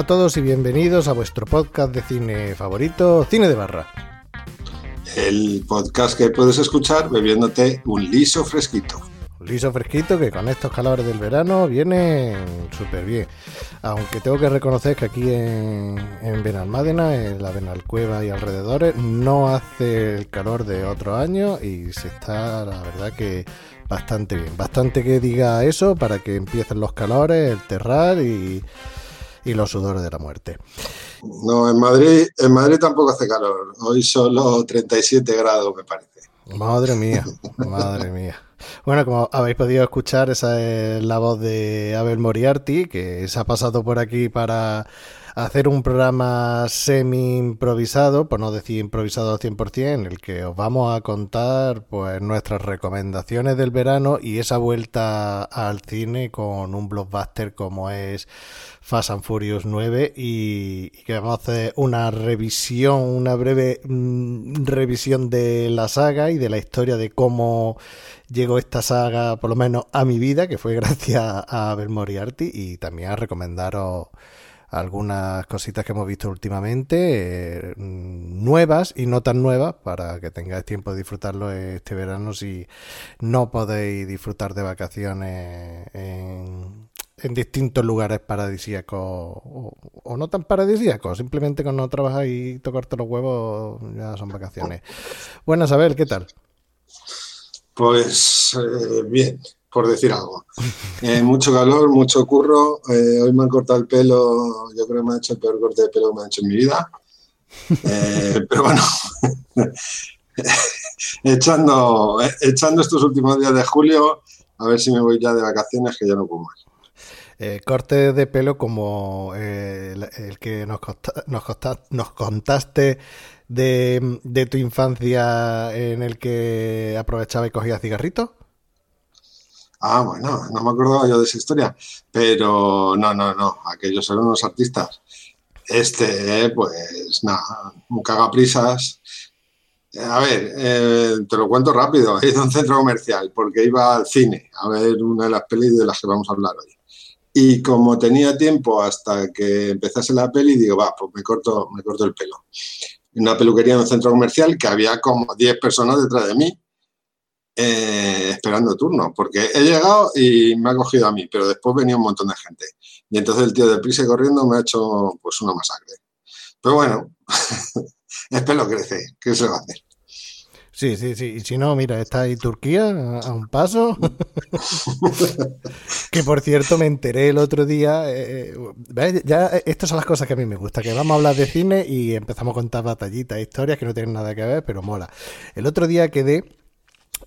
A todos y bienvenidos a vuestro podcast de cine favorito, Cine de Barra. El podcast que puedes escuchar bebiéndote un liso fresquito. Un liso fresquito que con estos calores del verano viene súper bien. Aunque tengo que reconocer que aquí en, en Benalmádena, en la Benalcueva y alrededores, no hace el calor de otro año y se está, la verdad, que bastante bien. Bastante que diga eso para que empiecen los calores, el terrar y, y los sudores de la muerte. No, en Madrid, en Madrid tampoco hace calor. Hoy solo 37 grados, me parece. Madre mía, madre mía. Bueno, como habéis podido escuchar, esa es la voz de Abel Moriarty, que se ha pasado por aquí para hacer un programa semi improvisado, por no decir improvisado al 100%, en el que os vamos a contar pues nuestras recomendaciones del verano y esa vuelta al cine con un blockbuster como es Fast and Furious 9 y, que vamos a hacer una revisión, una breve mm, revisión de la saga y de la historia de cómo llegó esta saga, por lo menos a mi vida, que fue gracias a Abel Moriarty y también a recomendaros algunas cositas que hemos visto últimamente, eh, nuevas y no tan nuevas, para que tengáis tiempo de disfrutarlo este verano si no podéis disfrutar de vacaciones en, distintos lugares paradisíacos o, no tan paradisíacos, simplemente con no trabajar y tocarte los huevos ya son vacaciones. Bueno, Isabel, ¿qué tal? Pues eh, bien, por decir algo. Eh, mucho calor, mucho curro. Eh, hoy me han cortado el pelo, yo creo que me ha hecho el peor corte de pelo que me ha hecho en mi vida. Eh, pero bueno, echando, echando estos últimos días de julio, a ver si me voy ya de vacaciones, que ya no puedo más. Eh, corte de pelo como eh, el, el que nos, nos contaste de, de tu infancia en el que aprovechaba y cogía cigarritos. Ah, bueno, no me acordaba yo de esa historia, pero no, no, no, aquellos eran unos artistas. Este, pues nada, un cagaprisas. A ver, eh, te lo cuento rápido, he ido a un centro comercial porque iba al cine a ver una de las pelis de las que vamos a hablar hoy. Y como tenía tiempo hasta que empezase la peli, digo, va, pues me corto, me corto el pelo. En una peluquería en un centro comercial que había como 10 personas detrás de mí eh, esperando turno, porque he llegado y me ha cogido a mí, pero después venía un montón de gente. Y entonces el tío de prisa corriendo me ha hecho pues una masacre. Pero bueno, el pelo crece, ¿qué se va a hacer? Sí, sí, sí. Y si no, mira, está ahí Turquía a, un paso. que por cierto me enteré el otro día. eh, ¿ves? Ya eh, estas son las cosas que a mí me gusta, que vamos a hablar de cine y empezamos a contar batallitas, historias que no tienen nada que ver, pero mola. El otro día quedé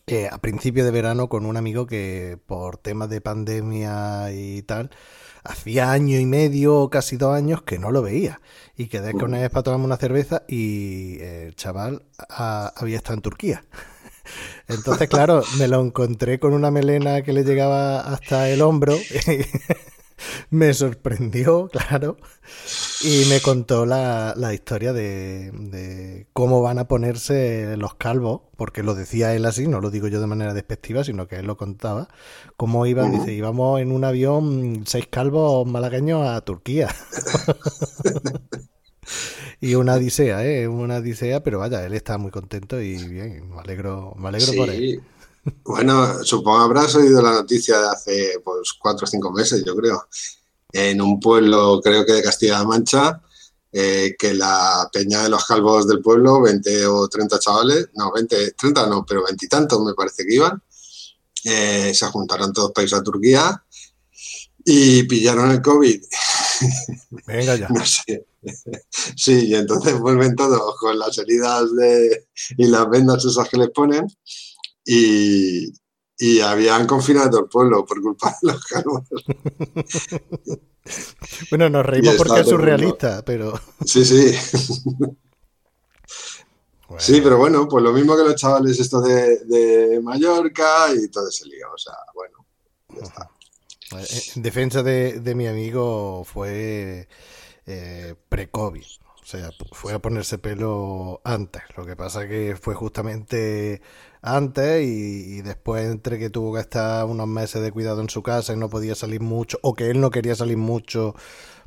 eh, a principio de verano con un amigo que por temas de pandemia y tal, hacía año y medio, casi dos años que no lo veía. Y quedé con él para tomarme una cerveza y el chaval ah, había estado en Turquía. Entonces, claro, me lo encontré con una melena que le llegaba hasta el hombro. me sorprendió, claro. Y me contó la, la historia de, de cómo van a ponerse los calvos, porque lo decía él así, no lo digo yo de manera despectiva, sino que él lo contaba. Cómo iban, dice, íbamos en un avión seis calvos malagueños a Turquía. y una odisea, ¿eh? Una odisea, pero vaya, él está muy contento y bien, me alegro, me alegro por él. Bueno, supongo habrás oído la noticia de hace pues cuatro o cinco meses, yo creo, en un pueblo, creo que de Castilla-La Mancha, eh, que la peña de los calvos del pueblo, 20 o 30 chavales, no, 20, 30 no, pero 20 y tantos me parece que iban, eh, se juntaron todos para irse a Turquía y pillaron el COVID. Venga ya. No sé. Sí, y entonces vuelven todos con las heridas de, y las vendas esas que les ponen. Y, y habían confinado el pueblo por culpa de los calvos. bueno, nos reímos porque es surrealista, pero... Sí, sí. Sí, pero bueno, pues lo mismo que los chavales esto de, Mallorca y todo ese lío. O sea, bueno, ya está. En defensa de, mi amigo fue eh, pre-COVID. O sea, fue a ponerse pelo antes. Lo que pasa que fue justamente antes y, después entre que tuvo que estar unos meses de cuidado en su casa y no podía salir mucho, o que él no quería salir mucho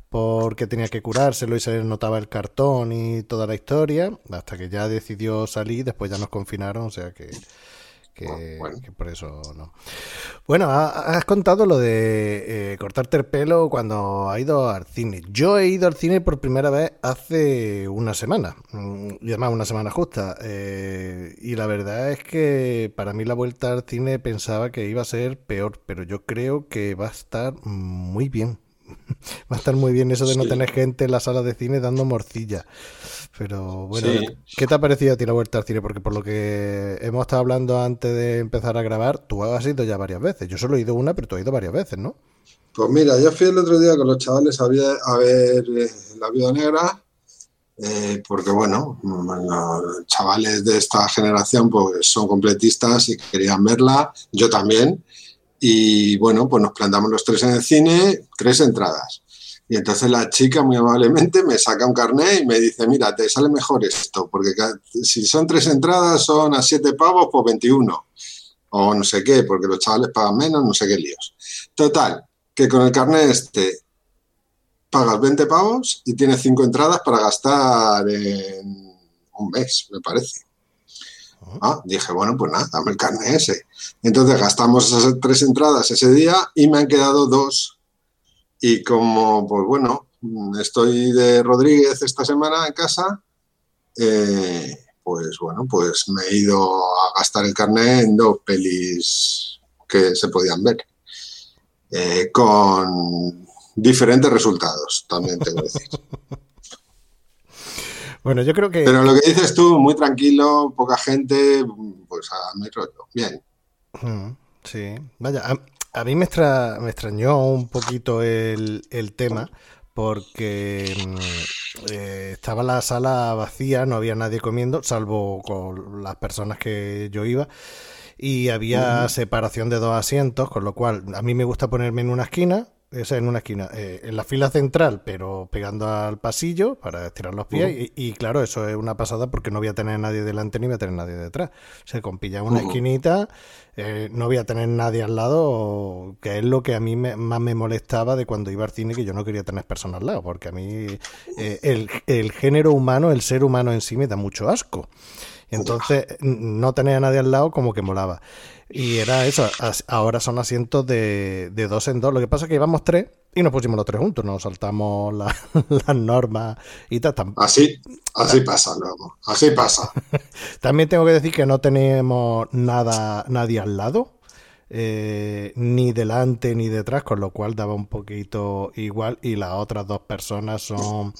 porque tenía que curárselo y se notaba el cartón y toda la historia, hasta que ya decidió salir, después ya nos confinaron, o sea que, que, por eso no. Bueno, has contado lo de eh, cortarte el pelo cuando ha ido al cine. Yo he ido al cine por primera vez hace una semana, mm, y además una semana justa, eh, y la verdad es que para mí la vuelta al cine pensaba que iba a ser peor, pero yo creo que va a estar muy bien. Va a estar muy bien eso de no tener gente en la sala de cine dando morcilla. Pero bueno, ¿qué te ha parecido a ti la vuelta al cine? Porque por lo que hemos estado hablando antes de empezar a grabar, tú has ido ya varias veces. Yo solo he ido una, pero tú has ido varias veces, ¿no? Pues mira, yo fui el otro día con los chavales a ver, a ver eh, La Vida Negra, eh, porque bueno, los chavales de esta generación pues son completistas y querían verla, yo también. Y bueno, pues nos plantamos los tres en el cine, tres entradas. Y entonces la chica muy amablemente me saca un carnet y me dice, mira, te sale mejor esto, porque si son tres entradas son a siete pavos por 21. O no sé qué, porque los chavales pagan menos, no sé qué líos. Total, que con el carnet este pagas 20 pavos y tienes cinco entradas para gastar en un mes, me parece. Ah, dije, bueno, pues nada, dame el carnet ese. Entonces gastamos esas tres entradas ese día y me han quedado dos. Y como, pues bueno, estoy de Rodríguez esta semana en casa, eh, pues bueno, pues me he ido a gastar el carnet en dos pelis que se podían ver. Eh, con diferentes resultados, también tengo que decir. Bueno, yo creo que. Pero lo que dices tú, muy tranquilo, poca gente, pues a mi rollo. Bien. Sí, vaya, a, mí me, extrañó un poquito el, tema porque mm, eh, estaba la sala vacía, no había nadie comiendo, salvo con las personas que yo iba. Y había separación de dos asientos, con lo cual a mí me gusta ponerme en una esquina esa en una esquina, eh, en la fila central, pero pegando al pasillo para estirar los pies. y, claro, eso es una pasada porque no voy a tener nadie delante ni voy a tener nadie detrás. O sea, con pillar una esquinita, eh, no voy a tener nadie al lado, que es lo que a mí más me molestaba de cuando iba al cine, que yo no quería tener personas al lado, porque a mí eh, el, el género humano, el ser humano en sí me da mucho asco. Entonces, no tener a nadie al lado como que molaba. Y era eso, ahora son asientos de, dos en dos. Lo que pasa es que íbamos tres y nos pusimos los tres juntos, nos saltamos las normas y tal. Así, así pasa luego, así pasa. También tengo que decir que no tenemos nada, nadie al lado. Eh, ni delante ni detrás, con lo cual daba un poquito igual y las otras dos personas son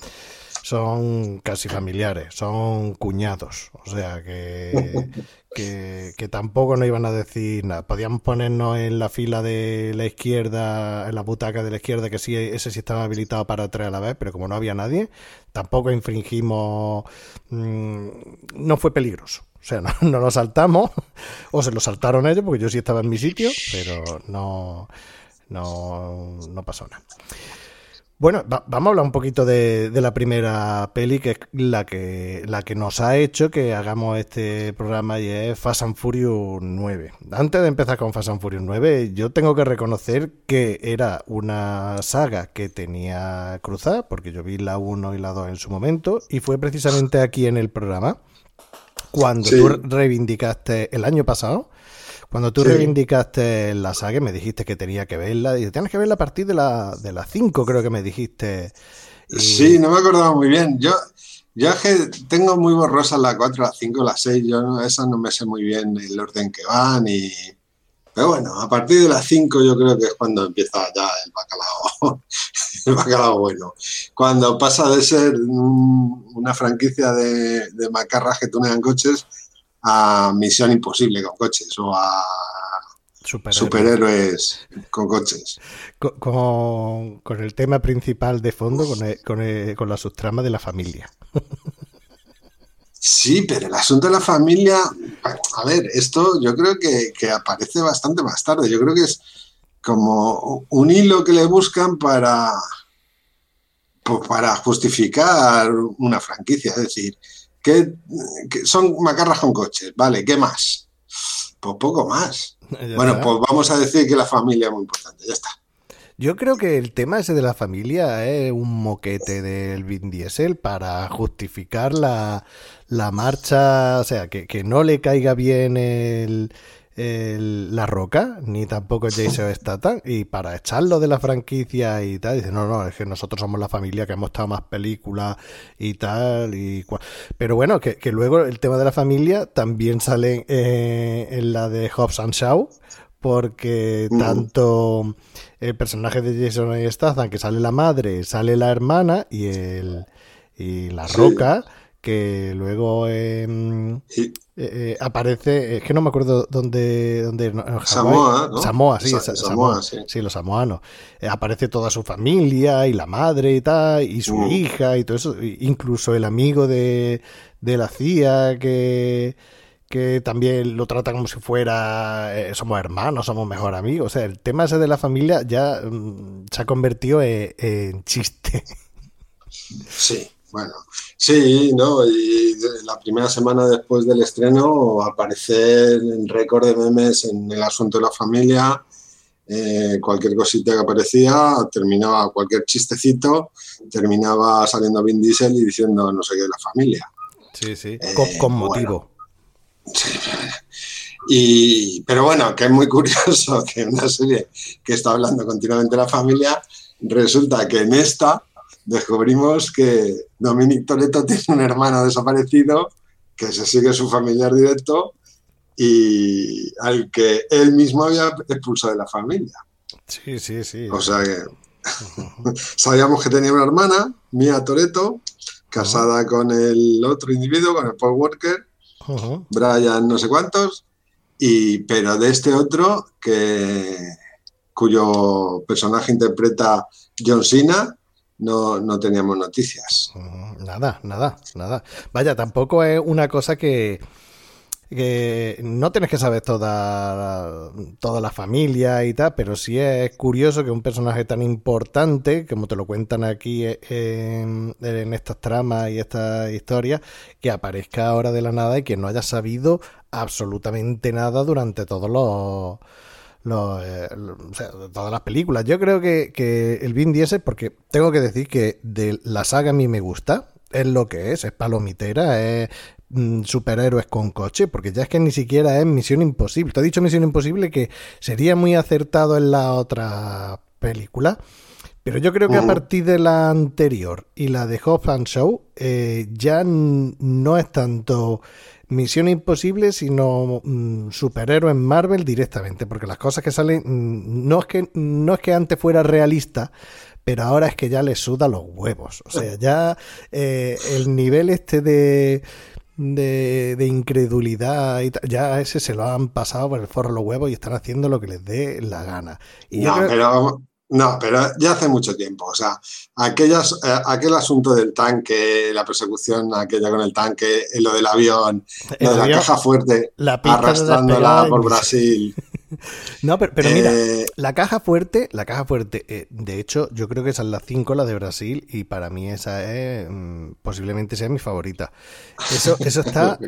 son casi familiares, son cuñados, o sea que, que, tampoco nos iban a decir nada. Podíamos ponernos en la fila de la izquierda, en la butaca de la izquierda, que sí, ese sí estaba habilitado para tres a la vez, pero como no había nadie, tampoco infringimos, mm, no fue peligroso. O sea, no, no lo saltamos, o se lo saltaron ellos, porque yo sí estaba en mi sitio, pero no, no, no pasó nada. Bueno, vamos a hablar un poquito de, la primera peli, que es la que, la que nos ha hecho que hagamos este programa y es Fast and Furious 9. Antes de empezar con Fast and Furious 9, yo tengo que reconocer que era una saga que tenía cruzada, porque yo vi la 1 y la 2 en su momento, y fue precisamente aquí en el programa cuando tú reivindicaste el año pasado cuando tú reivindicaste la saga, me dijiste que tenía que verla. Y tienes que verla a partir de las de 5, creo que me dijiste. Sí, no me acordaba muy bien. Yo, yo es que tengo muy borrosas la 4, la 5, la 6. Yo no, esas no me sé muy bien el orden que van. Y... Pero bueno, a partir de las 5 yo creo que es cuando empieza ya el bacalao, el bacalao bueno. Cuando pasa de ser una franquicia de, de macarras que tunean coches a Misión Imposible con coches o a superhéroes, con coches. Con, con, el tema principal de fondo, con, con, con la subtrama de la familia. Sí, pero el asunto de la familia, a ver, esto yo creo que, que, aparece bastante más tarde. Yo creo que es como un hilo que le buscan para, pues para justificar una franquicia. Es decir, que, son macarras con coches, ¿vale? ¿Qué más? Pues poco más. bueno, pues vamos a decir que la familia es muy importante, ya está. Yo creo que el tema ese de la familia es un moquete del Vin Diesel para justificar la, la marcha, o sea, que, que no le caiga bien el, la Roca, ni tampoco Jason Statham, y para echarlo de la franquicia y tal, dice, no, no, es que nosotros somos la familia que hemos estado más películas y tal, y pero bueno, que, luego el tema de la familia también sale eh, en la de Hobbs and Shaw, porque mm. tanto el personaje de Jason Statham, que sale la madre, sale la hermana y el y la Roca que luego eh, eh, aparece, es que no me acuerdo dónde... dónde Samoa, ¿no? Samoa, sí, Samoa, sí. los samoanos. Eh, aparece toda su familia y la madre y tal, y su mm. hija y todo eso, incluso el amigo de, de la CIA que que también lo trata como si fuera somos hermanos, somos mejor amigos. O sea, el tema ese de la familia ya mm, se ha convertido en chiste. Sí. Bueno, sí, ¿no? Y la primera semana después del estreno aparecer en récord de memes en el asunto de la familia, eh, cualquier cosita que aparecía, terminaba cualquier chistecito, terminaba saliendo Vin Diesel y diciendo no sé qué de la familia. Sí, sí, eh, con, motivo. sí, y, pero bueno, que es muy curioso que una serie que está hablando continuamente de la familia, resulta que en esta descubrimos que Dominic Toretto tiene un hermano desaparecido que se sigue su familiar directo y al que él mismo había expulsado de la familia. Sí, sí, sí. O sea que sabíamos que tenía una hermana, Mia Toretto, casada con el otro individuo, con el Paul Walker, Brian no sé cuántos, y, pero de este otro que cuyo personaje interpreta John Cena, no, no teníamos noticias. Nada, nada, nada. Vaya, tampoco es una cosa que, no tienes que saber toda, toda la familia y tal, pero sí es curioso que un personaje tan importante, como te lo cuentan aquí en, en estas tramas y estas historias, que aparezca ahora de la nada y que no haya sabido absolutamente nada durante todos los eh, todas las películas. Yo creo que, el Vin Diesel, porque tengo que decir que de la saga a mí me gusta, es lo que es, es palomitera, es mm, superhéroes con coche, porque ya es que ni siquiera es Misión Imposible. Te he dicho Misión Imposible que sería muy acertado en la otra película. Pero yo creo que a partir de la anterior y la de Hobbs Show, eh, ya no es tanto Misión Imposible, sino mm, superhéroe en Marvel directamente, porque las cosas que salen mm, no es que no es que antes fuera realista, pero ahora es que ya le suda los huevos. O sea, ya eh, el nivel este de, de, incredulidad y ya ese se lo han pasado por el forro los huevos y están haciendo lo que les dé la gana. Y no, pero no, pero ya hace mucho tiempo. O sea, aquellas, eh, aquel asunto del tanque, la persecución aquella con el tanque, lo del avión, lo de la caja fuerte, arrastrándola por Brasil. No, pero, mira, eh, la caja fuerte, la caja fuerte, eh, de hecho, yo creo que esa es la 5, la de Brasil, y para mí esa es mm, posiblemente sea mi favorita. Eso, eso está.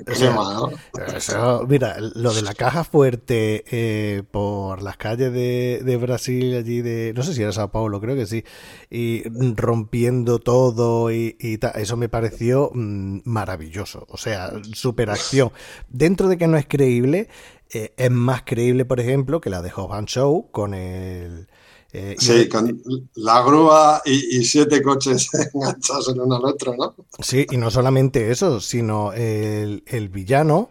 mira, lo de la caja fuerte eh, por las calles de, Brasil, allí de. No sé si era Sao Paulo, creo que sí. Y rompiendo todo y, tal. Eso me pareció mm, maravilloso. O sea, superacción. Dentro de que no es creíble, eh, es más creíble, por ejemplo, que la de Hobbs Show con el... Eh, sí, con la grúa y, siete coches enganchados el uno al otro, ¿no? Sí, y no solamente eso, sino el, villano,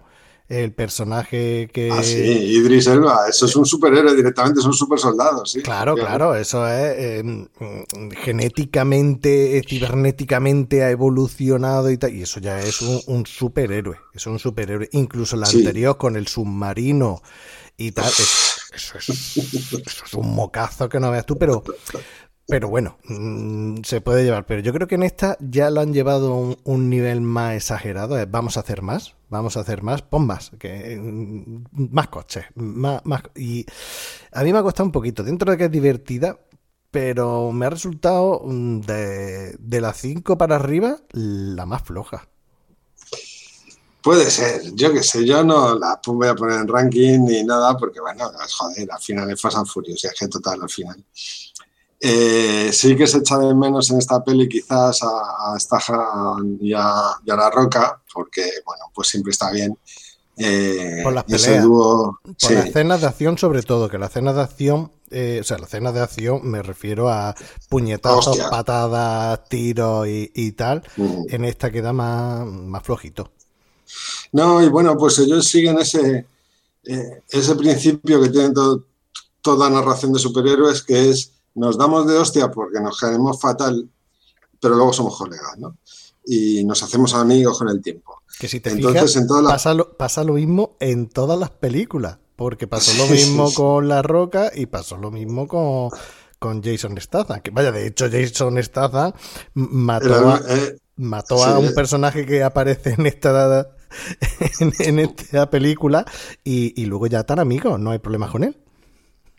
el personaje que... Ah, sí, Idris Elba, eso es un superhéroe directamente, es un super soldado, sí. Claro, claro, eso es eh, genéticamente, cibernéticamente ha evolucionado y tal, y eso ya es un, superhéroe, es un superhéroe, incluso la anterior con el submarino y tal, eso, es, un mocazo que no veas tú, pero... Pero bueno, mm, se puede llevar. Pero yo creo que en esta ya lo han llevado a un, nivel más exagerado. vamos a hacer más, vamos a hacer más, pon más, que, mm, más coches, más, más. Y a mí me ha costado un poquito, dentro de que es divertida, pero me ha resultado mm, de, de las 5 para arriba la más floja. Puede ser, yo qué sé, yo no la voy a poner en ranking ni nada, porque bueno, joder, al final es Fast and Furious, es que total al final. Eh, sí que se echa de menos en esta peli quizás a, a Stahan y a, La Roca, porque, bueno, pues siempre está bien. Eh, por las peleas. por las escenas de acción sobre todo, que la escena de acción, eh, o sea, la escena de acción me refiero a puñetazos, patadas, tiros y, tal. Mm. En esta queda más, más flojito. No, y bueno, pues ellos siguen ese, eh, ese principio que tienen toda narración de superhéroes, que es nos damos de hostia porque nos queremos fatal, pero luego somos colegas, ¿no? Y nos hacemos amigos con el tiempo. Que si te Entonces, en pasa, lo, pasa lo mismo en todas las películas, porque pasó lo mismo con La Roca y pasó lo mismo con, con Jason Statham. Que vaya, de hecho, Jason Statham mató, a, eh, mató a un eh. personaje que aparece en esta, en, esta película y, y luego ya están amigos, no hay problemas con él.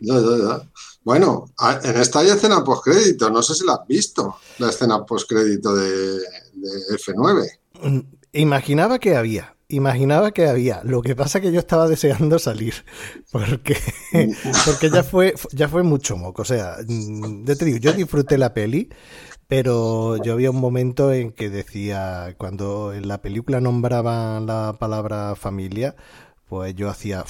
Ya, ya, ya. Bueno, en esta hay escena postcrédito, no sé si la has visto, la escena postcrédito de, de F9. Mm, imaginaba que había, imaginaba que había. Lo que pasa es que yo estaba deseando salir, porque, porque ya fue, ya fue mucho moco. O sea, mm, te digo, yo disfruté la peli, pero yo había un momento en que decía, cuando en la película nombraban la palabra familia, pues yo hacía...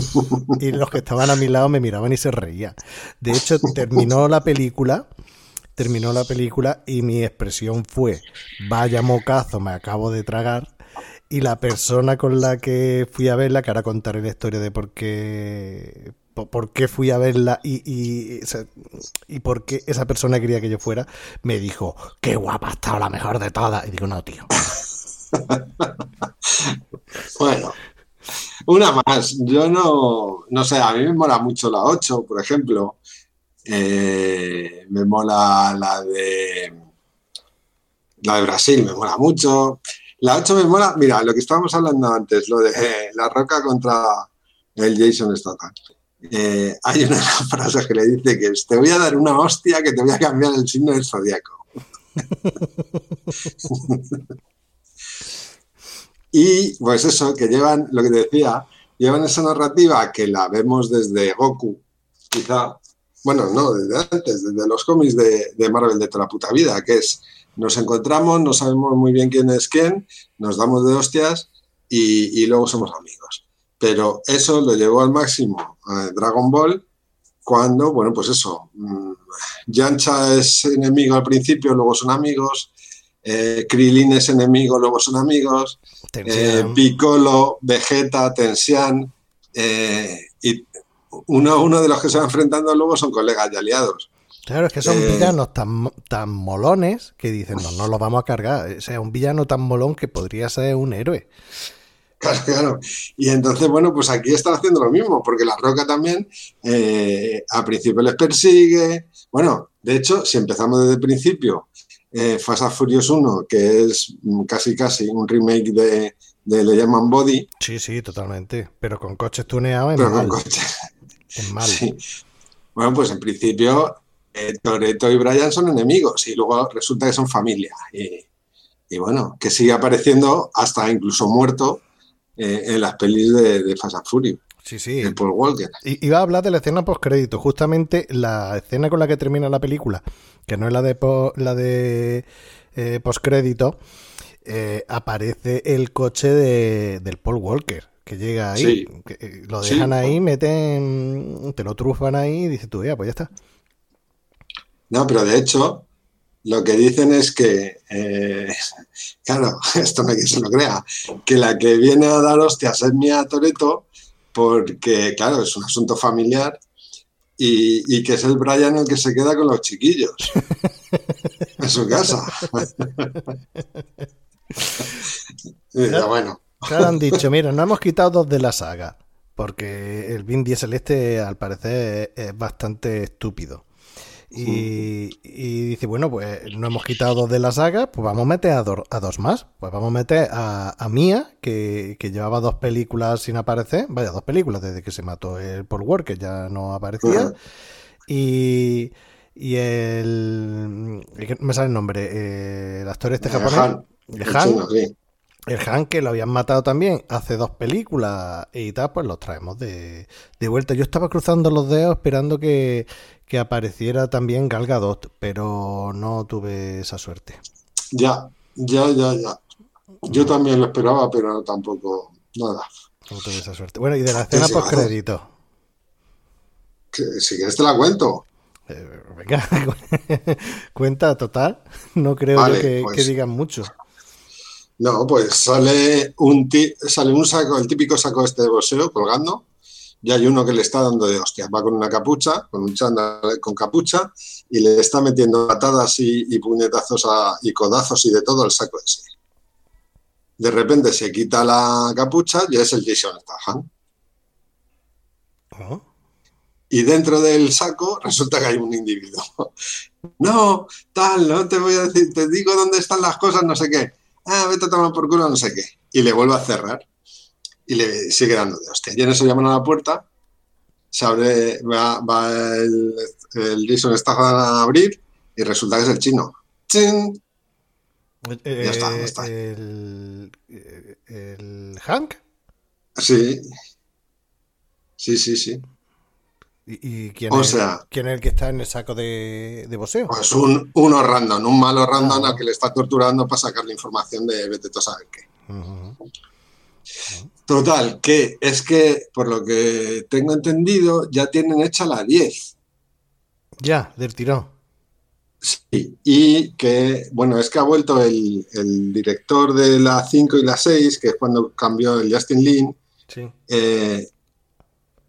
y los que estaban a mi lado me miraban y se reían. De hecho, terminó la película, terminó la película y mi expresión fue, vaya mocazo, me acabo de tragar. Y la persona con la que fui a verla, que ahora contaré la historia de por qué, por qué fui a verla y, y, y por qué esa persona quería que yo fuera, me dijo, qué guapa ha la mejor de todas. Y digo, no, tío. bueno, una más. Yo no, no sé, a mí me mola mucho la 8, por ejemplo. Eh, me mola la de la de Brasil, me mola mucho. La 8 me mola, mira, lo que estábamos hablando antes, lo de la roca contra el Jason Statham. Eh, hay una frase que le dice que te voy a dar una hostia que te voy a cambiar el signo del zodiaco. Y pues eso, que llevan, lo que decía, llevan esa narrativa que la vemos desde Goku, quizá, bueno, no, desde antes, desde los cómics de, Marvel de toda la puta vida, que es, nos encontramos, no sabemos muy bien quién es quién, nos damos de hostias y, luego somos amigos. Pero eso lo llevó al máximo Dragon Ball cuando, bueno, pues eso, mm, Yancha es enemigo al principio, luego son amigos, eh, Krilin es enemigo, luego son amigos, eh, Piccolo, Vegeta, Tensian, eh, y uno, uno de los que se van enfrentando luego son colegas y aliados. Claro, es que son villanos tan, tan molones que dicen, no, no los vamos a cargar. O sea, un villano tan molón que podría ser un héroe. Claro, claro. Y entonces, bueno, pues aquí están haciendo lo mismo, porque la Roca también a principio les persigue. Bueno, de hecho, si empezamos desde el principio eh, Fast and Furious 1, que es casi casi un remake de, de Le llaman Body. Sí, sí, totalmente. Pero con coches tuneados Pero con coches. Es mal. Bueno, pues en principio eh, Toreto y Brian son enemigos y luego resulta que son familia. Y, bueno, que sigue apareciendo hasta incluso muerto eh, en las pelis de, de Fast and Furious. Sí, sí. El Paul Walker. Y, iba a hablar de la escena post-crédito, justamente la escena con la que termina la película, que no es la de, la de eh, postcrédito, eh, aparece el coche de, del Paul Walker, que llega ahí, eh, lo dejan ahí, meten, te lo trufan ahí y dices tú, ya, pues ya está. No, pero de hecho, lo que dicen es que, eh, claro, esto no hay que se lo crea, que la que viene a dar hostias es Mía Toreto, porque, claro, es un asunto familiar y, que es el Brian el que se queda con los chiquillos en su casa. bueno. Claro, han dicho, mira, no hemos quitado dos de la saga, porque el Vin Diesel este al parecer es bastante estúpido. Y, dice, bueno, pues no hemos quitado dos de la saga, pues vamos a meter a, dos más. Pues vamos a meter a, Mia, que, llevaba dos películas sin aparecer, vaya, dos películas desde que se mató el Paul que ya no aparecía. Y, y el... me sale el nombre, eh, el actor este japonés. El Han, el Han, que lo habían matado también hace dos películas y tal, pues los traemos de, de vuelta. Yo estaba cruzando los dedos esperando que, que apareciera también Gal Gadot, pero no tuve esa suerte. Ya, ya, ya, ya. Yo también lo esperaba, pero tampoco, nada. No tuve esa suerte. Bueno, y de la escena post crédito. Si quieres te la cuento. Eh, venga, cuenta total. No creo que, pues digan mucho. No, pues sale un, sale un saco, el típico saco este de boxeo colgando y hay uno que le está dando de hostia, va con una capucha, con un chándal con capucha, y le está metiendo patadas y, puñetazos y codazos y de todo al saco ese. De repente se quita la capucha y es el Jason Statham. Oh. Y dentro del saco resulta que hay un individuo. no, tal, no te voy a decir, te digo dónde están las cosas, no sé qué. Ah, vete a tomar por culo, no sé qué. Y le vuelve a cerrar y le sigue dando de hostia. Y en eso llaman a la puerta, se abre, va, el, el Jason está a abrir y resulta que es el chino. ¡Chin! Eh, ya está, ya está. El, el, Hank? Sí. Sí, sí, sí. ¿Y, quién, es, quién, es, el que está en el saco de, de boxeo? Pues un, uno random, un malo random ah. al que le está torturando para sacar la información de vete a saber qué. Total, que es que, por lo que tengo entendido, ya tienen hecha la 10. Ya, del tirón. Sí, y que, bueno, es que ha vuelto el, director de la 5 y la 6, que es cuando cambió el Justin Lin. Sí. Eh,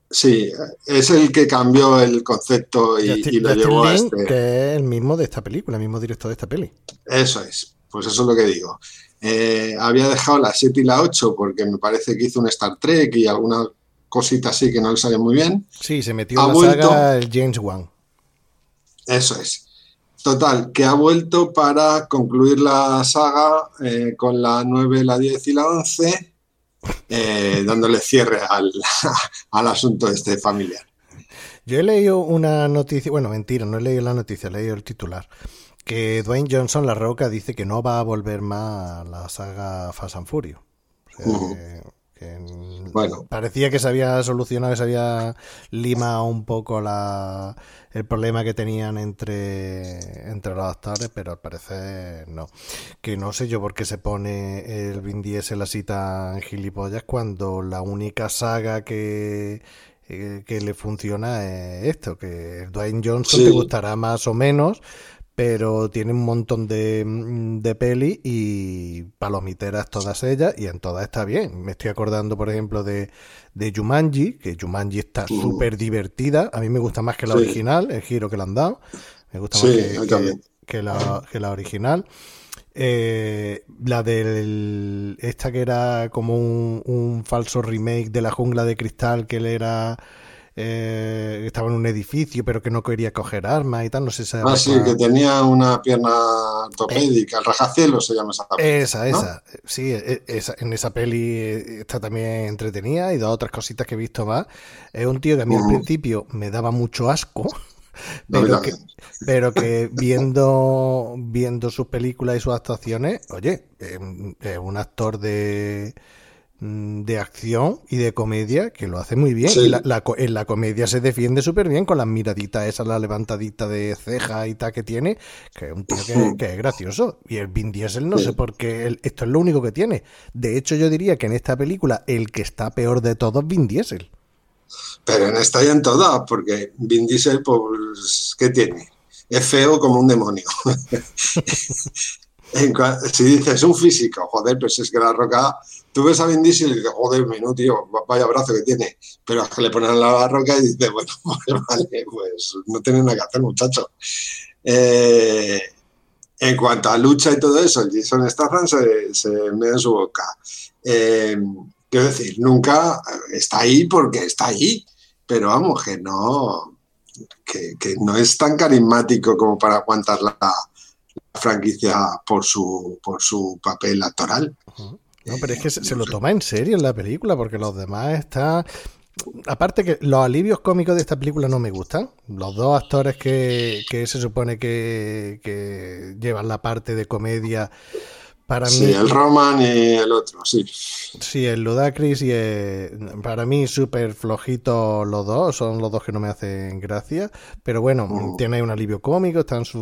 sí, es el que cambió el concepto y, lo llevó a este. Que es el mismo de esta película, el mismo director de esta peli. Eso es, pues eso es lo que digo. Eh, había dejado la 7 y la 8 porque me parece que hizo un Star Trek y alguna cosita así que no le salió muy bien. Sí, se metió en la saga el James Wan. Eso es. Total, que ha vuelto para concluir la saga eh, con la 9, la 10 y la 11, eh, dándole cierre al, al asunto este familiar. Yo he leído una noticia, bueno, mentira, no he leído la noticia, he leído el titular, que Dwayne Johnson, La Roca, dice que no va a volver más a la saga Fast and Furious. Bueno. Parecía que se había solucionado, que se había limado un poco la, el problema que tenían entre, entre los actores, pero al parecer no. Que no sé yo por qué se pone el Vin Diesel así tan gilipollas cuando la única saga que eh, que le funciona es esto, que Dwayne Johnson te gustará más o menos, pero tiene un montón de, mm, de peli y palomiteras todas ellas y en todas está bien. Me estoy acordando, por ejemplo, de, de Jumanji, que Jumanji está uh. súper divertida. A mí me gusta más que la original, el giro que le han dado. Me gusta más que, la, que la original. Eh, la del esta que era como un, un falso remake de la jungla de cristal que él era eh, estaba en un edificio, pero que no quería coger armas y tal, no sé si... Ah, sí, que tenía una pierna ortopédica, el rajacielos se llama esa Esa, esa, sí, e, esa, en esa peli eh, está también entretenida y dos otras cositas que he visto más. Es un tío que a mí al principio me daba mucho asco. Pero que, pero que, viendo viendo sus películas y sus actuaciones, oye, es un actor de, de acción y de comedia que lo hace muy bien. la, en la comedia se defiende súper bien con las miraditas esas, la levantadita de ceja y tal que tiene, que es un tío que, es gracioso. Y el Vin Diesel no sé por qué, esto es lo único que tiene. De hecho, yo diría que en esta película el que está peor de todos es Vin Diesel. Pero en esta y en todas, porque Vin Diesel, pues, ¿qué tiene? es feo como un demonio. si dices un físico, joder, pues es que la roca, tú ves a Vin Diesel y dices, joder, menú, tío, vaya brazo que tiene, pero es que le ponen la roca y dices, bueno, pues vale, pues no tiene nada que hacer, muchacho. Eh, en cuanto a lucha y todo eso, Jason Statham se, se me en su boca. Eh, quiero decir, nunca está ahí porque está ahí, pero vamos, que no, que, no es tan carismático como para aguantar la, franquicia por su, por su papel actoral. No, pero es que se, lo toma en serio en la película, porque los demás están. Aparte que los alivios cómicos de esta película no me gustan. Los dos actores que, que se supone que, que llevan la parte de comedia para sí, el Roman y el otro, sí. Sí, el Ludacris y para mí súper flojitos los dos, son los dos que no me hacen gracia, pero bueno, mm. tiene un alivio cómico, está en su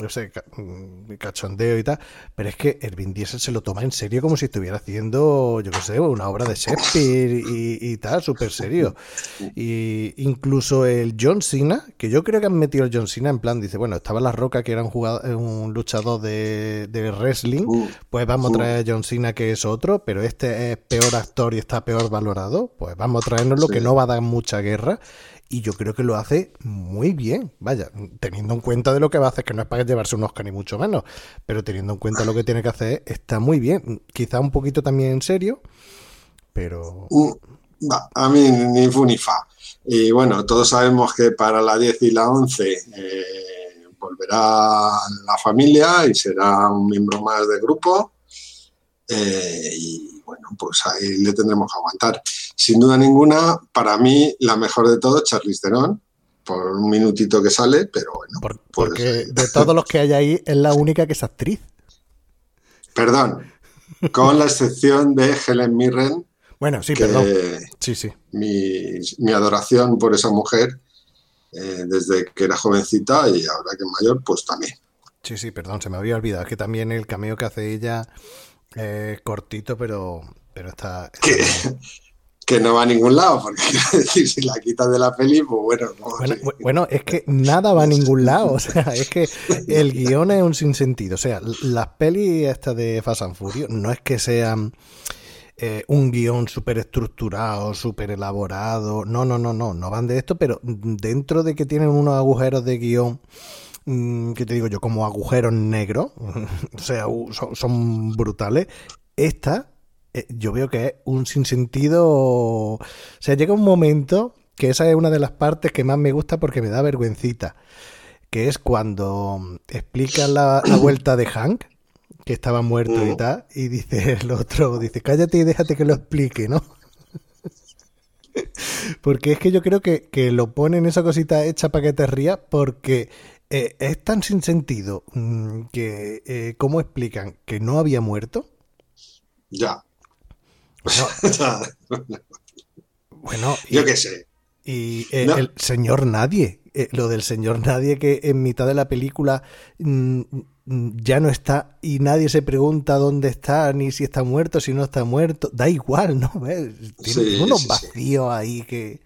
no sé, mm, cachondeo y tal, pero es que el Vin Diesel se lo toma en serio como si estuviera haciendo, yo qué sé, una obra de Shakespeare y, tal, súper serio. Y incluso el John Cena, que yo creo que han metido el John Cena en plan, dice, bueno, estaba La Roca, que era un, jugador, un luchador de, de wrestling, uh pues vamos a traer a John Cena, que es otro, pero este es peor actor y está peor valorado, pues vamos a traernos lo que no va a dar mucha guerra. Y yo creo que lo hace muy bien, vaya, teniendo en cuenta de lo que va a hacer, que no es para llevarse un Oscar ni mucho menos, pero teniendo en cuenta lo que tiene que hacer, está muy bien. Quizá un poquito también en serio, pero... Mm, a mí ni fu ni fa. Y bueno, todos sabemos que para la 10 y la 11 volverá la familia y será un miembro más del grupo. Eh, y bueno, pues ahí le tendremos que aguantar. Sin duda ninguna, para mí, la mejor de todo, Charlize Theron, por un minutito que sale, pero bueno. Pues, porque de todos los que hay ahí, es la única que es actriz. Perdón, con la excepción de Helen Mirren. Bueno, sí, perdón. Sí, sí. Mi, mi adoración por esa mujer eh, desde que era jovencita y ahora que es mayor, pues también. Sí, sí, perdón, se me había olvidado. Que también el cameo que hace ella es cortito, pero, pero está... Que, no va a ningún lado, porque decir, si la quitas de la peli, pues bueno, bueno, es que nada va a ningún lado, o sea, es que el guion es un sinsentido, o sea, las pelis estas de Fast and Furious no es que sean eh, un guion súper estructurado, súper elaborado. No, no, no, no, no van de esto, pero dentro de que tienen unos agujeros de guion, mm, que te digo yo, como agujeros negros, o sea, son, brutales, esta eh, yo veo que es un sinsentido. O sea, llega un momento que esa es una de las partes que más me gusta porque me da vergüencita, que es cuando explica la vuelta de Hank que estaba muerto y mm. tal, y dice el otro, dice, cállate y déjate que lo explique, ¿no? porque es que yo creo que, que, lo ponen esa cosita hecha para que te rías, porque eh, es tan sin sentido mm, que, eh, ¿cómo explican que no había muerto? Ya. Bueno, yo qué sé. Y eh, el señor nadie, lo del señor nadie que en mitad de la película mm, ya no está y nadie se pregunta dónde está, ni si está muerto, si no está muerto. Da igual, ¿no? Tiene unos vacíos ahí que...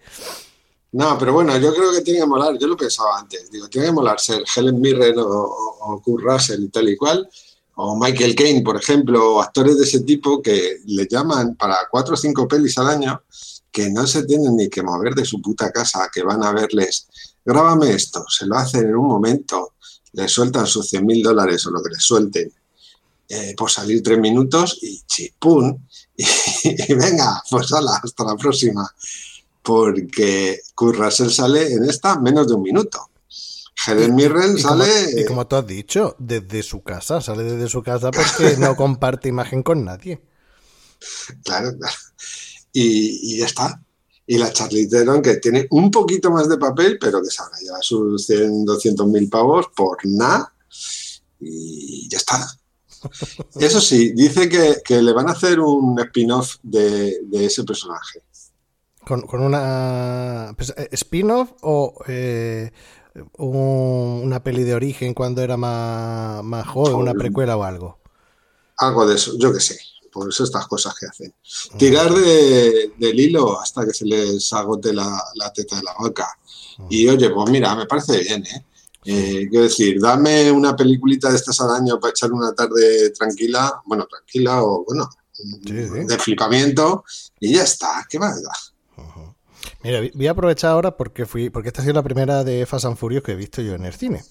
No, pero bueno, yo creo que tiene que molar, yo lo pensaba antes, digo, tiene que molar ser Helen Mirren o, o Kurt Russell y tal y cual, o Michael Caine, por ejemplo, o actores de ese tipo que le llaman para cuatro o cinco pelis al año que no se tienen ni que mover de su puta casa, que van a verles, grábame esto, se lo hacen en un momento, le sueltan sus 100 mil dólares o lo que le suelten eh, por salir tres minutos y chipún. Y, venga, pues hala, hasta la próxima. Porque Kurt Russell sale en esta menos de un minuto. Helen Mirren sale. y como tú has dicho, desde su casa, sale desde su casa porque no comparte imagen con nadie. Claro, claro. Y, y ya está y la Charlie Theron, que tiene un poquito más de papel, pero que sabrá ya sus 100, 200 mil pavos por nada y ya está. Eso sí, dice que, le van a hacer un spin-off de, ese personaje. ¿Con, una pues, eh, spin-off o eh, una peli de origen cuando era más, más joven, una precuela o algo? Algo de eso, yo qué sé pues estas cosas que hacen. Tirar de, del hilo hasta que se les agote la, teta de la vaca. Y oye, pues mira, me parece bien, ¿eh? Eh, quiero decir, dame una peliculita de estas al año para echar una tarde tranquila, bueno, tranquila o bueno, de flipamiento y ya está, ¿qué más da? Mira, voy a aprovechar ahora porque fui, porque esta ha sido la primera de Fast and Furious que he visto yo en el cine.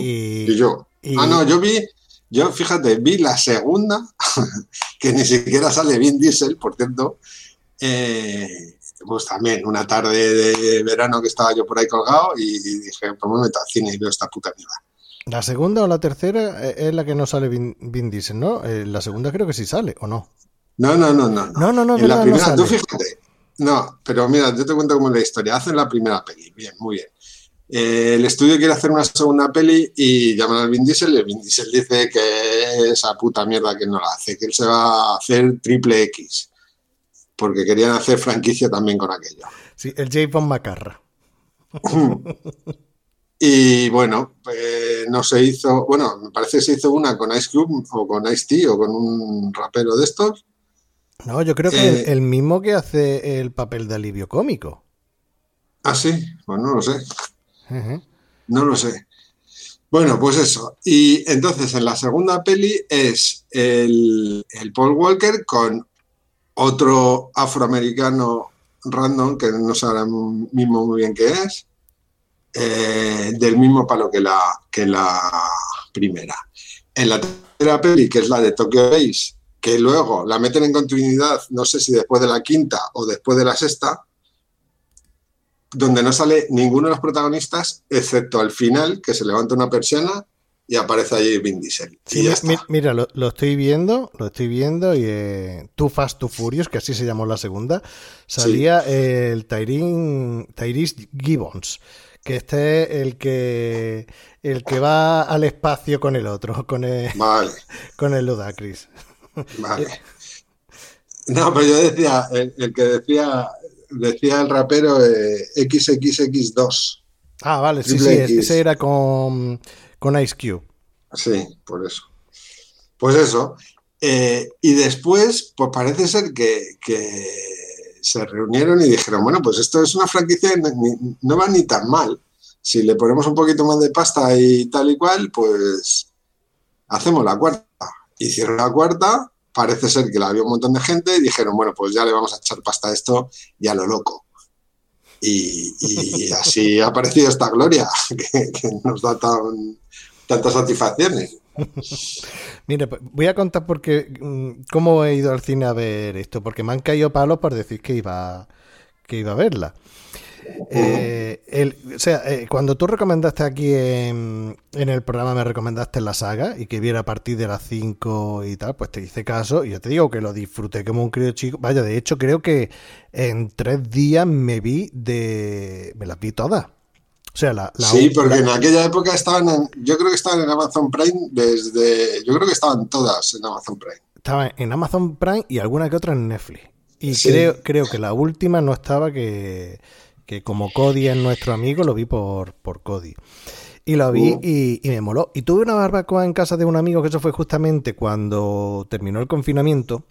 y, yo. Ah, no, yo vi, yo fíjate, vi la segunda, que ni siquiera sale Vin Diesel, por cierto. Eh, pues también una tarde de verano que estaba yo por ahí colgado y dije, pues me meto al cine y veo esta puta mierda. La segunda o la tercera es la que no sale Vin, Diesel, ¿no? Eh, la segunda creo que sí sale, ¿o no? No, no, no, no. No, no, no. En la primera, tú fíjate. No, pero mira, yo te cuento cómo es la historia. Hacen la primera peli, bien, muy bien. Eh, el estudio quiere hacer una segunda peli y llaman al Vin Diesel y el Vin Diesel dice que esa puta mierda que no la hace, que él se va a hacer triple X, porque querían hacer franquicia también con aquello. Sí, el J. Von Macarra. y bueno, pues no se hizo, bueno, me parece que se hizo una con Ice Cube o con Ice T o con un rapero de estos. No, yo creo que el, eh, mismo que hace el papel de alivio cómico. Ah, sí, pues no lo sé. No lo sé. Bueno, pues eso. Y entonces en la segunda peli es el, Paul Walker con otro afroamericano random, que no ahora mismo muy bien qué es, eh, del mismo palo que la, que la primera. En la tercera peli, que es la de Tokyo Base, que luego la meten en continuidad, no sé si después de la quinta o después de la sexta, donde no sale ninguno de los protagonistas, excepto al final, que se levanta una persona y aparece allí Vin Diesel. mira, lo, estoy viendo, lo estoy viendo y eh, Too Fast, Too Furious, que así se llamó la segunda, salía el Tyrese Gibbons, que este es el que el que va al espacio con el otro, con el, con el Ludacris. Vale. No, pero yo decía, el que decía decía el rapero eh, XXX2. Ah, vale, sí, sí, ese era con, con Ice Cube. Sí, por eso. Pues eso. Eh, y después, pues parece ser que, se reunieron y dijeron, bueno, pues esto es una franquicia que no va ni tan mal. Si le ponemos un poquito más de pasta y tal y cual, pues hacemos la cuarta. Hicieron la cuarta parece ser que la había un montón de gente y dijeron, bueno, pues ya le vamos a echar pasta a esto y a lo loco. Y, así ha aparecido esta gloria que, nos da tantas satisfacciones. Mira, pues, voy a contar porque mm, cómo he ido al cine a ver esto, porque me han caído palos por decir que iba, que iba a verla. Eh, o sea, eh, cuando tú recomendaste aquí en, el programa, me recomendaste la saga y que viera a partir de las 5 y tal, pues te hice caso y yo te digo que lo disfruté como un crío chico. Vaya, de hecho, creo que en tres días me vi de. Me las vi todas. O sea, la, sí, porque en aquella época estaban en, yo creo que estaban en Amazon Prime desde, yo creo que estaban todas en Amazon Prime. Estaban en Amazon Prime y alguna que otra en Netflix. Y creo, creo que la última no estaba que, que como Cody es nuestro amigo, lo vi por, por Cody. Y lo vi uh. y, me moló. Y tuve una barbacoa en casa de un amigo, que eso fue justamente cuando terminó el confinamiento.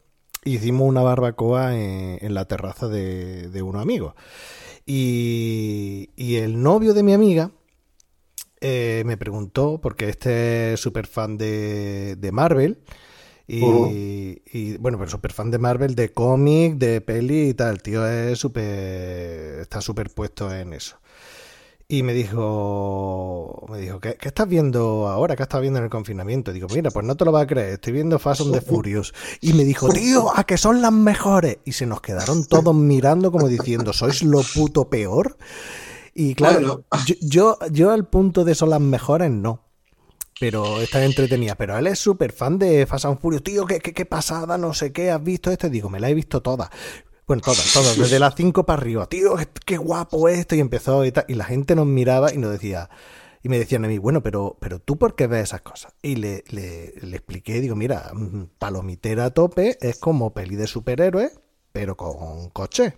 Hicimos una barbacoa en, la terraza de, de unos amigos. Y, y, el novio de mi amiga eh, me preguntó, porque este es súper fan de, de Marvel, y, bueno, pero súper fan de Marvel, de cómic, de peli y tal. El tío es súper. está súper puesto en eso. Y me dijo, me dijo, ¿qué, estás viendo ahora? ¿Qué estás viendo en el confinamiento? digo, mira, pues no te lo vas a creer, estoy viendo Fast and the Furious. Y me dijo, tío, a que son las mejores. Y se nos quedaron todos mirando como diciendo, ¿sois lo puto peor? Y claro, yo, yo, yo al punto de son las mejores, no pero está entretenida. Pero él es súper fan de Fast and Furious. Tío, ¿qué, qué, pasada, no sé qué, ¿has visto esto? Y digo, me la he visto toda. Bueno, todas, todas, desde las 5 para arriba. Tío, qué guapo esto. Y empezó y tal. Y la gente nos miraba y nos decía, y me decían a mí, bueno, pero, pero tú por qué ves esas cosas. Y le, le, le expliqué, digo, mira, mm, Palomitera a tope es como peli de superhéroes, pero con coche.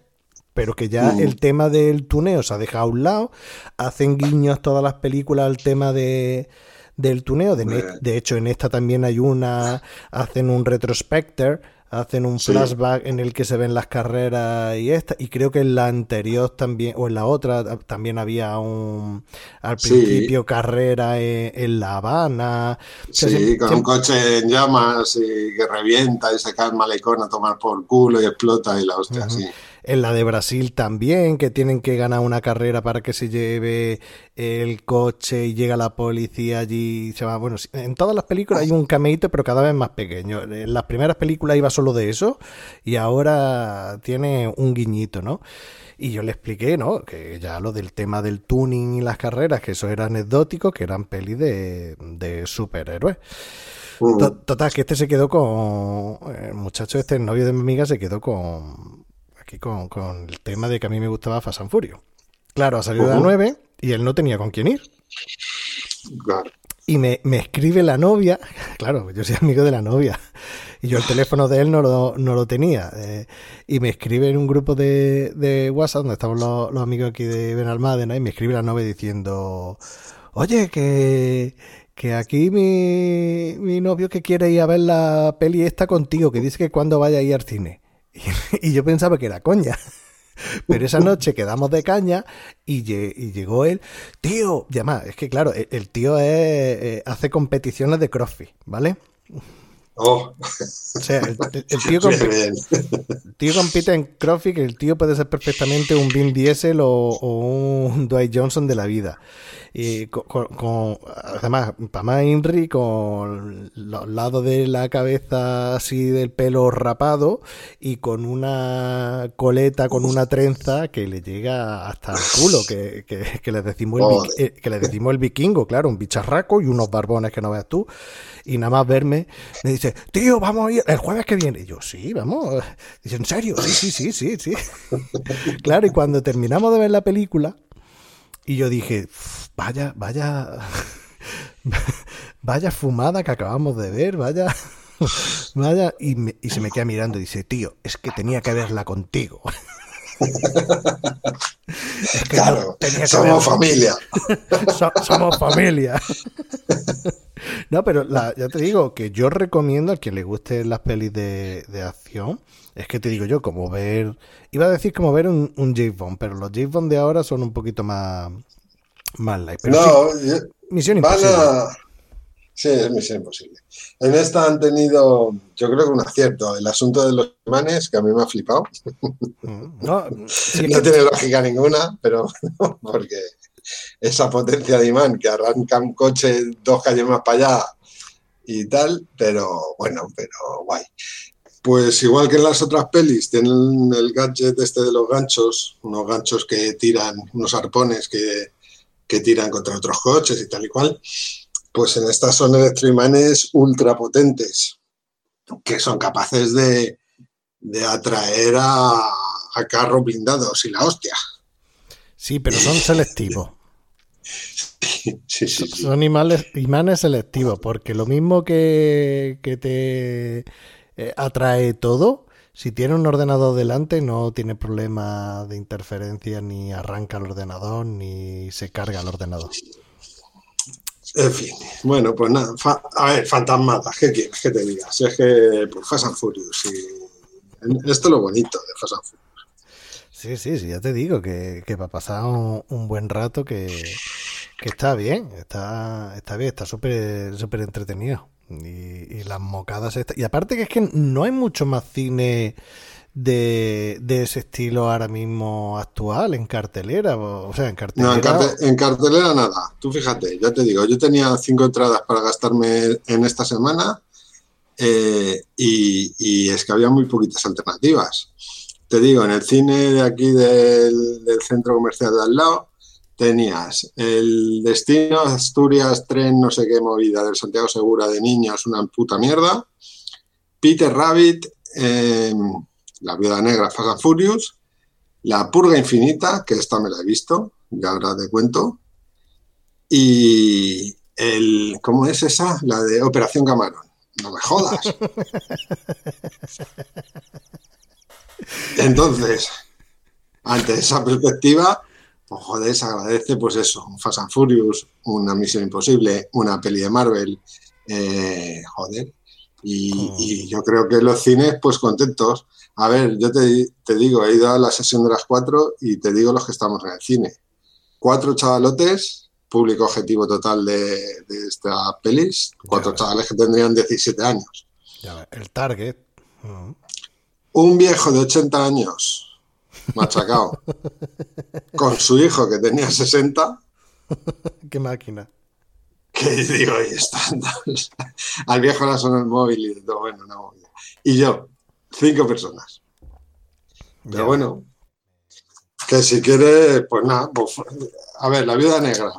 Pero que ya mm. el tema del tuneo se ha dejado a un lado. Hacen guiños todas las películas al tema de del tuneo. De, de, hecho, en esta también hay una, hacen un retrospector hacen un flashback en el que se ven las carreras y esta, y creo que en la anterior también, o en la otra, también había un, al principio carrera en, La Habana. sí, con un coche en llamas y que revienta y se cae el malecón a tomar por culo y explota y la hostia, sí en la de Brasil también, que tienen que ganar una carrera para que se lleve el coche y llega la policía allí. Se va. Bueno, en todas las películas hay un cameíto, pero cada vez más pequeño. En las primeras películas iba solo de eso y ahora tiene un guiñito, ¿no? Y yo le expliqué, ¿no? Que ya lo del tema del tuning y las carreras, que eso era anecdótico, que eran pelis de, de superhéroes. Total, que este se quedó con. El muchacho, este el novio de mi amiga, se quedó con aquí con, el tema de que a mí me gustaba Fast and Furious. Claro, ha salido a 9 y él no tenía con quién ir. Y me, escribe la novia, claro, yo soy amigo de la novia, y yo el teléfono de él no lo, tenía. Eh, y me escribe en un grupo de, WhatsApp, donde estamos los, amigos aquí de Benalmádena, y me escribe la novia diciendo, oye, que, que aquí mi, mi novio que quiere ir a ver la peli esta contigo, que dice que cuando vaya a ir al cine. Y, yo pensaba que era coña. Pero esa noche quedamos de caña y, llegó él, tío, y además, es que claro, el, tío eh, hace competiciones de CrossFit, ¿vale? Oh. O sea, el, tío compite, tío compite, en CrossFit, que el tío puede ser perfectamente un Vin Diesel o un Dwight Johnson de la vida. Y con, además, para más Inri, con los lados de la cabeza así del pelo rapado y con una coleta, con una trenza que le llega hasta el culo, que, que, le, decimos el, eh, que le decimos el vikingo, claro, un bicharraco y unos barbones que no veas tú. Y nada más verme, me dice, tío, vamos a ir el jueves que viene. Y yo, sí, vamos. Dice, ¿en serio? Sí, sí, sí, sí, sí. claro, y cuando terminamos de ver la película, y yo dije, vaya, vaya, vaya fumada que acabamos de ver, vaya, vaya, y, se me queda mirando y dice, tío, es que tenía que verla contigo. claro, somos familia. somos familia. no, pero ya te digo que yo recomiendo a quien le guste las pelis de, acción. Es que te digo yo, como ver. Iba a decir como ver un, un James Bond, pero los James Bond de ahora son un poquito más. Más light. no, misión imposible. Sí, es misión imposible. En esta han tenido, yo creo que un acierto. El asunto de los imanes, que a mí me ha flipado. Mm, no, no tiene lógica ninguna, pero porque esa potencia de imán que arranca un coche dos calles más para allá y tal, pero bueno, pero guay. Pues igual que en las otras pelis, tienen el gadget este de los ganchos, unos ganchos que tiran, unos arpones que, que tiran contra otros coches y tal y cual pues en estas son electroimanes ultra potentes que son capaces de, atraer a, carros blindados y la hostia. Sí, pero son selectivos. Son imanes, selectivos, porque lo mismo que, te eh, atrae todo, si tiene un ordenador delante no tiene problema de interferencia, ni arranca el ordenador, ni se carga el ordenador. En fin, bueno, pues nada, a ver, fantasmadas, ¿qué quieres que te diga? Si es que, pues Fast and Furious, y esto es lo bonito de Fast and Furious. Sí, sí, sí, ya te digo que, que para pasar un, buen rato que, está bien, está, está bien, está súper súper entretenido. Y, y, las mocadas, y aparte que es que no hay mucho más cine de, ese estilo ahora mismo actual en cartelera? O sea, en cartelera. No, en, cartelera nada. Tú fíjate, ya te digo, yo tenía cinco entradas para gastarme en esta semana eh, y, es que había muy poquitas alternativas. Te digo, en el cine de aquí del, centro comercial de al lado tenías el destino Asturias, tren, no sé qué movida del Santiago Segura de niños, una puta mierda. Peter Rabbit. Eh, la Viuda Negra, and Furious, La Purga Infinita, que esta me la he visto, ya ahora te cuento, y el, ¿cómo es esa? La de Operación Camarón. No me jodas. Entonces, ante esa perspectiva, pues joder, se agradece pues eso, un Fast and Furious, una Misión Imposible, una peli de Marvel, eh, joder, Y, y, yo creo que los cines, pues contentos. A ver, yo te, te, digo, he ido a la sesión de las cuatro y te digo los que estamos en el cine. Cuatro chavalotes, público objetivo total de, de esta pelis, cuatro chavales que tendrían 17 años. Ya, el target. Uh Un viejo de 80 años, machacado, con su hijo que tenía 60. Qué máquina. Que digo, ahí están. Al viejo le sonó el móvil y todo, bueno, una movida. Y yo, cinco personas. Pero bueno, que si quiere, pues nada, pues, a ver, la viuda negra.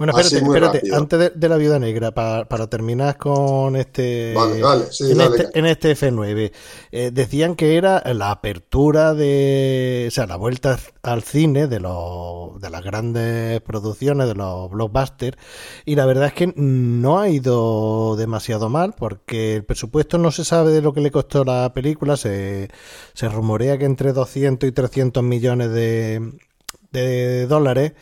Bueno, espérate, espérate antes de, de, la viuda negra, para, para terminar con este, vale, vale, sí, en, dale. este en, este F9, eh, decían que era la apertura de, o sea, la vuelta al cine de, los, de las grandes producciones, de los blockbusters, y la verdad es que no ha ido demasiado mal, porque el presupuesto no se sabe de lo que le costó la película, se, se rumorea que entre 200 y 300 millones de, de dólares,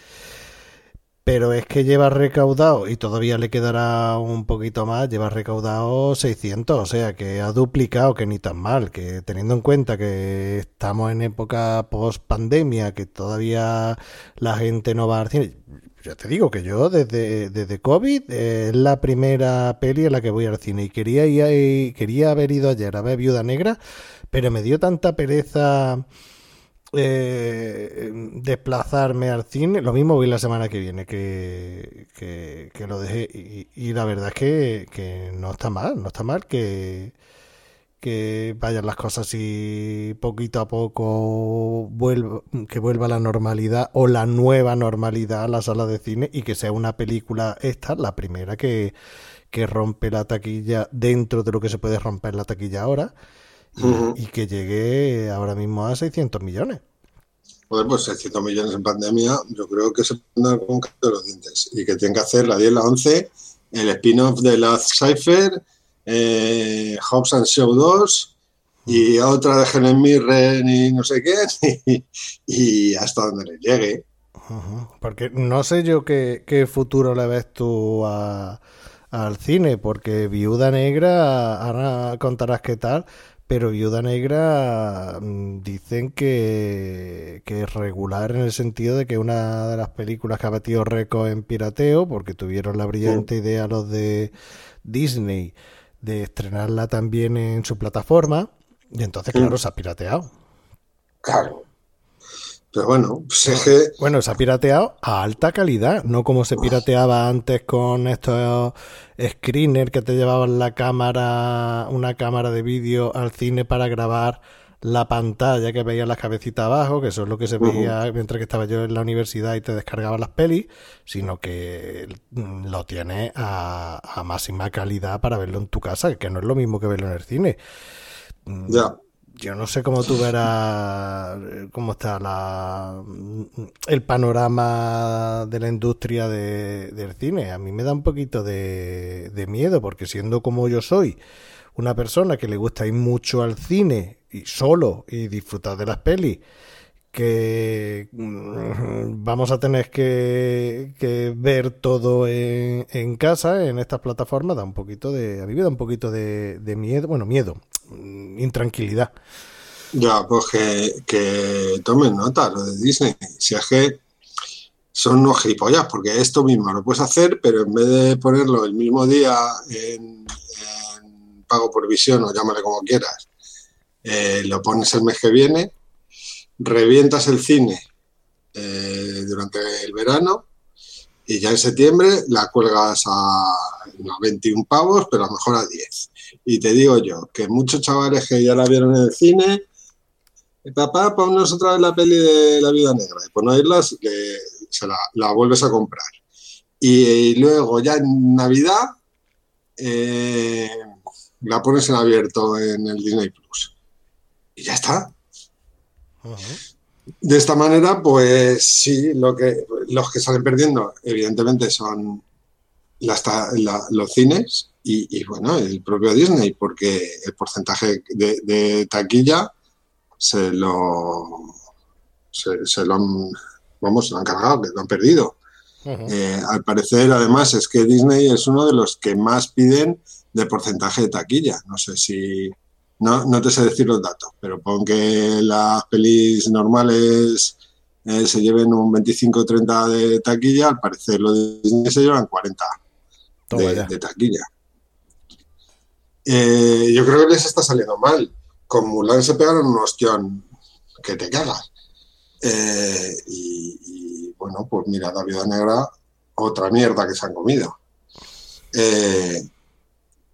pero es que lleva recaudado, y todavía le quedará un poquito más, lleva recaudado 600, o sea que ha duplicado, que ni tan mal, que teniendo en cuenta que estamos en época post pandemia, que todavía la gente no va al cine. Ya te digo que yo desde, desde COVID es la primera peli en la que voy al cine y quería, ir, quería haber ido ayer a ver Viuda Negra, pero me dio tanta pereza eh, desplazarme al cine. Lo mismo voy la semana que viene, que, que, lo dejé. Y, la verdad es que, que, no está mal, no está mal que, que vayan las cosas y poquito a poco vuelva, que vuelva la normalidad o la nueva normalidad a la sala de cine y que sea una película esta, la primera que, que rompe la taquilla dentro de lo que se puede romper la taquilla ahora uh -huh. y, que llegue ahora mismo a 600 millones. Joder, pues 600 millones en pandemia, yo creo que se pueden con de los dientes y que tienen que hacer la 10, la 11, el spin-off de la Cypher, eh, Hobbs and Show 2 y otra de Helen Mirren y no sé qué, y, y hasta donde le llegue. Uh -huh. Porque no sé yo qué, qué futuro le ves tú a, al cine, porque Viuda Negra, ahora contarás qué tal, pero Viuda Negra mm, dicen que, que, es regular en el sentido de que una de las películas que ha batido récord en pirateo, porque tuvieron la brillante sí. idea los de Disney de estrenarla también en su plataforma, y entonces, sí. claro, se ha pirateado. Claro. Bueno, pues es que... Bueno, se ha pirateado a alta calidad, no como se pirateaba antes con estos screeners que te llevaban la cámara, una cámara de vídeo al cine para grabar la pantalla que veía las cabecitas abajo, que eso es lo que se veía uh -huh. mientras que estaba yo en la universidad y te descargaba las pelis, sino que lo tienes a, a máxima calidad para verlo en tu casa, que no es lo mismo que verlo en el cine. Ya yo no sé cómo tú verás cómo está la, el panorama de la industria de, del cine. A mí me da un poquito de, miedo, porque siendo como yo soy, una persona que le gusta ir mucho al cine y solo y disfrutar de las pelis, que mm, vamos a tener que, ver todo en, casa, en estas plataformas, da un poquito de, a mí me da un poquito de, miedo, bueno, miedo, intranquilidad. Ya, pues que, tomen nota lo de Disney. Si es que son unos gilipollas, porque esto mismo lo puedes hacer, pero en vez de ponerlo el mismo día en, pago por visión o llámale como quieras, eh, lo pones el mes que viene, revientas el cine eh, durante el verano y ya en septiembre la cuelgas a, a 21 pavos, pero a lo mejor a 10. Y te digo yo, que muchos chavales que ya la vieron en el cine, papá, ponnos otra vez la peli de La Vida Negra. Y por no irlas, le, se la, la, vuelves a comprar. Y, y, luego ya en Navidad eh, la pones en abierto en el Disney Plus. Y ya está. Uh -huh. De esta manera, pues sí, lo que, los que salen perdiendo, evidentemente, son las, la, los cines y, y, bueno, el propio Disney, porque el porcentaje de, de taquilla se lo, se, se, lo han, vamos, lo han cargado, que lo han perdido. Eh, al parecer, además, es que Disney es uno de los que más piden de porcentaje de taquilla. No sé si. No, no te sé decir los datos, pero pon que las pelis normales eh, se lleven un 25-30 de taquilla, al parecer los de Disney se llevan 40 de, taquilla. Eh, yo creo que les está saliendo mal. Con Mulan se pegaron un ostión que te cagas. Eh, y, bueno, pues mira, la viuda negra, otra mierda que se han comido. Eh,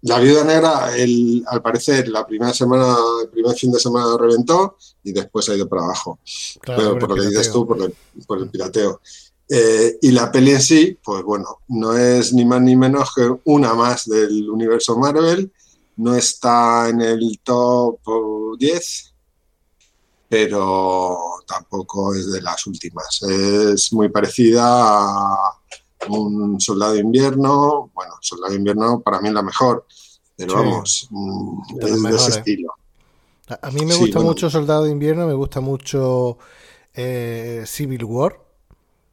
la viuda negra, el, al parecer, la primera semana, el primer fin de semana reventó y después ha ido para abajo. Pero por lo que dices tú, por el, pirateo. Eh, y la peli en sí, pues bueno, no es ni más ni menos que una más del universo Marvel. No está en el top 10, pero tampoco es de las últimas. Es muy parecida a un Soldado de Invierno. Bueno, Soldado de Invierno para mí es la mejor, pero vamos, mm, es de ese estilo. A mí me gusta mucho Soldado de Invierno, me gusta mucho eh, Civil War.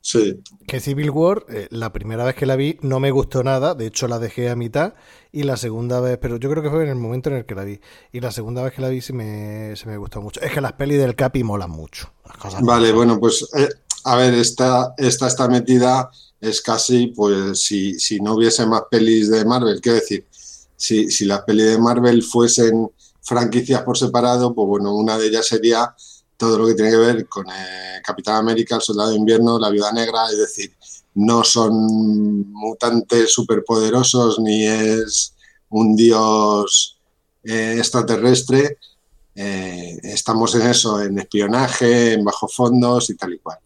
Sí. Que Civil War, eh, la primera vez que la vi, no me gustó nada. De hecho, la dejé a mitad. Y la segunda vez, pero yo creo que fue en el momento en el que la vi. Y la segunda vez que la vi se me, se me gustó mucho. Es que las pelis del Capi molan mucho. vale, bueno, pues eh, a ver, esta, esta está metida, es casi, pues si, si no hubiese más pelis de Marvel, quiero decir, si, si las pelis de Marvel fuesen franquicias por separado, pues bueno, una de ellas sería todo lo que tiene que ver con eh, Capitán América, el Soldado de Invierno, la Viuda Negra, es decir, no son mutantes superpoderosos ni es un dios eh, extraterrestre. Eh, estamos en eso, en espionaje, en bajos fondos y tal y cual.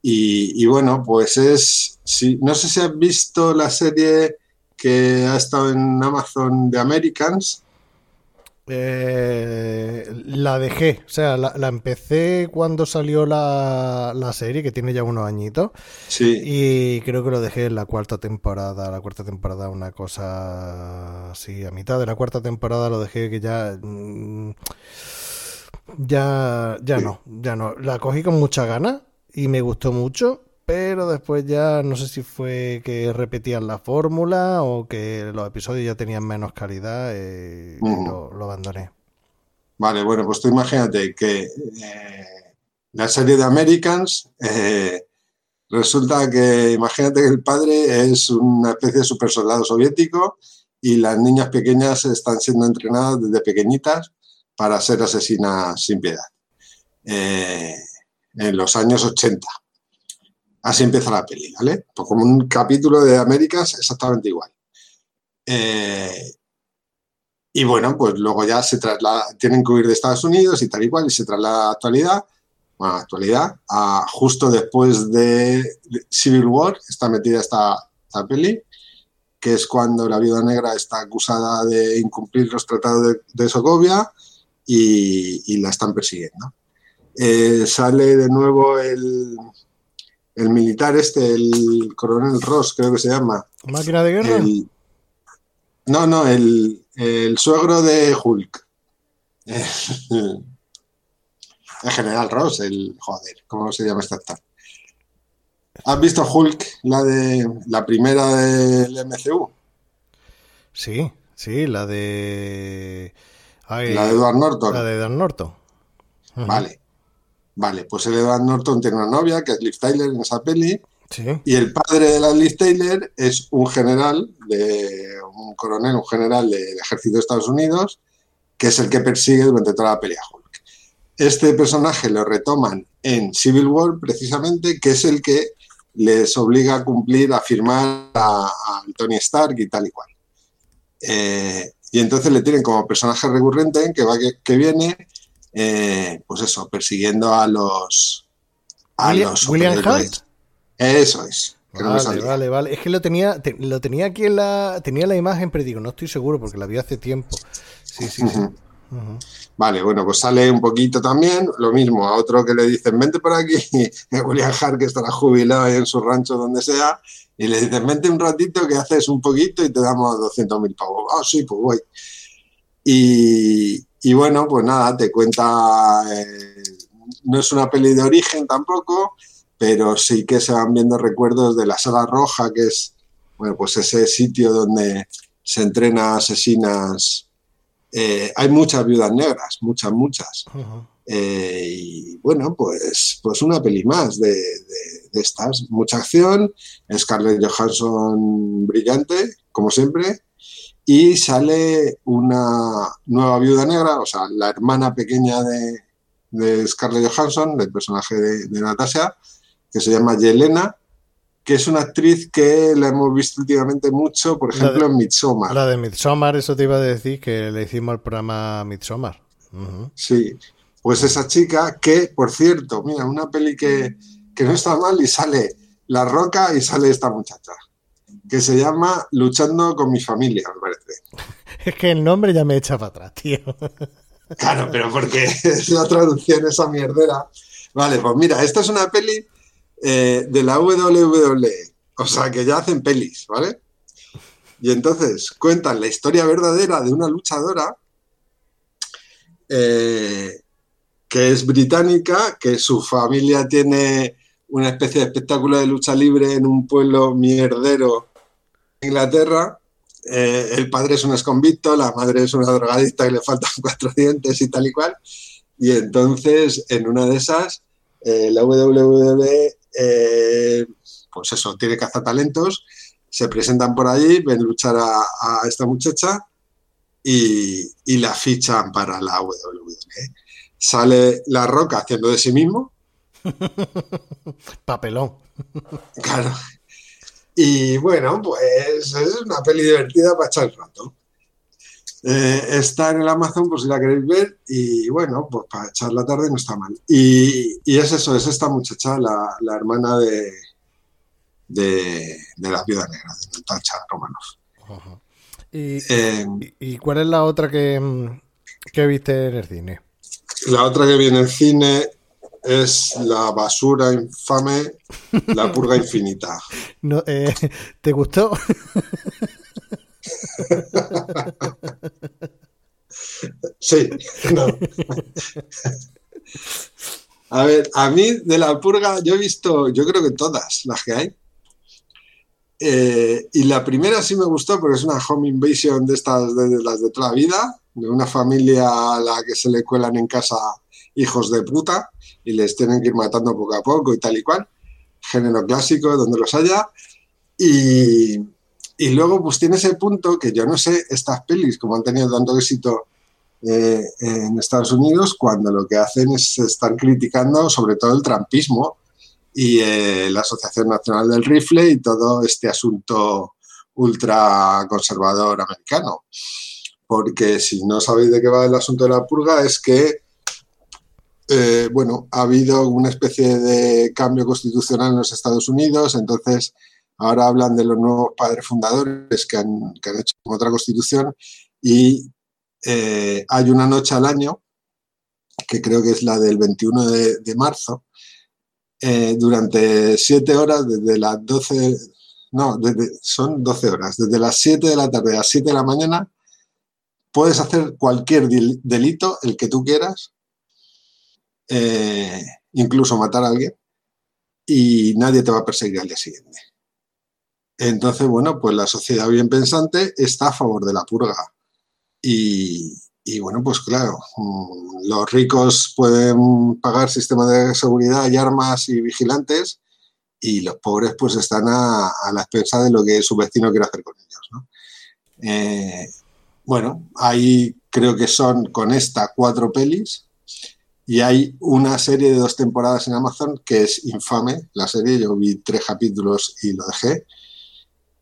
Y, bueno, pues es, no sé si has visto la serie que ha estado en Amazon de Americans, eh, la dejé, o sea, la, empecé cuando salió la, serie, que tiene ya unos añitos. Sí. Y creo que lo dejé en la cuarta temporada. La cuarta temporada, una cosa así, a mitad de la cuarta temporada lo dejé que ya. Mm, ya, ya no, ya no. La cogí con mucha ganas y me gustó mucho pero después ya no sé si fue que repetían la fórmula o que los episodios ya tenían menos calidad eh, y lo, abandoné. Vale, bueno, pues tú imagínate que eh, la serie de Americans eh, resulta que imagínate que el padre es una especie de super soldado soviético y las niñas pequeñas están siendo entrenadas desde pequeñitas para ser asesinas sin piedad. en los años 80. Así empieza la peli, ¿vale? Pues como un capítulo de Américas exactamente igual. Eh, y bueno, pues luego ya se traslada, tienen que huir de Estados Unidos y tal y cual, y se traslada a la actualidad, bueno, actualidad, a justo después de Civil War, está metida esta, peli, que es cuando la viuda negra está acusada de incumplir los tratados de, Sokovia y, la están persiguiendo. Eh, sale de nuevo el, el militar este, el coronel Ross, creo que se llama. ¿Máquina de guerra? no, no, el, suegro de Hulk. el general Ross, el joder, ¿cómo se llama este actor? ¿Has visto Hulk, la de la primera del MCU? Sí, sí, la de. la de Edward Norton. La de Edward Norton. Vale. Vale, pues el Edward Norton tiene una novia que es Liv Tyler en esa peli. Y el padre de la Liv Taylor es un general, de, un coronel, un general del ejército de Estados Unidos, que es el que persigue durante toda la pelea Hulk. Este personaje lo retoman en Civil War, precisamente, que es el que les obliga a cumplir, a firmar a, Tony Stark y tal y cual. Eh, y entonces le tienen como personaje recurrente que va que viene eh, pues eso, persiguiendo a los. A William, los William Hart. Eso es. Vale, vale, vale. Es que lo tenía, lo tenía aquí en la. Tenía la imagen, pero digo, no estoy seguro porque la vi hace tiempo. Sí, sí, sí. Vale, bueno, pues sale un poquito también, lo mismo, a otro que le dicen, vente por aquí, William Hart que estará jubilado ahí en su rancho donde sea, y le dicen, vente un ratito que haces un poquito y te damos 200 mil pavos. Ah, sí, pues voy. Y, y bueno, pues nada, te cuenta, eh, no es una peli de origen tampoco, pero sí que se van viendo recuerdos de la Sala Roja, que es bueno, pues ese sitio donde se entrena asesinas. Eh, hay muchas viudas negras, muchas, muchas. Eh, y bueno, pues, pues una peli más de, de, estas. Mucha acción, Scarlett Johansson brillante, como siempre, y sale una nueva viuda negra, o sea, la hermana pequeña de, de Scarlett Johansson, del personaje de, de Natasha, que se llama Yelena, que es una actriz que la hemos visto últimamente mucho, por ejemplo, de, en Midsommar. La de Midsommar, eso te iba a decir, que le hicimos el programa Midsommar. Uh -huh. Sí, pues esa chica que, por cierto, mira, una peli que, que no está mal y sale La Roca y sale esta muchacha, que se llama Luchando con mi familia, me parece. Es que el nombre ya me echa para atrás, tío. Claro, pero porque es la traducción esa mierdera. Vale, pues mira, esta es una peli eh, de la WWE, o sea que ya hacen pelis, ¿vale? Y entonces cuentan la historia verdadera de una luchadora eh, que es británica, que su familia tiene una especie de espectáculo de lucha libre en un pueblo mierdero de Inglaterra. Eh, el padre es un exconvicto, la madre es una drogadicta y le faltan cuatro dientes y tal y cual. Y entonces, en una de esas, eh, la WWE, eh, pues eso, tiene cazatalentos, se presentan por allí, ven luchar a, a esta muchacha y, y, la fichan para la WWE. Sale La Roca haciendo de sí mismo. Papelón. Claro. Y bueno, pues es una peli divertida para echar el rato. Eh, está en el Amazon por si la queréis ver y bueno, pues para echar la tarde no está mal. Y, y es eso, es esta muchacha, la, la hermana de, de, de, la viuda negra, de Natasha Romanoff. -huh. ¿Y, eh, ¿Y, cuál es la otra que, que viste en el cine? La otra que viene en el cine es la basura infame, la purga infinita. No, eh, ¿Te gustó? sí, no. A ver, a mí de la purga yo he visto, yo creo que todas las que hay. Eh, y la primera sí me gustó porque es una home invasion de estas, de, de las de toda la vida, de una familia a la que se le cuelan en casa hijos de puta y les tienen que ir matando poco a poco y tal y cual. Género clásico, donde los haya. Y, y luego, pues tiene ese punto que yo no sé, estas pelis, como han tenido tanto éxito eh, en Estados Unidos, cuando lo que hacen es estar criticando sobre todo el trampismo y eh, la Asociación Nacional del Rifle y todo este asunto ultra conservador americano. Porque si no sabéis de qué va el asunto de la purga, es que eh, bueno, ha habido una especie de cambio constitucional en los Estados Unidos, entonces ahora hablan de los nuevos padres fundadores que han, hecho otra constitución y eh, hay una noche al año, que creo que es la del 21 de, de marzo, eh, durante siete horas, desde las 12, no, desde, son 12 horas, desde las 7 de la tarde a las 7 de la mañana, puedes hacer cualquier delito, el que tú quieras, eh, incluso matar a alguien, y nadie te va a perseguir al día siguiente. Entonces, bueno, pues la sociedad bien pensante está a favor de la purga. Y, bueno, pues claro, mm, los ricos pueden pagar sistemas de seguridad y armas y vigilantes, y los pobres pues están a, la expensa de lo que su vecino quiere hacer con ellos. Eh, bueno, ahí creo que son con esta cuatro pelis y hay una serie de dos temporadas en Amazon que es infame, la serie, yo vi tres capítulos y lo dejé.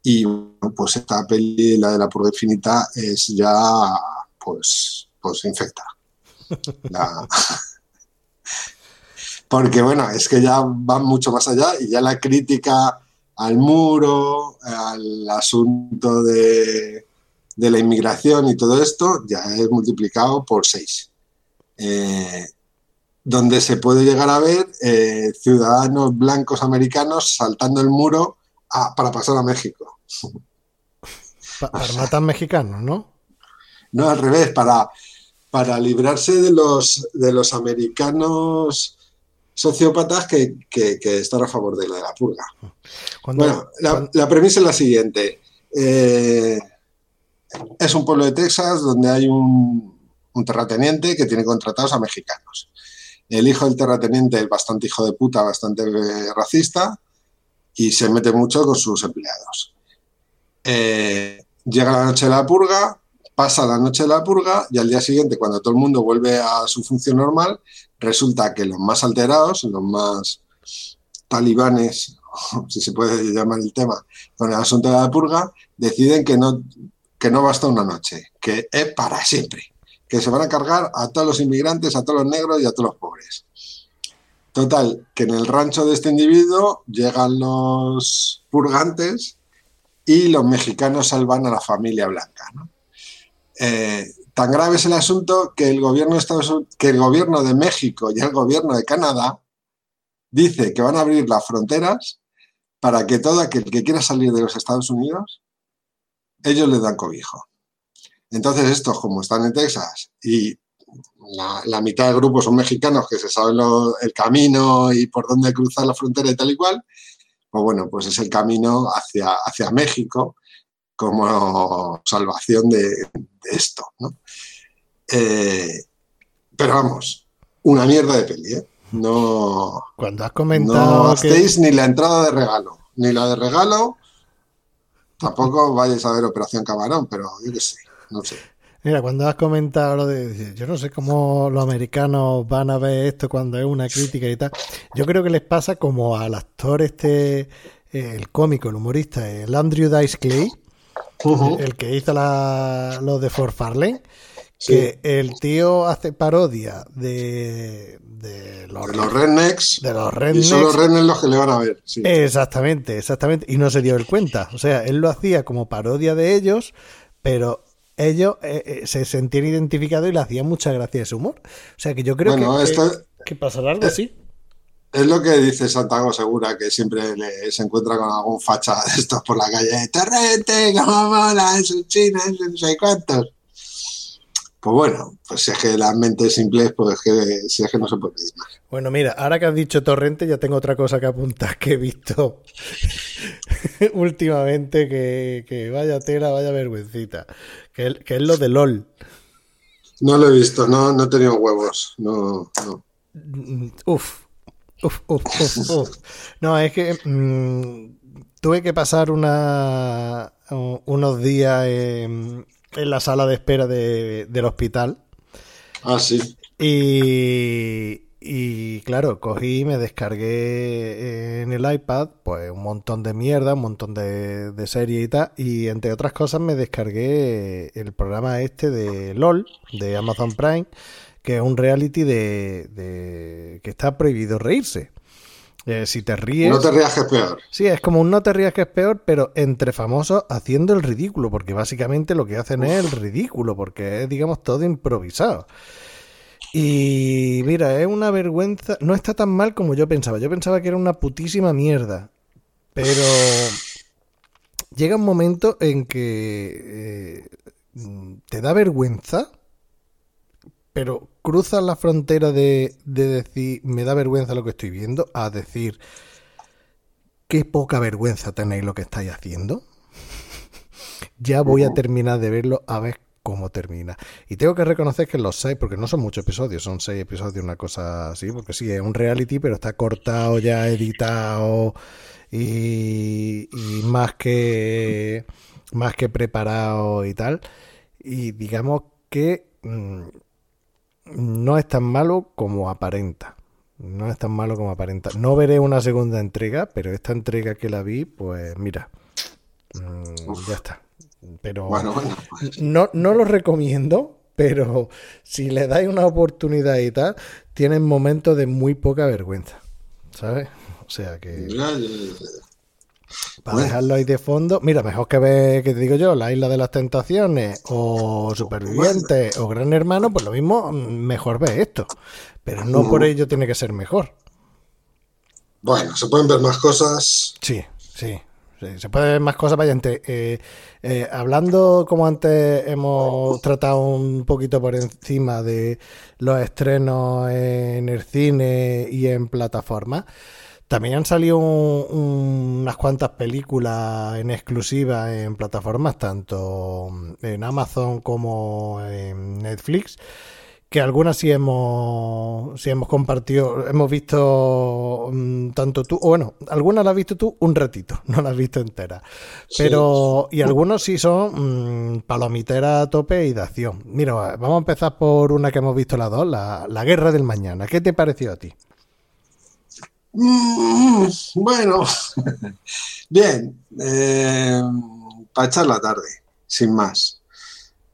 Y pues esta peli, la de la prueba infinita, es ya, pues, pues infecta. La... Porque bueno, es que ya van mucho más allá y ya la crítica al muro, al asunto de, de la inmigración y todo esto, ya es multiplicado por seis. Eh, donde se puede llegar a ver eh, ciudadanos blancos americanos saltando el muro a, para pasar a México. Para matar mexicanos, ¿no? No, al revés, para, para librarse de los, de los americanos sociópatas que, que, están a favor de la, purga. bueno, la, premisa es la siguiente. Eh, es un pueblo de Texas donde hay un, un, terrateniente que tiene contratados a mexicanos. El hijo del terrateniente es bastante hijo de puta, bastante eh, racista y se mete mucho con sus empleados. Eh, llega la noche de la purga, pasa la noche de la purga y al día siguiente, cuando todo el mundo vuelve a su función normal, resulta que los más alterados, los más talibanes, si se puede llamar el tema, con el asunto de la purga, deciden que no, que no basta una noche, que es para siempre, que se van a cargar a todos los inmigrantes, a todos los negros y a todos los pobres. Total, que en el rancho de este individuo llegan los purgantes y los mexicanos salvan a la familia blanca. Eh, tan grave es el asunto que el, gobierno de que el gobierno de México y el gobierno de Canadá dice que van a abrir las fronteras para que todo aquel que quiera salir de los Estados Unidos, ellos le dan cobijo. Entonces estos, como están en Texas y la, mitad del grupo son mexicanos que se saben el camino y por dónde cruzar la frontera y tal y cual, pues bueno, pues es el camino hacia, hacia México como salvación de, esto, ¿no? Eh, pero vamos, una mierda de peli, ¿eh? No. Cuando has comentado. No hacéis ni la entrada de regalo, ni la de regalo. Tampoco vayáis a ver Operación Camarón, pero yo qué sé, no sé. Mira, cuando has comentado lo de. Yo no sé cómo los americanos van a ver esto cuando es una crítica y tal. Yo creo que les pasa como al actor este, el cómico, el humorista, el Andrew Dice Clay, el, que hizo la, lo de For Farlane. Que el tío hace parodia de, de los, de los rednecks. De los rednecks. Y son los rednecks los que le van a ver. Exactamente, exactamente. Y no se dio el cuenta. O sea, él lo hacía como parodia de ellos, pero ellos eh, eh, se sentían identificados y le hacían mucha gracia ese humor. O sea que yo creo que, que, pasará algo así. Es lo que dice Santiago Segura, que siempre se encuentra con algún facha de estos por la calle. ¡Torrente! ¡Cómo mola! ¡Es un chino! ¡Es no sé cuántos! Pues bueno, pues si es que la mente es simple, pues es que, si es que no se puede pedir más. Bueno, mira, ahora que has dicho torrente, ya tengo otra cosa que apuntar que he visto últimamente, que, vaya tela, vaya vergüencita, que, que, es lo de LOL. No lo he visto, no, no he tenido huevos, no, no. Uf, uf, uf, uf, No, es que mm, tuve que pasar una, unos días en en la sala de espera del hospital. Ah, sí. Y, y claro, cogí y me descargué en el iPad pues un montón de mierda, un montón de, de series y tal. Y entre otras cosas me descargué el programa este de LOL, de Amazon Prime, que es un reality de, de que está prohibido reírse. Eh, si te ríes. No te rías que es peor. Sí, es como un no te rías que es peor, pero entre famosos haciendo el ridículo, porque básicamente lo que hacen es el ridículo, porque es, digamos, todo improvisado. Y mira, es una vergüenza. No está tan mal como yo pensaba. Yo pensaba que era una putísima mierda. Pero llega un momento en que eh, te da vergüenza pero cruza la frontera de, decir, me da vergüenza lo que estoy viendo, a decir, qué poca vergüenza tenéis lo que estáis haciendo. ya voy a terminar de verlo a ver cómo termina. Y tengo que reconocer que los seis, porque no son muchos episodios, son seis episodios, una cosa así, porque sí, es un reality, pero está cortado, ya editado y, y más que más que preparado y tal. Y digamos que mm, no es tan malo como aparenta. No es tan malo como aparenta. No veré una segunda entrega, pero esta entrega que la vi, pues mira, mm, ya está. Pero pues. no, no lo recomiendo, pero si le dais una oportunidad y tal, tienen momentos de muy poca vergüenza. ¿Sabes? O sea que. Para dejarlo ahí de fondo. Mira, mejor que ver, que te digo yo, La Isla de las Tentaciones o Supervivientes o Gran Hermano, pues lo mismo, mejor ve esto. Pero no por ello tiene que ser mejor. Bueno, se pueden ver más cosas. Sí, sí, Se puede ver más cosas, vaya, eh, eh, hablando como antes hemos tratado un poquito por encima de los estrenos en el cine y en plataformas, también han salido unas cuantas películas en exclusiva en plataformas, tanto en Amazon como en Netflix que algunas sí hemos, sí hemos compartido, hemos visto mm, tanto tú, o bueno, algunas las has visto tú un ratito, no las has visto entera. Pero, y algunos sí son mm, palomitera a tope y de acción. Mira, vamos a empezar por una que hemos visto las dos, la, la Guerra del Mañana. ¿Qué te pareció a ti? Mm, bueno, bien, eh, para echar la tarde, sin más.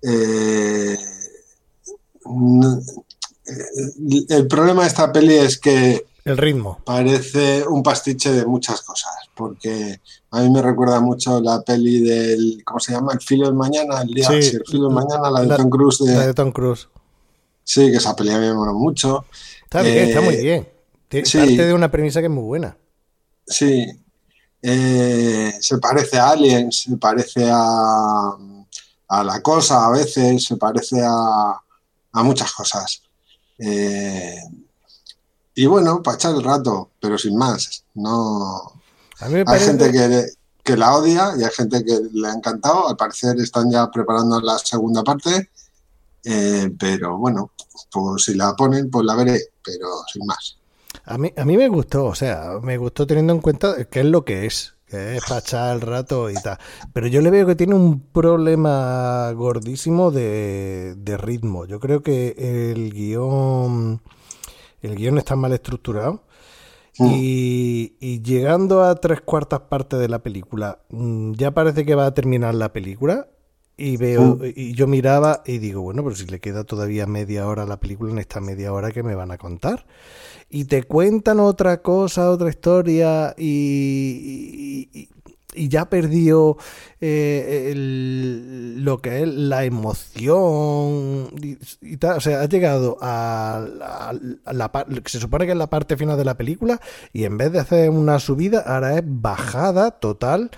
Eh, el problema de esta peli es que el ritmo parece un pastiche de muchas cosas, porque a mí me recuerda mucho la peli del ¿cómo se llama? El filo del mañana, el día, sí, el filo del mañana, la de Tom Cruise. la de Tom Cruise. Sí, que esa peli a mí me mola mucho. Está bien, está muy eh, bien. parte de una premisa que es muy buena. Sí. Eh, se parece a Aliens, se parece a, a la cosa a veces, se parece a, a muchas cosas. Eh, y bueno, para echar el rato, pero sin más. No. Hay gente que, que, la odia y hay gente que le ha encantado. Al parecer están ya preparando la segunda parte. Eh, pero bueno, pues si la ponen, pues la veré, pero sin más. A mí, a mí me gustó, o sea, me gustó teniendo en cuenta qué es lo que es que es para echar el rato y tal. Pero yo le veo que tiene un problema gordísimo de, ritmo. Yo creo que el guion, el guion está mal estructurado. Mm. Y, llegando a tres cuartas partes de la película, mm, ya parece que va a terminar la película. Y veo, y yo miraba y digo, bueno, pero si le queda todavía media hora a la película, en esta media hora que me van a contar y te cuentan otra cosa, otra historia y, y, ya perdió eh, lo que es la emoción y, tal. O sea, ha llegado a, la, parte se supone que es la parte final de la película y en vez de hacer una subida, ahora es bajada total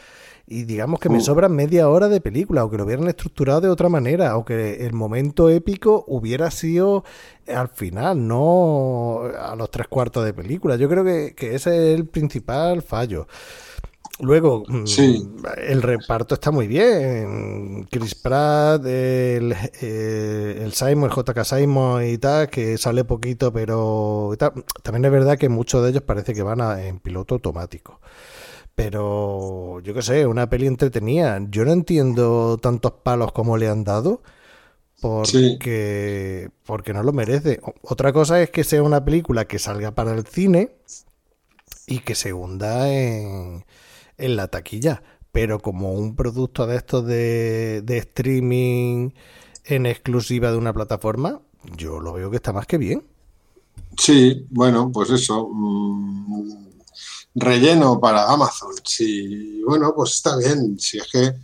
y digamos que me uh. sobra media hora de película, o que lo hubieran estructurado de otra manera, o que el momento épico hubiera sido al final, no a los tres cuartos de película. Yo creo que, ese es el principal fallo. Luego, mm, el reparto está muy bien. Chris Pratt, el, eh, el Simon, el JK Simon y tal, que sale poquito, pero también es verdad que muchos de ellos parece que van en piloto automático. Pero yo qué sé, una peli entretenida. Yo no entiendo tantos palos como le han dado porque, porque no lo merece. Otra cosa es que sea una película que salga para el cine y que se hunda en, en la taquilla. Pero como un producto de estos de, de streaming en exclusiva de una plataforma, yo lo veo que está más que bien. Sí, bueno, pues eso. Mm, relleno para Amazon. Si, bueno, pues está bien. Si es que,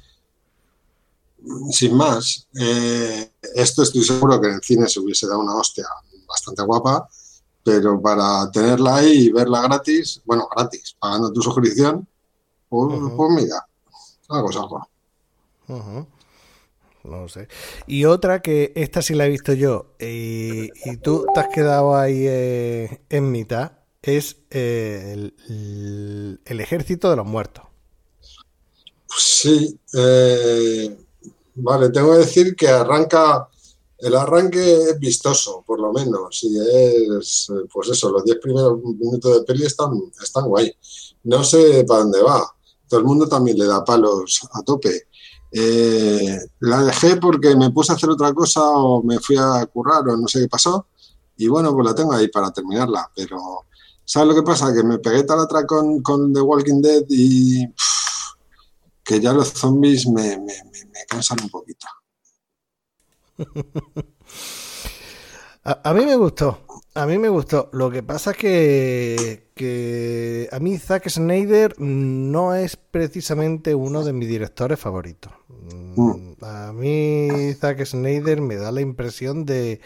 sin más, eh, esto estoy seguro que en el cine se hubiese dado una hostia bastante guapa, pero para tenerla ahí y verla gratis, bueno, gratis, pagando tu suscripción, pues, pues mira, algo es algo. No sé. Y otra que esta sí la he visto yo y, y tú te has quedado ahí eh, en mitad es eh, el, ejército de los muertos. Sí, eh, vale, tengo que decir que arranca, el arranque es vistoso, por lo menos, y es, pues eso, los 10 primeros minutos de peli están, están guay. No sé para dónde va, todo el mundo también le da palos a tope. Eh, la dejé porque me puse a hacer otra cosa o me fui a currar o no sé qué pasó. Y bueno, pues la tengo ahí para terminarla, pero ¿Sabes lo que pasa? Que me pegué tal atrás con, con, The Walking Dead y que ya los zombies me, me, cansan un poquito. a, mí me gustó, a mí me gustó. Lo que pasa es que, que a mí Zack Snyder no es precisamente uno de mis directores favoritos. Mm. A mí Zack Snyder me da la impresión de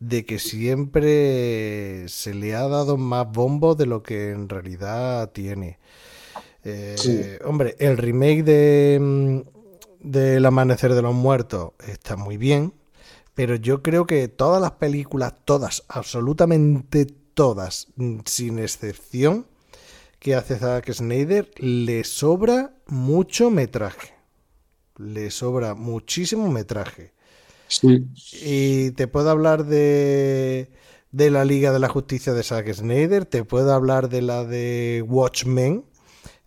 de que siempre se le ha dado más bombo de lo que en realidad tiene. Eh, hombre, el remake de mm, del Amanecer de los Muertos está muy bien, pero yo creo que todas las películas, todas, absolutamente todas, mm, sin excepción, que hace Zack Snyder, le sobra mucho metraje. Le sobra muchísimo metraje. Sí. Y te puedo hablar de, de la Liga de la Justicia de Zack Snyder, te puedo hablar de la de Watchmen.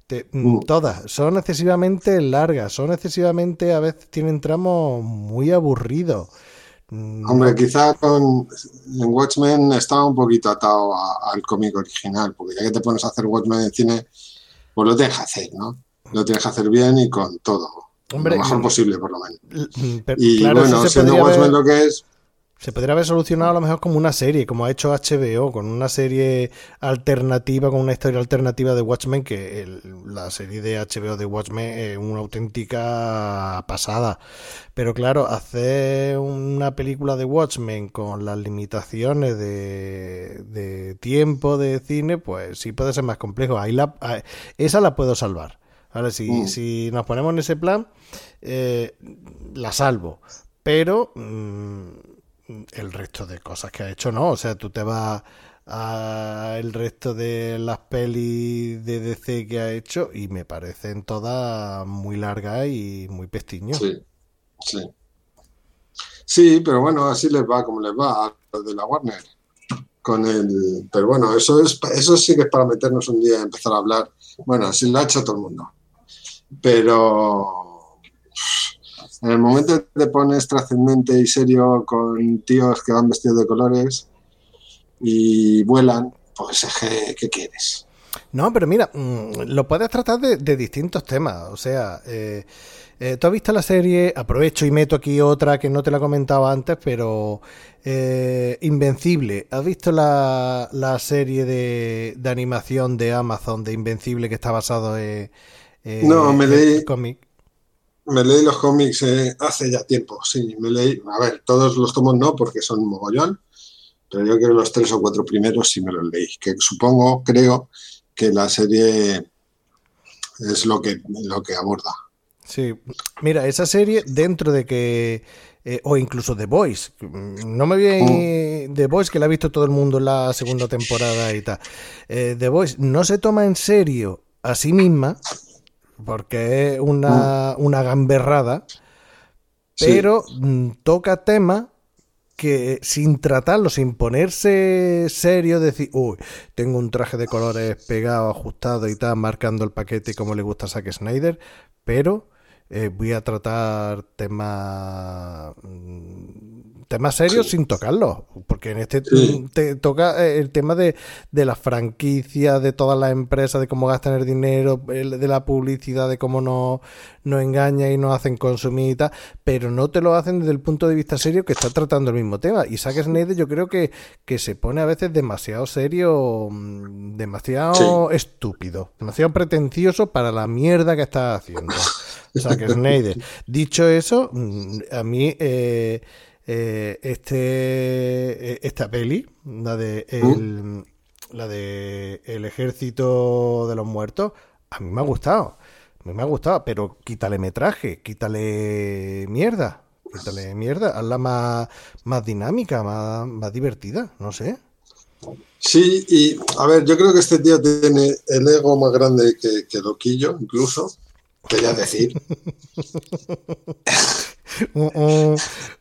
te- mm, Mm. Todas son excesivamente largas, son excesivamente, a veces tienen tramos muy aburridos. Mm, Hombre, quizá con en Watchmen estaba un poquito atado a- al cómic original, porque ya que te pones a hacer Watchmen en cine, pues lo tienes que hacer, ¿no? Lo tienes que hacer bien y con todo. Hombre, lo mejor posible, por lo menos. mm, pero Y claro, bueno, se siendo Watchmen lo que es, Se podría haber solucionado a lo mejor como una serie, como ha hecho HBO, con una serie alternativa, con una historia alternativa de Watchmen, que el- la serie de HBO de Watchmen es una auténtica pasada. Pero claro, hacer una película de Watchmen con las limitaciones de, de tiempo de cine, pues sí puede ser más complejo. Ahí la, esa la puedo salvar. Ahora, si, Mm. si nos ponemos en ese plan, eh, la salvo. Pero mm, el resto de cosas que ha hecho no. O sea, tú te vas a el resto de las pelis de DC que ha hecho y me parecen todas muy largas y muy pestiños. sí, sí. Sí, pero bueno, así les va como les va a los de la Warner. Con el, pero bueno, eso es eso sí que es para meternos un día y empezar a hablar. Bueno, así lo ha hecho todo el mundo. Pero en el momento que te pones trascendente y serio con tíos que van vestidos de colores y vuelan, pues ¿qué, qué quieres? No, pero mira, mm, lo puedes tratar de, de distintos temas. O sea, eh, eh, tú has visto la serie, aprovecho y meto aquí otra que no te la comentaba antes, pero eh, Invencible. ¿Has visto la, la serie de, de animación de Amazon de Invencible que está basado en, en- No, me en leí- cómic? Me leí los cómics eh, hace ya tiempo, sí, me leí, a ver, todos los tomos no porque son mogollón, pero yo creo que los tres o cuatro primeros sí me los leí, que supongo, creo que la serie es lo que, lo que aborda. Sí, mira, esa serie dentro de que, eh, o incluso The Voice, mm, no me viene The Voice que la ha visto todo el mundo en la segunda temporada y tal. Eh, The Voice no se toma en serio a sí misma, porque es una, una gamberrada, Sí. pero mm, toca temas que sin tratarlo, sin ponerse serio, decir, uy, tengo un traje de colores pegado, ajustado y tal, marcando el paquete como le gusta a Zack Snyder, pero eh, voy a tratar temas mm, temas serios Sí. sin tocarlos, porque en este Sí. te toca eh, el tema de, de las franquicias, de todas las empresas, de cómo gastan el dinero, de la publicidad, de cómo nos nos engañan y nos hacen consumir y tal, pero no te lo hacen desde el punto de vista serio que está tratando el mismo tema. Y Zack Snyder yo creo que, que se pone a veces demasiado serio, mm, demasiado estúpido, demasiado pretencioso para la mierda que está haciendo. Zack Snyder. Dicho eso, mm, a mí eh, eh, este eh, esta peli, la de el, la de el ejército de los muertos, a mí me ha gustado. A mí me ha gustado, pero quítale metraje, quítale mierda, quítale mierda, hazla más, más dinámica, más, más divertida, no sé. Sí, y a ver, yo creo que este tío tiene el ego más grande que, que Loquillo, incluso, quería decir.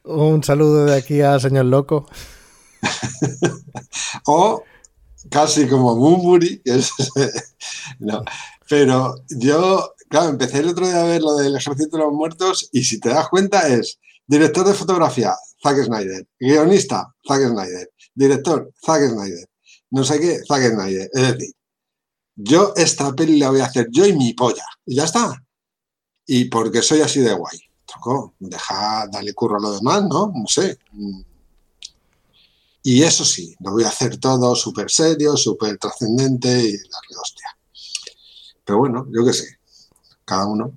Un, saludo de aquí al señor loco. o casi como es, no, pero yo, claro, empecé el otro día a ver lo del Ejército de los Muertos y si te das cuenta es director de fotografía, Zack Snyder, guionista, Zack Snyder, director, Zack Snyder, no sé qué, Zack Snyder. Es decir, yo esta peli la voy a hacer yo y mi polla, y ya está. Y porque soy así de guay. Deja, dale curro a lo demás, ¿no? No sé. Y eso sí, lo voy a hacer todo súper serio, súper trascendente y darle hostia. Pero bueno, yo qué sé, cada uno.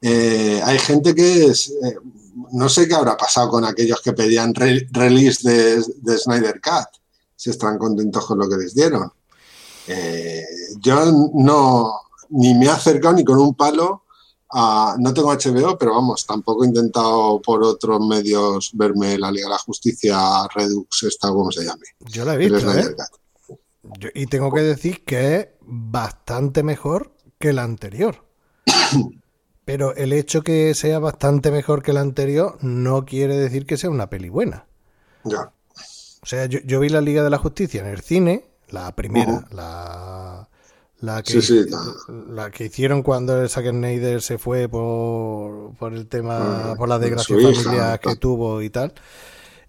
Eh, hay gente que es, eh, no sé qué habrá pasado con aquellos que pedían re- release de, de Snyder Cut, si están contentos con lo que les dieron. Eh, yo no, ni me he acercado ni con un palo a, no tengo HBO, pero vamos, tampoco he intentado por otros medios verme la Liga de la Justicia Redux, esta como se llame. Yo la he visto, ¿eh? y tengo que decir que es bastante mejor que la anterior. Pero el hecho que sea bastante mejor que la anterior no quiere decir que sea una peli buena. Ya. O sea, yo, vi la Liga de la Justicia en el cine, la primera, la, la, que, la que hicieron cuando el Zack Snyder se fue por, por el tema, por la desgracia familiar que tuvo y tal.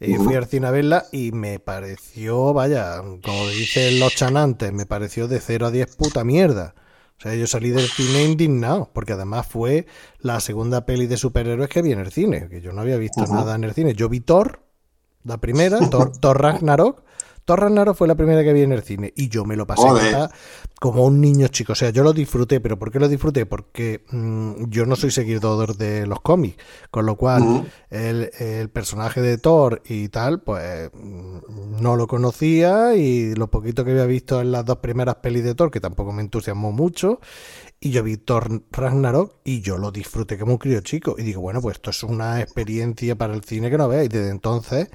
Y fui al cine a verla y me pareció, vaya, como dicen los chanantes, me pareció de 0 a 10 puta mierda. O sea, yo salí del cine indignado, porque además fue la segunda peli de superhéroes que vi en el cine, que yo no había visto nada en el cine. Yo vi Thor, la primera, Thor, Thor Ragnarok, Thor Ragnarok fue la primera que vi en el cine y yo me lo pasé como un niño chico. O sea, yo lo disfruté, pero ¿por qué lo disfruté? Porque mm, yo no soy seguidor de los cómics, con lo cual el, personaje de Thor y tal, pues mm, no lo conocía y lo poquito que había visto en las dos primeras pelis de Thor, que tampoco me entusiasmó mucho, y yo vi Thor Ragnarok y yo lo disfruté como un crío chico. Y digo, bueno, pues esto es una experiencia para el cine que no veáis. Desde entonces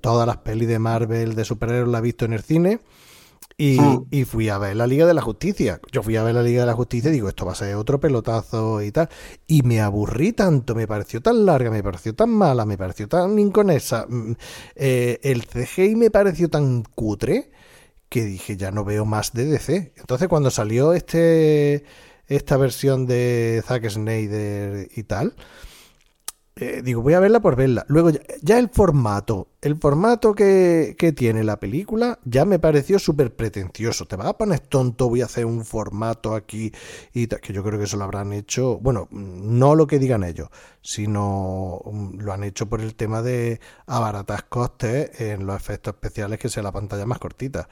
todas las pelis de Marvel de superhéroes las he visto en el cine. Hmm. Y, fui a ver la Liga de la Justicia. Yo fui a ver la Liga de la Justicia y digo, esto va a ser otro pelotazo y tal. Y me aburrí tanto, me pareció tan larga, me pareció tan mala, me pareció tan inconesa. Mm, eh, el CGI me pareció tan cutre que dije, ya no veo más de DC. Entonces cuando salió este esta versión de Zack Snyder y tal, eh, digo, voy a verla por verla. Luego, ya, el formato, el formato que, tiene la película ya me pareció súper pretencioso. Te vas a poner tonto, voy a hacer un formato aquí y que yo creo que eso lo habrán hecho, bueno, no lo que digan ellos, sino mm, lo han hecho por el tema de abaratar costes en los efectos especiales que sea la pantalla más cortita.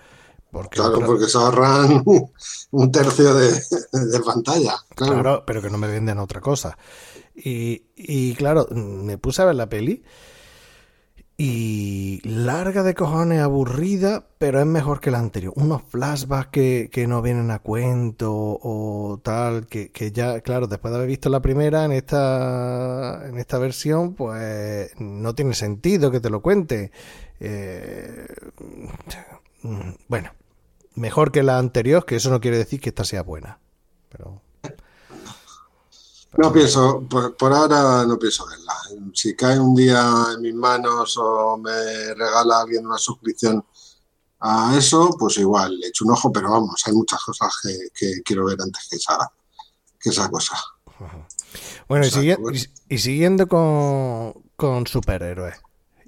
Porque claro, porque se ahorran un tercio de, pantalla. claro, pero que no me venden otra cosa. Y, claro, me puse a ver la peli y larga de cojones, aburrida, pero es mejor que la anterior. Unos flashbacks que, no vienen a cuento o tal, que, ya, claro, después de haber visto la primera en esta, en esta versión, pues no tiene sentido que te lo cuente. Eh, bueno, mejor que la anterior, que eso no quiere decir que esta sea buena. Pero no pienso, por, ahora no pienso verla. Si cae un día en mis manos o me regala alguien una suscripción a eso, pues igual le echo un ojo, pero vamos, hay muchas cosas que, quiero ver antes que esa, que esa cosa. Bueno, y, siguiendo con, con superhéroes.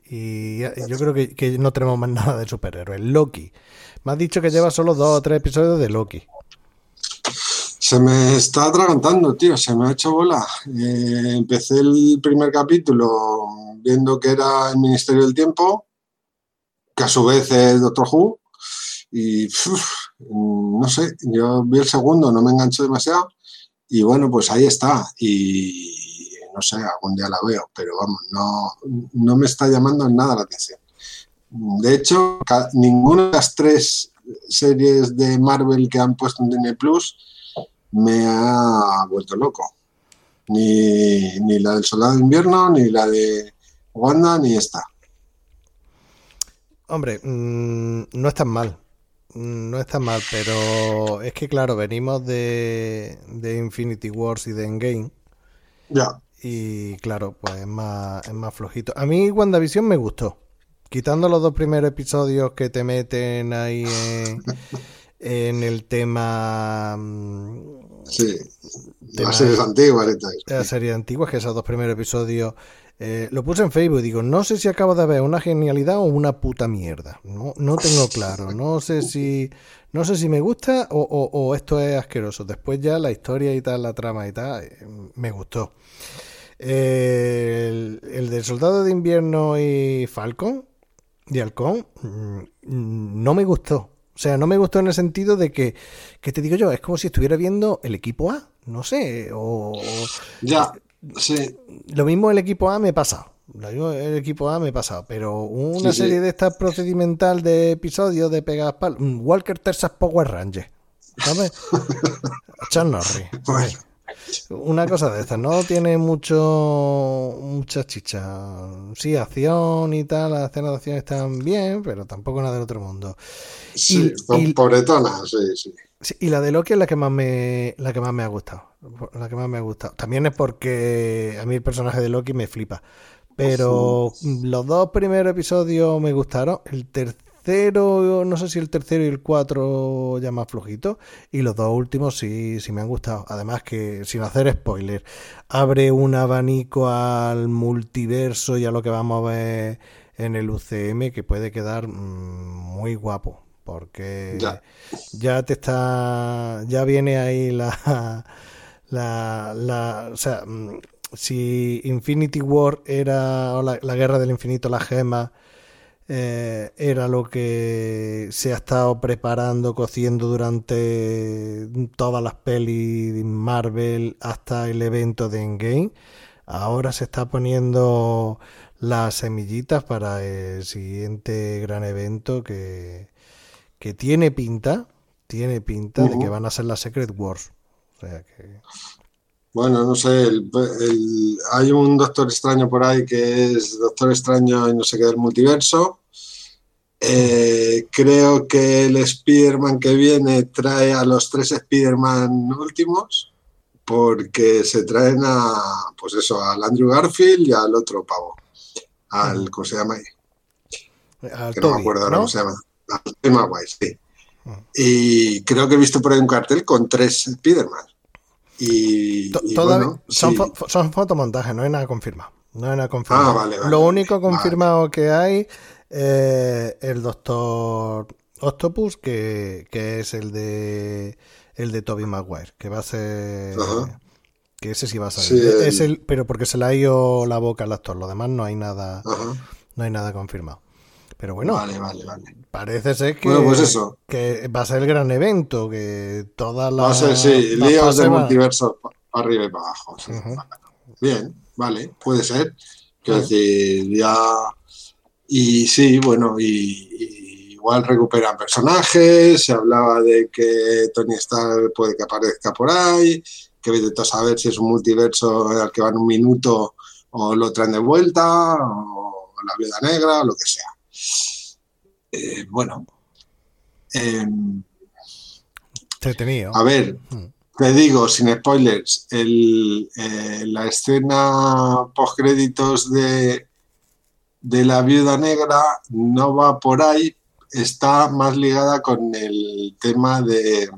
Y yo creo que, que, no tenemos más nada de superhéroes. Loki. Me has dicho que lleva solo dos o tres episodios de Loki. Se me está atragantando, tío, se me ha hecho bola. Eh, empecé el primer capítulo viendo que era el Ministerio del Tiempo, que a su vez es Doctor Who, y no sé, yo vi el segundo, no me engancho demasiado, y bueno, pues ahí está, y no sé, algún día la veo, pero vamos, no, no me está llamando en nada la atención. De hecho, ninguna de las tres series de Marvel que han puesto en Disney Plus me ha vuelto loco. Ni, ni la del Soldado de Invierno, ni la de Wanda, ni esta. Hombre, mm, no es tan mal. Mm, no es tan mal, pero es que claro, venimos de, de Infinity Wars y de Endgame. Ya. Y claro, pues es más, es más flojito. A mí WandaVision me gustó. Quitando los dos primeros episodios que te meten ahí en, en el tema. Mm, sí, las series antiguas. Las series antiguas, que esos dos primeros episodios. Eh, lo puse en Facebook y digo, no sé si acabo de ver una genialidad o una puta mierda. No, no tengo claro. No sé si. No sé si me gusta o, esto es asqueroso. Después ya la historia y tal, la trama y tal, eh, me gustó. el, el del Soldado de Invierno y Falcon, y Halcón, mm, no me gustó. O sea, no me gustó en el sentido de que, que te digo yo, es como si estuviera viendo el equipo A, no sé, o... Ya, sí. Lo mismo el equipo A me pasa. Lo el equipo A me pasa, pero una serie de estas procedimental de episodios de pegas pal... Walker Texas Power Ranger. ¿Sabes? Chuck Norris. Una cosa de estas, no tiene mucho mucha chicha. Sí, acción y tal, las escenas de acción están bien, pero tampoco nada del otro mundo. Sí, y, pobretona, sí, sí. Y la de Loki es la que más me la que más me ha gustado. La que más me ha gustado. También es porque a mí el personaje de Loki me flipa. Pero los dos primeros episodios me gustaron. El tercero, no sé si el tercero y el cuatro ya más flojito. Y los dos últimos sí, sí me han gustado. Además que, sin hacer spoiler, abre un abanico al multiverso y a lo que vamos a ver en el UCM que puede quedar mm, muy guapo porque ya. te está, ya viene ahí la, la, la o sea, mm, si Infinity War era la, guerra del infinito, la gema, eh, era lo que se ha estado preparando, cociendo durante todas las pelis Marvel hasta el evento de Endgame. Ahora se está poniendo las semillitas para el siguiente gran evento que, que tiene pinta, tiene pinta de que van a ser las Secret Wars. O sea que... Bueno, no sé, hay un Doctor Extraño por ahí que es Doctor Extraño y no sé qué del multiverso. Eh, creo que el Spider-Man que viene trae a los tres Spider-Man últimos porque se traen a, pues eso, al Andrew Garfield y al otro pavo, al, ¿cómo se llama ahí? que no me acuerdo ahora cómo se llama tema guay, sí. Ah. Y creo que he visto por ahí un cartel con tres Spiderman. Y, son, fotomontajes, no hay nada confirmado. No hay nada confirmado. Ah, Lo único confirmado que hay es el Doctor Octopus, que, es el de el de Toby Maguire, que va a ser que ese sí va a salir. es el... pero porque se le ha ido la boca al actor, lo demás no hay nada no hay nada confirmado. Pero bueno, vale, vale, vale. parece ser que, pues eso. que va a ser el gran evento, que todas las. Va a ser, sí, líos de multiverso para arriba y para abajo. Bien, vale, puede ser. Quiero decir, ya. Y sí, bueno, y, igual recuperan personajes. Se hablaba de que Tony Stark puede que aparezca por ahí, que vete a saber si es un multiverso al que van un minuto o lo traen de vuelta, o la viuda negra, o lo que sea. Eh, bueno. Eh, A ver, mm. te digo, sin spoilers, el, eh, la escena post créditos de, de la viuda negra no va por ahí, está más ligada con el tema de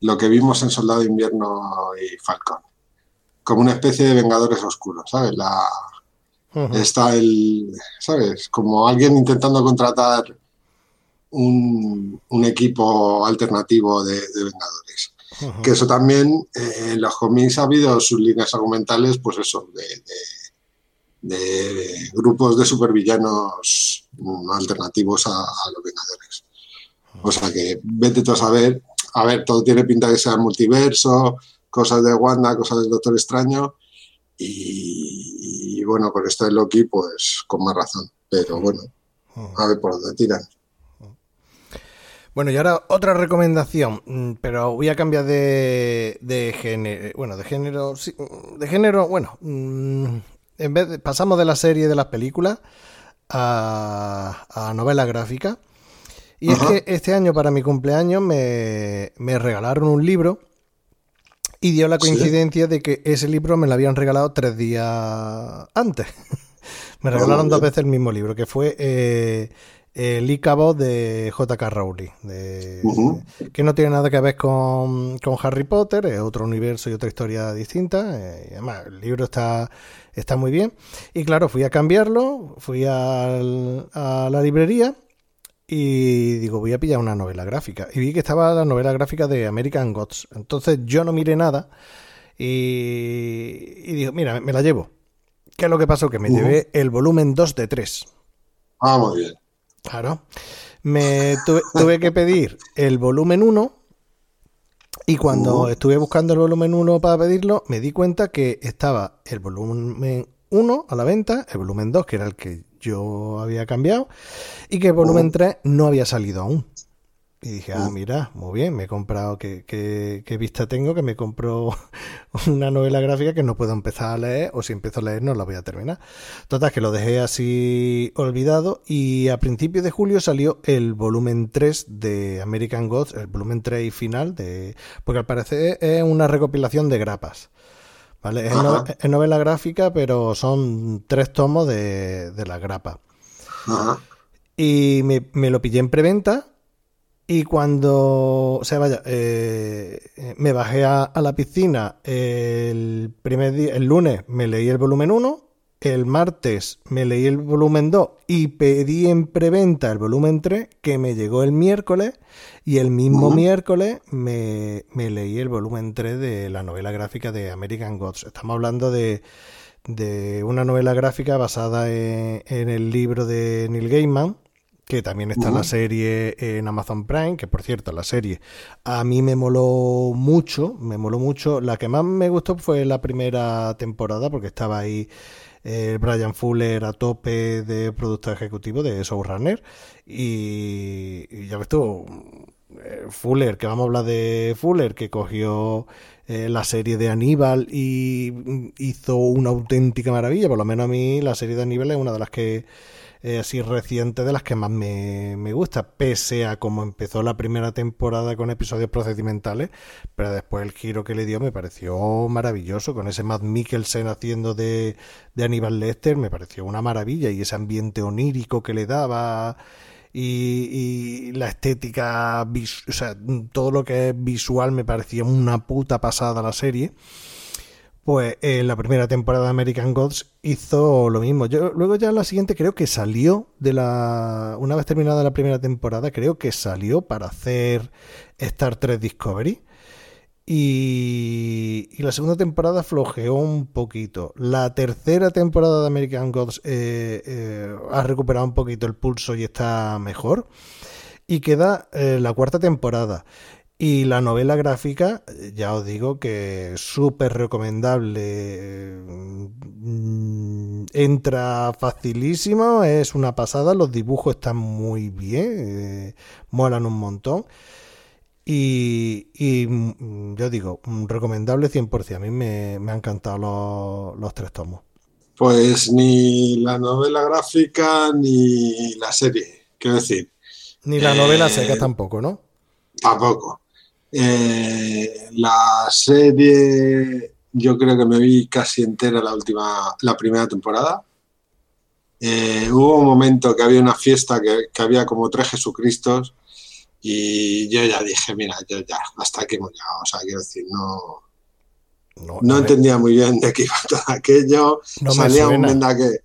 lo que vimos en Soldado de Invierno y Falcon, como una especie de Vengadores Oscuros, ¿sabes? La, Está el, ¿sabes? Como alguien intentando contratar un, equipo alternativo de, Vengadores. Que eso también, eh, en los cómics ha habido sus líneas argumentales, pues eso, de, grupos de supervillanos alternativos a, los Vengadores. O sea que vete tú a saber, a ver, todo tiene pinta de ser multiverso, cosas de Wanda, cosas del Doctor Extraño, y, bueno, con esto de Loki, pues con más razón. Pero bueno, a ver por dónde tiran. Bueno, y ahora otra recomendación, mm, pero voy a cambiar de, de género. Bueno, de género. de género, bueno. En vez de, pasamos de la serie de las películas a, a novela gráfica. Y es que este año, para mi cumpleaños, me, me regalaron un libro y dio la coincidencia de que ese libro me lo habían regalado tres días antes. me regalaron dos veces el mismo libro, que fue eh, El Icabo de J.K. Rowling, que no tiene nada que ver con, Harry Potter, es otro universo y otra historia distinta. Eh, además, el libro está, está muy bien. Y claro, fui a cambiarlo, fui a la librería y digo, voy a pillar una novela gráfica. Y vi que estaba la novela gráfica de American Gods. Entonces yo no miré nada y, y digo, mira, me la llevo. ¿Qué es lo que pasó? Que me llevé el volumen 2 de 3. Ah, muy bien. Claro. Me tuve, que pedir el volumen 1 y cuando estuve buscando el volumen 1 para pedirlo, me di cuenta que estaba el volumen 1 a la venta, el volumen 2, que era el que yo había cambiado, y que el volumen 3 no había salido aún. Y dije, ah, mira, muy bien, me he comprado, ¿qué, qué, vista tengo? Que me compro una novela gráfica que no puedo empezar a leer, o si empiezo a leer no la voy a terminar. Total, que lo dejé así olvidado y a principios de julio salió el volumen 3 de American Gods, el volumen 3 y final, de porque al parecer es una recopilación de grapas. ¿Vale? Es, novela gráfica, pero son tres tomos de, de la grapa. Y me, me lo pillé en preventa y cuando, o sea, vaya, eh, me bajé a, la piscina el primer día, el lunes me leí el volumen 1, el martes me leí el volumen 2 y pedí en preventa el volumen 3 que me llegó el miércoles y el mismo miércoles me, leí el volumen 3 de la novela gráfica de American Gods. Estamos hablando de, de una novela gráfica basada en, en el libro de Neil Gaiman que también está la serie en Amazon Prime, que por cierto, la serie a mí me moló mucho, me moló mucho. La que más me gustó fue la primera temporada, porque estaba ahí eh, Brian Fuller a tope de productor ejecutivo de Showrunner. Y, y ya ves tú, eh, Fuller, que vamos a hablar de Fuller, que cogió eh, la serie de Aníbal y hizo una auténtica maravilla. Por lo menos a mí la serie de Aníbal es una de las que eh, así reciente de las que más me, gusta, pese a como empezó la primera temporada con episodios procedimentales, pero después el giro que le dio me pareció maravilloso, con ese Matt Mikkelsen haciendo de, de Aníbal Lester, me pareció una maravilla, y ese ambiente onírico que le daba. Y, la estética, o sea, todo lo que es visual me parecía una puta pasada la serie pues en la primera temporada de American Gods hizo lo mismo. Yo luego ya la siguiente creo que salió de la una vez terminada la primera temporada, creo que salió para hacer Star Trek Discovery. Y, la segunda temporada flojeó un poquito. La tercera temporada de American Gods eh, eh, ha recuperado un poquito el pulso y está mejor. Y queda eh, la cuarta temporada. Y la novela gráfica, ya os digo que es súper recomendable. Mm, entra facilísimo, es una pasada, los dibujos están muy bien, eh, molan un montón. Y, y mm, yo digo, mm, recomendable 100%. A mí me, han encantado los, tres tomos. Pues ni la novela gráfica ni la serie, quiero decir. Ni la novela eh, seca tampoco, ¿no? Tampoco. Eh, la serie, yo creo que me vi casi entera la última, la primera temporada. Eh, hubo un momento que había una fiesta que, había como tres Jesucristos y yo ya dije, mira, yo ya, hasta aquí hemos llegado. O sea, quiero decir, no, no, entendía muy bien de qué iba todo aquello. No Salía un que...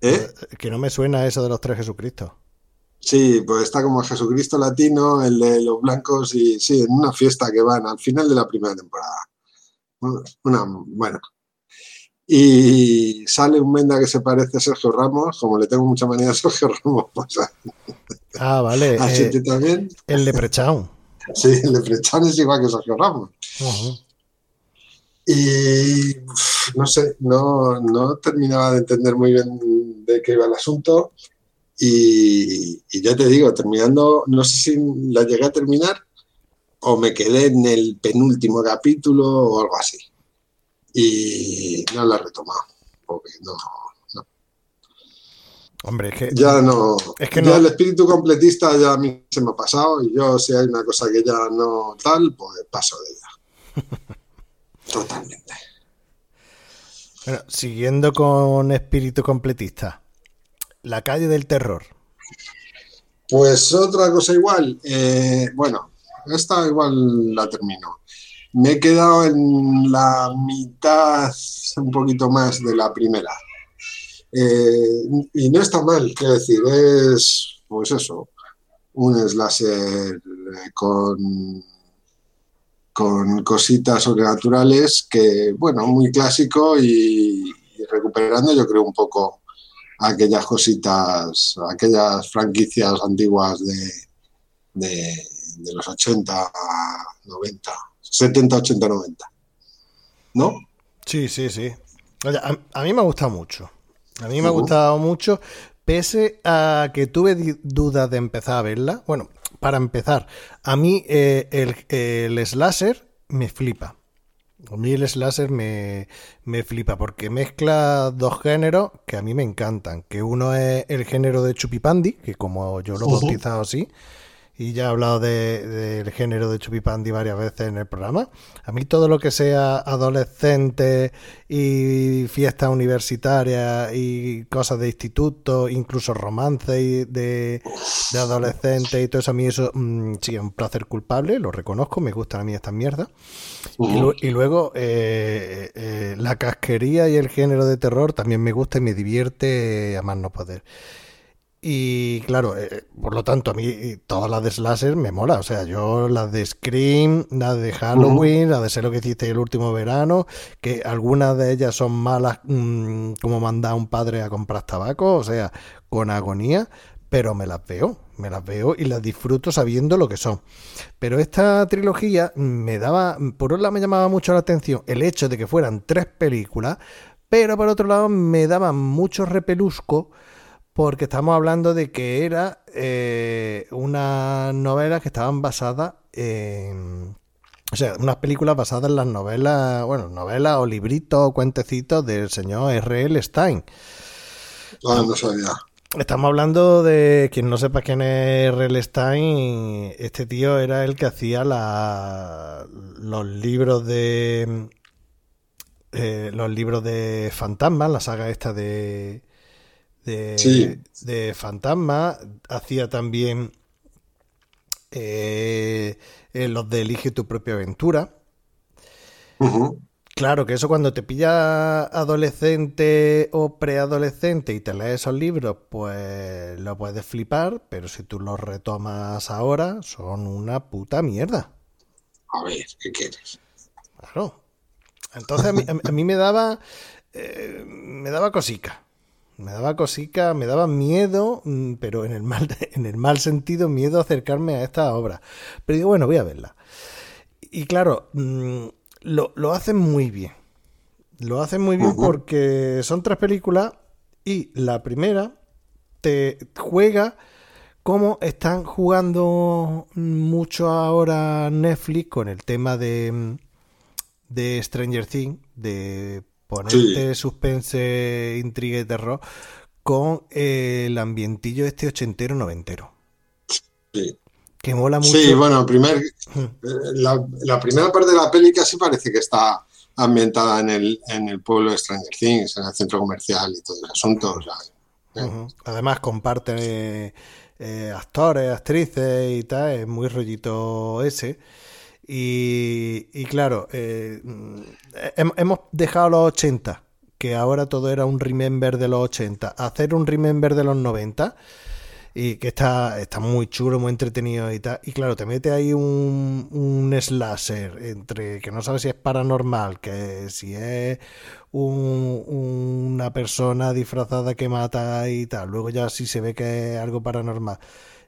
¿eh? Que no me suena eso de los tres Jesucristos. Sí, pues está como Jesucristo latino, el de los blancos, y sí, en una fiesta que van al final de la primera temporada. Una, bueno. Y sale un Menda que se parece a Sergio Ramos, como le tengo mucha manía a Sergio Ramos. Pues, ah, vale. ¿A eh, también? El Leprechaun. Sí, el Leprechaun es igual que Sergio Ramos. Y no sé, no, no terminaba de entender muy bien de qué iba el asunto. Y, ya te digo, terminando, no sé si la llegué a terminar o me quedé en el penúltimo capítulo o algo así. Y no la he retomado, porque no, Hombre, es que. Ya no. Es que ya el espíritu completista ya a mí se me ha pasado y yo, si hay una cosa que ya no tal, pues paso de ella. Totalmente. Bueno, siguiendo con espíritu completista. La calle del terror. Pues otra cosa igual. Eh, bueno, esta igual la termino. Me he quedado en la mitad, un poquito más de la primera. Eh, y no está mal, quiero decir, es pues eso, un slasher con, con cositas sobrenaturales que, bueno, muy clásico y recuperando yo creo un poco aquellas cositas, aquellas franquicias antiguas de, de, los 80, 90, 70, 80, 90. ¿No? Sí, sí, sí. a, mí me ha gustado mucho. A mí me ha gustado mucho, pese a que tuve dudas de empezar a verla. Bueno, para empezar, a mí eh, el, el slasher me flipa. A mí el slasher me, me flipa porque mezcla dos géneros que a mí me encantan. Que uno es el género de chupipandi, que como yo lo he bautizado así, y ya he hablado de- del género de chupipandi varias veces en el programa. A mí todo lo que sea adolescente y fiestas universitarias y cosas de instituto, incluso romance y de, de adolescentes y todo eso, a mí eso mm, sí es un placer culpable, lo reconozco, me gustan a mí estas mierdas. Y luego eh, eh, la casquería y el género de terror también me gusta y me divierte a más no poder. Y claro, eh, por lo tanto, a mí y todas las de Slasher me mola. O sea, yo las de Scream, las de Halloween, las de Sé lo que hiciste el último verano, que algunas de ellas son malas mm, como mandar a un padre a comprar tabaco, o sea, con agonía, pero me las veo, me las veo y las disfruto sabiendo lo que son. Pero esta trilogía me daba, por un lado me llamaba mucho la atención el hecho de que fueran tres películas, pero por otro lado me daba mucho repelusco porque estamos hablando de que era eh, unas novelas que estaban basadas en... O sea, unas películas basadas en las novelas, bueno, novelas o libritos o cuentecitos del señor R.L. Stein. Ah, no sabía. Estamos hablando de quien no sepa quién es R.L. Stein. Este tío era el que hacía la, los libros de eh, los libros de fantasmas, la saga esta de de, Sí. de fantasmas. Hacía también eh, eh, los de Elige tu propia aventura. Claro que eso cuando te pilla adolescente o preadolescente y te lees esos libros, pues lo puedes flipar, pero si tú los retomas ahora, son una puta mierda. A ver, ¿qué quieres? Claro. Entonces a mí, a mí me daba eh, me daba cosica. Me daba cosica, me daba miedo, mm, pero en el mal en el mal sentido miedo a acercarme a esta obra. Pero digo, bueno, voy a verla. Y claro, mm, lo, lo hacen muy bien. Lo hacen muy bien porque son tres películas y la primera te juega como están jugando mucho ahora Netflix con el tema de, de Stranger Things, de ponerte suspense, intriga y terror con el ambientillo este ochentero noventero. Sí. Que mola mucho. Sí, bueno, primer, eh, la, la primera parte de la peli casi parece que está ambientada en el, en el pueblo de Stranger Things, en el centro comercial y todo el asunto. o sea, eh. Además comparten eh, eh, actores, actrices y tal, es muy rollito ese. Y, claro, eh, mm, hem- hemos dejado los 80, que ahora todo era un remember de los 80, hacer un remember de los 90 y que está, está muy chulo, muy entretenido y tal. Y claro, te mete ahí un, un slasher entre que no sabes si es paranormal, que si es un- una persona disfrazada que mata y tal. Luego ya sí se ve que es algo paranormal.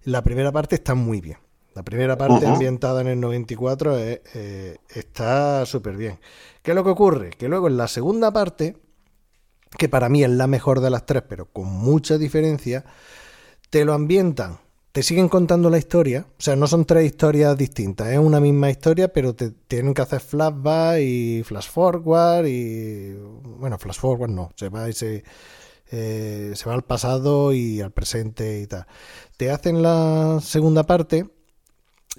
La primera parte está muy bien. La primera parte ambientada en el 94 es, eh, está súper bien. ¿Qué es lo que ocurre? Que luego en la segunda parte, que para mí es la mejor de las tres, pero con mucha diferencia, te lo ambientan, te siguen contando la historia, o sea, no son tres historias distintas, es una misma historia, pero te tienen que hacer flashback y flash forward y bueno, flash forward no, se va y se eh, se va al pasado y al presente y tal. Te hacen la segunda parte,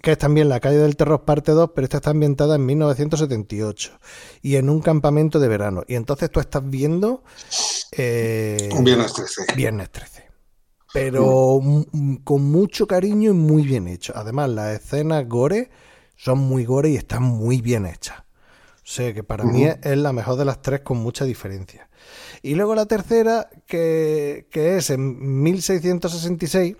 que es también La calle del terror parte 2, pero esta está ambientada en 1978 y en un campamento de verano. Y entonces tú estás viendo eh, un viernes 13. Viernes 13. Pero mm, con mucho cariño y muy bien hecho. Además, las escenas gore son muy gore y están muy bien hechas. O sea que para mí es la mejor de las tres con mucha diferencia. Y luego la tercera, que, que es en 1666.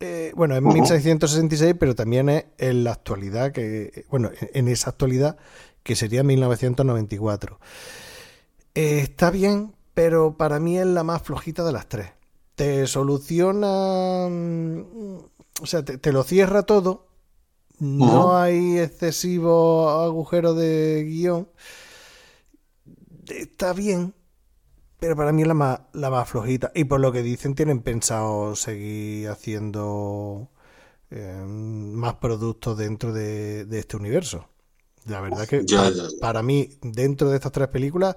Eh, bueno, en Ujú. 1666, pero también es en la actualidad, que bueno, en, esa actualidad que sería 1994. Eh, está bien, pero para mí es la más flojita de las tres. Te soluciona, mm, o sea, te, te lo cierra todo. No hay excesivo agujero de guion. Está bien, pero para mí es la más, la más flojita. Y por lo que dicen, tienen pensado seguir haciendo eh, más productos dentro de, este universo. La verdad que para, mí, dentro de estas tres películas,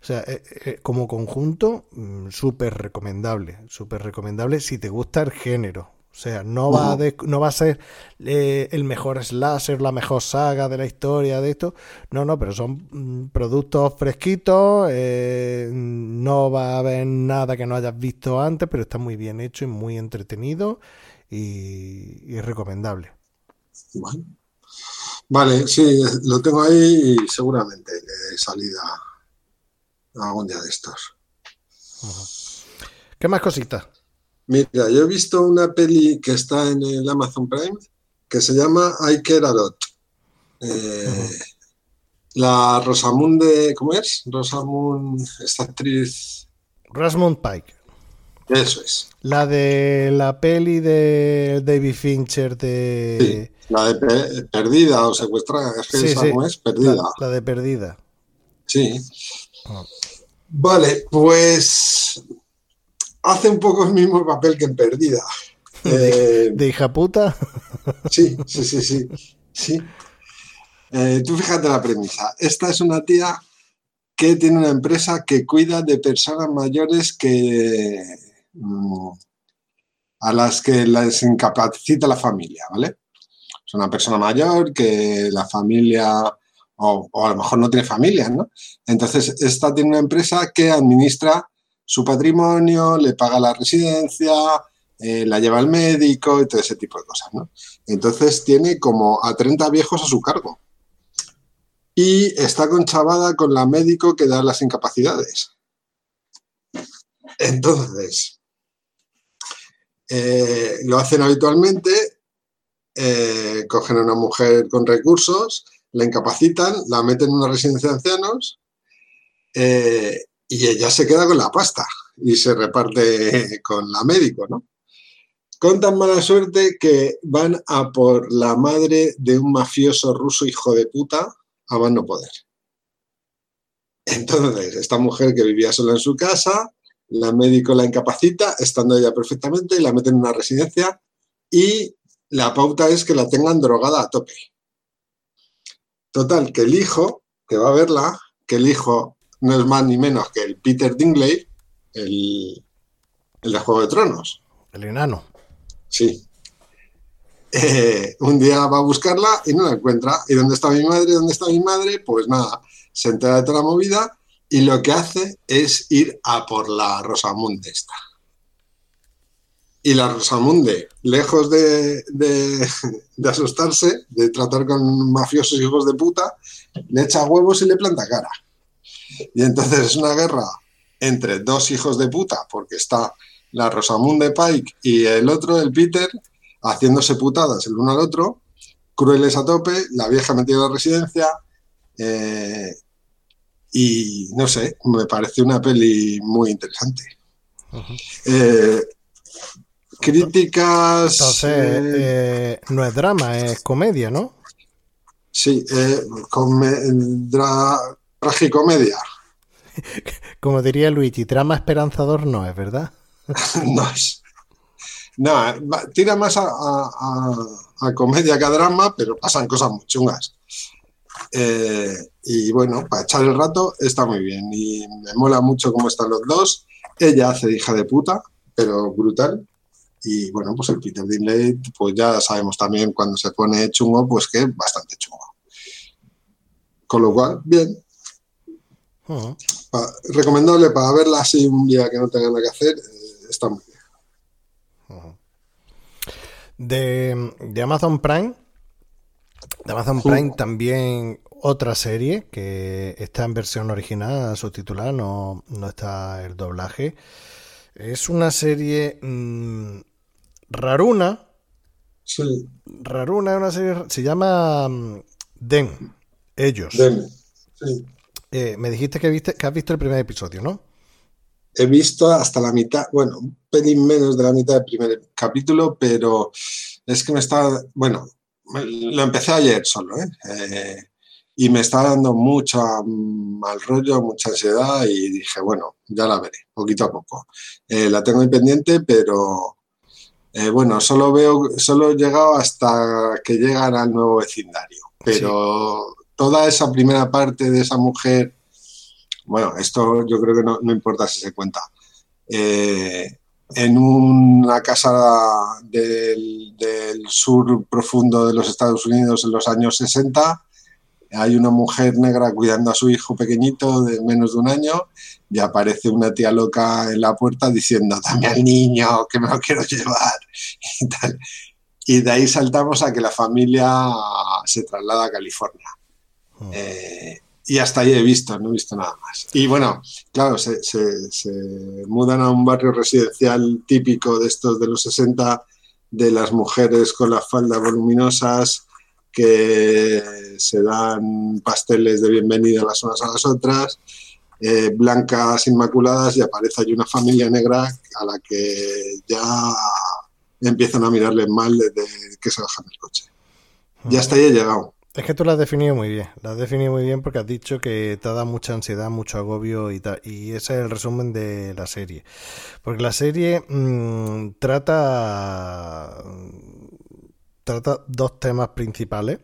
o sea, eh, eh, como conjunto, mm, súper recomendable, súper recomendable si te gusta el género. O sea, no va, a no va a ser el mejor slasher, la mejor saga de la historia de esto. No, no, pero son mm, productos fresquitos. no va a haber nada que no hayas visto antes, pero está muy bien hecho y muy entretenido y, es recomendable. Vale, sí, lo tengo ahí y seguramente de salida algún día de estos. ¿Qué más cositas? Mira, yo he visto una peli que está en el Amazon Prime que se llama I Care a Lot. Eh, la Rosamunde, ¿cómo es? Rosamund, esta actriz. Rosamund Pike. Eso es. La de la peli de David Fincher de. la de Perdida o Secuestrada. Es que esa es Perdida. La, de Perdida. Sí. Ah. Vale, pues. Hace un poco el mismo papel que en Perdida. ¿De, eh, hija puta? Sí, sí, sí, sí. sí. Eh, tú fíjate la premisa. Esta es una tía que tiene una empresa que cuida de personas mayores que Mm, a las que les incapacita la familia, ¿vale? Es una persona mayor que la familia, o, a lo mejor no tiene familia, ¿no? Entonces, esta tiene una empresa que administra su patrimonio, le paga la residencia, eh, la lleva al médico y todo ese tipo de cosas, ¿no? Entonces tiene como a 30 viejos a su cargo. Y está conchavada con la médico que da las incapacidades. Entonces, eh, lo hacen habitualmente, eh, cogen a una mujer con recursos, la incapacitan, la meten en una residencia de ancianos y ella se queda con la pasta y se reparte con la médico, ¿no? Con tan mala suerte que van a por la madre de un mafioso ruso hijo de puta a van no poder. Entonces, esta mujer que vivía sola en su casa, la médico la incapacita, estando ella perfectamente, la meten en una residencia y la pauta es que la tengan drogada a tope. Total, que el hijo, que va a verla, que el hijo no es más ni menos que el Peter Dingley, el, el de Juego de Tronos. El enano. Sí. Eh, un día va a buscarla y no la encuentra. ¿Y dónde está mi madre? ¿Dónde está mi madre? Pues nada, se entera de toda la movida y lo que hace es ir a por la Rosamunde esta. Y la Rosamunde, lejos de, asustarse, de tratar con mafiosos hijos de puta, le echa huevos y le planta cara. Y entonces es una guerra entre dos hijos de puta, porque está la Rosamunde Pike y el otro, el Peter, haciéndose putadas el uno al otro, crueles a tope, la vieja metida en la residencia, eh, y no sé, me parece una peli muy interesante. Eh, críticas. Entonces, eh, eh, no es drama, es comedia, ¿no? Sí, tragicomedia. Como diría Luigi, drama esperanzador no es, ¿verdad? no es. No, tira más a, a, comedia que a drama, pero pasan cosas muy chungas. Eh, y bueno, para echar el rato está muy bien. Y me mola mucho cómo están los dos. Ella hace hija de puta, pero brutal. Y bueno, pues el Peter Dinley, pues ya sabemos también cuando se pone chungo, pues que es bastante chungo. Con lo cual, bien. Recomendable para verla así un día que no tenga nada que hacer, eh, está muy bien. De, de Amazon Prime, de Amazon Prime también otra serie que está en versión original, subtitulada, no, no está el doblaje. Es una serie mm, raruna. Sí. Raruna es una serie. Se llama mm, Den. Ellos. Den. Sí. Eh, me dijiste que, viste, que has visto el primer episodio, ¿no? He visto hasta la mitad, bueno, un pelín menos de la mitad del primer capítulo, pero es que me está, bueno, lo empecé ayer solo, ¿eh? ¿eh? y me está dando mucho mal rollo, mucha ansiedad y dije, bueno, ya la veré, poquito a poco. Eh, la tengo pendiente, pero, Eh, bueno, solo veo, solo he llegado hasta que llegan al nuevo vecindario, pero toda esa primera parte de esa mujer, bueno, esto yo creo que no, importa si se cuenta. Eh, en una casa del, del, sur profundo de los Estados Unidos en los años 60, hay una mujer negra cuidando a su hijo pequeñito de menos de un año y aparece una tía loca en la puerta diciendo, dame al niño, que me lo quiero llevar y tal. Y de ahí saltamos a que la familia se traslada a California. Ah. Eh, y hasta ahí he visto, no he visto nada más. Y bueno, claro, se, mudan a un barrio residencial típico de estos de los 60, de las mujeres con las faldas voluminosas, que se dan pasteles de bienvenida las unas a las otras, eh, blancas inmaculadas, y aparece ahí una familia negra a la que ya empiezan a mirarle mal desde que se bajan del coche. Ya hasta ahí he llegado. Es que tú lo has definido muy bien, lo has definido muy bien porque has dicho que te da mucha ansiedad, mucho agobio y tal, y ese es el resumen de la serie. Porque la serie mm, trata trata dos temas principales.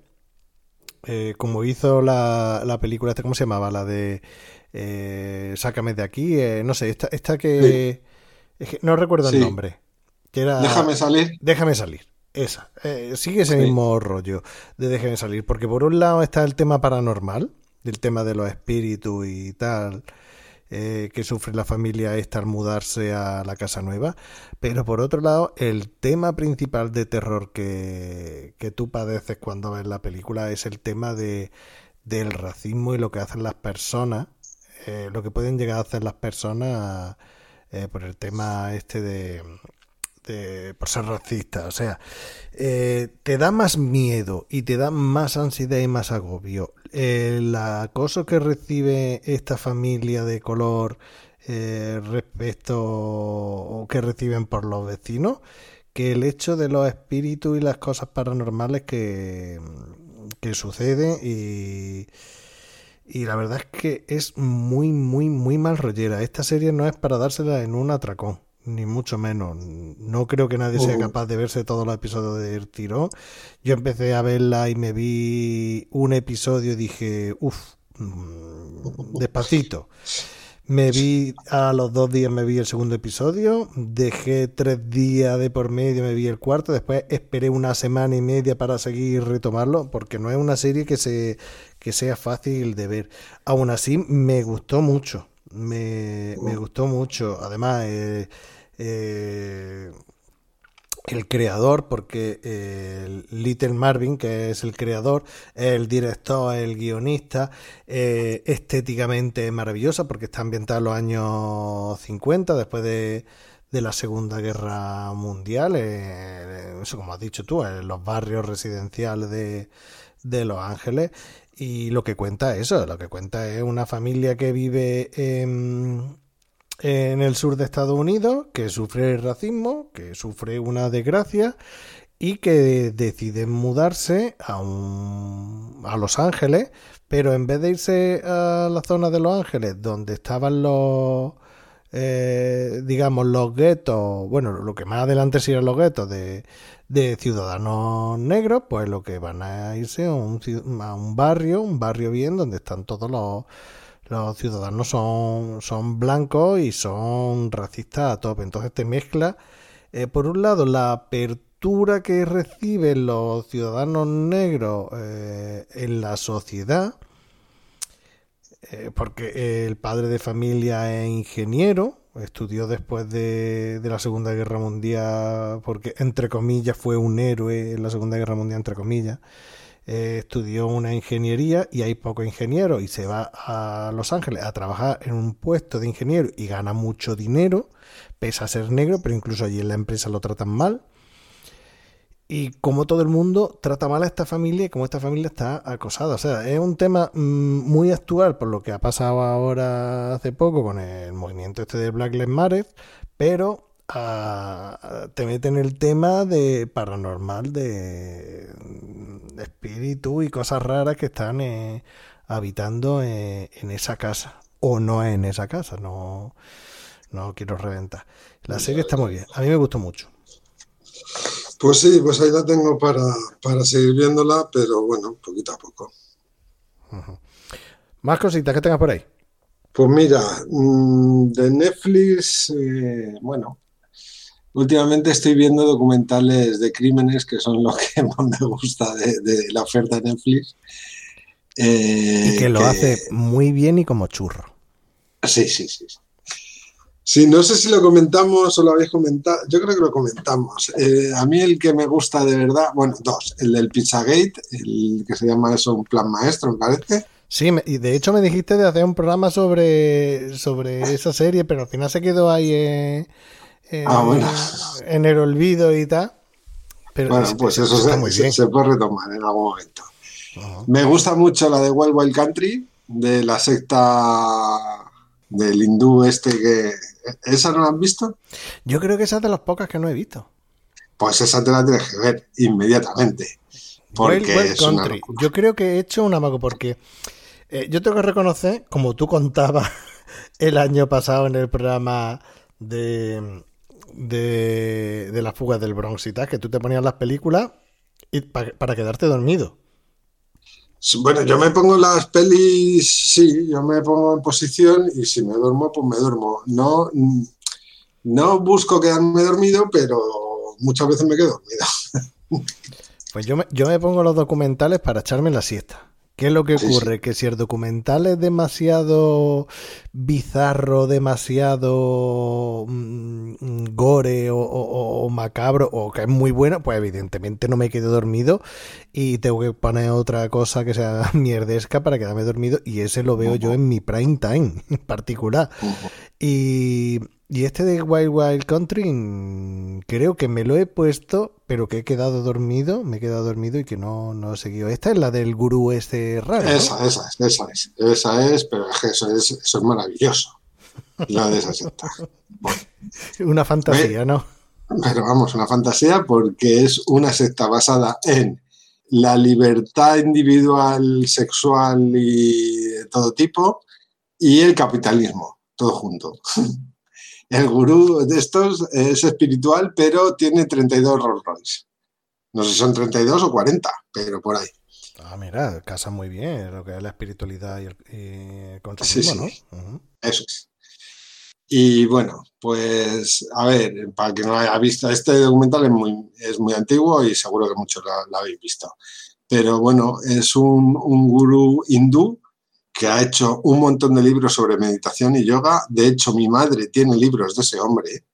Eh, como hizo la, la película, ¿cómo se llamaba? La de eh, Sácame de aquí. Eh, no sé, esta, esta que, No recuerdo el nombre. Que era, déjame salir. Déjame salir. Esa. sigue ese mismo rollo de déjame salir. Porque por un lado está el tema paranormal, el tema de los espíritus y tal. Eh, que sufre la familia esta al mudarse a la casa nueva. Pero por otro lado, el tema principal de terror que, que tú padeces cuando ves la película es el tema de, del racismo y lo que hacen las personas, eh, lo que pueden llegar a hacer las personas eh, por el tema este por ser racista. O sea, te da más miedo y te da más ansiedad y más agobio el acoso que recibe esta familia de color eh, respecto o que reciben por los vecinos que el hecho de los espíritus y las cosas paranormales que, que suceden y, y la verdad es que es muy muy muy mal rollera esta serie no es para dársela en un atracón ni mucho menos. No creo que nadie sea capaz de verse todos los episodios de tirón. Yo empecé a verla y me vi un episodio y dije, uff, mm, despacito. Me vi a los dos días, me vi el segundo episodio, dejé tres días de por medio, me vi el cuarto, después esperé una semana y media para seguir retomarlo, porque no es una serie que, se, que sea fácil de ver. Aún así, me gustó mucho me, me gustó mucho. Además, eh, eh, el creador, porque eh, Little Marvin, que es el creador, el director, el guionista, estéticamente es maravillosa porque está ambientada en los años 50, después de, de la Segunda Guerra Mundial, eso como has dicho tú, en los barrios residenciales de, de Los Ángeles. Y lo que cuenta es eso, lo que cuenta es una familia que vive en, el sur de Estados Unidos, que sufre racismo, que sufre una desgracia y que decide mudarse a, un, a Los Ángeles, pero en vez de irse a la zona de Los Ángeles, donde estaban los, eh, digamos, los guetos, bueno, lo que más adelante serían los guetos de, de ciudadanos negros, pues lo que van a irse a un, a un barrio, un barrio bien, donde están todos los, los ciudadanos son, son blancos y son racistas a tope. Entonces te mezcla, eh, por un lado, la apertura que reciben los ciudadanos negros eh, en la sociedad, eh, porque el padre de familia es ingeniero, estudió después de, la Segunda Guerra Mundial, porque entre comillas fue un héroe en la Segunda Guerra Mundial, entre comillas. Eh, estudió una ingeniería y hay poco ingeniero y se va a Los Ángeles a trabajar en un puesto de ingeniero y gana mucho dinero, pese a ser negro, pero incluso allí en la empresa lo tratan mal. Y como todo el mundo trata mal a esta familia y como esta familia está acosada. O sea, es un tema mm, muy actual por lo que ha pasado ahora hace poco con el movimiento este de Black Lives Matter, pero ah, te meten el tema de paranormal, de, espíritu y cosas raras que están eh, habitando eh, en esa casa. O no en esa casa, no, no quiero reventar. La serie está muy bien. A mí me gustó mucho. Pues sí, pues ahí la tengo para, para seguir viéndola, pero bueno, poquito a poco. Más cositas que tengas por ahí. Pues mira, mm, de Netflix, eh, bueno, últimamente estoy viendo documentales de crímenes que son lo que más me gusta de, la oferta de Netflix. y que lo hace muy bien y como churro. Sí, sí, sí. Sí, no sé si lo comentamos o lo habéis comentado. Yo creo que lo comentamos. Eh, a mí el que me gusta de verdad, bueno, dos. El del Pizzagate, el que se llama eso un plan maestro, me parece. Sí, y de hecho me dijiste de hacer un programa sobre, sobre esa serie, pero al final se quedó ahí en, ah, en el olvido y tal. Pero bueno, pues eso se, puede retomar en algún momento. Me gusta mucho la de Wild Wild Country, de la secta del hindú este que... ¿Esa no la has visto? Yo creo que esa es de las pocas que no he visto. Pues esa te la tienes que ver inmediatamente. Porque Country. Yo creo que he hecho un amago porque eh, yo tengo que reconocer, como tú contabas el año pasado en el programa de, de, de las fugas del Bronx y tal, que tú te ponías las películas y para, quedarte dormido. Bueno, yo me pongo las pelis, sí, yo me pongo en posición y si me duermo, pues me duermo. No, no busco quedarme dormido, pero muchas veces me quedo dormido. Pues yo me, yo me pongo los documentales para echarme la siesta. ¿Qué es lo que ocurre? Que si el documental es demasiado bizarro, demasiado mm, gore o, macabro, o que es muy bueno, pues evidentemente no me quedo dormido y tengo que poner otra cosa que sea mierdesca para quedarme dormido y ese lo veo yo en mi prime time en particular. Y y este de Wild Wild Country mm, creo que me lo he puesto, pero que he quedado dormido, me he quedado dormido y que no, no he seguido. Esta es la del gurú este raro. Esa, esa es, esa es, esa es, pero eso es, eso es maravilloso. La de esa secta. Una fantasía, ¿no? Pero vamos, una fantasía porque es una secta basada en la libertad individual, sexual y de todo tipo y el capitalismo, todo junto el gurú de estos es espiritual, pero tiene 32 Rolls Royce. No sé si son 32 o 40, pero por ahí. Ah, mira, casa muy bien lo que es la espiritualidad y el, y ¿no? Eso es. Y bueno, pues a ver, para que no haya visto, este documental es muy, es muy antiguo y seguro que muchos lo, habéis visto. Pero bueno, es un, un gurú hindú que ha hecho un montón de libros sobre meditación y yoga. De hecho, mi madre tiene libros de ese hombre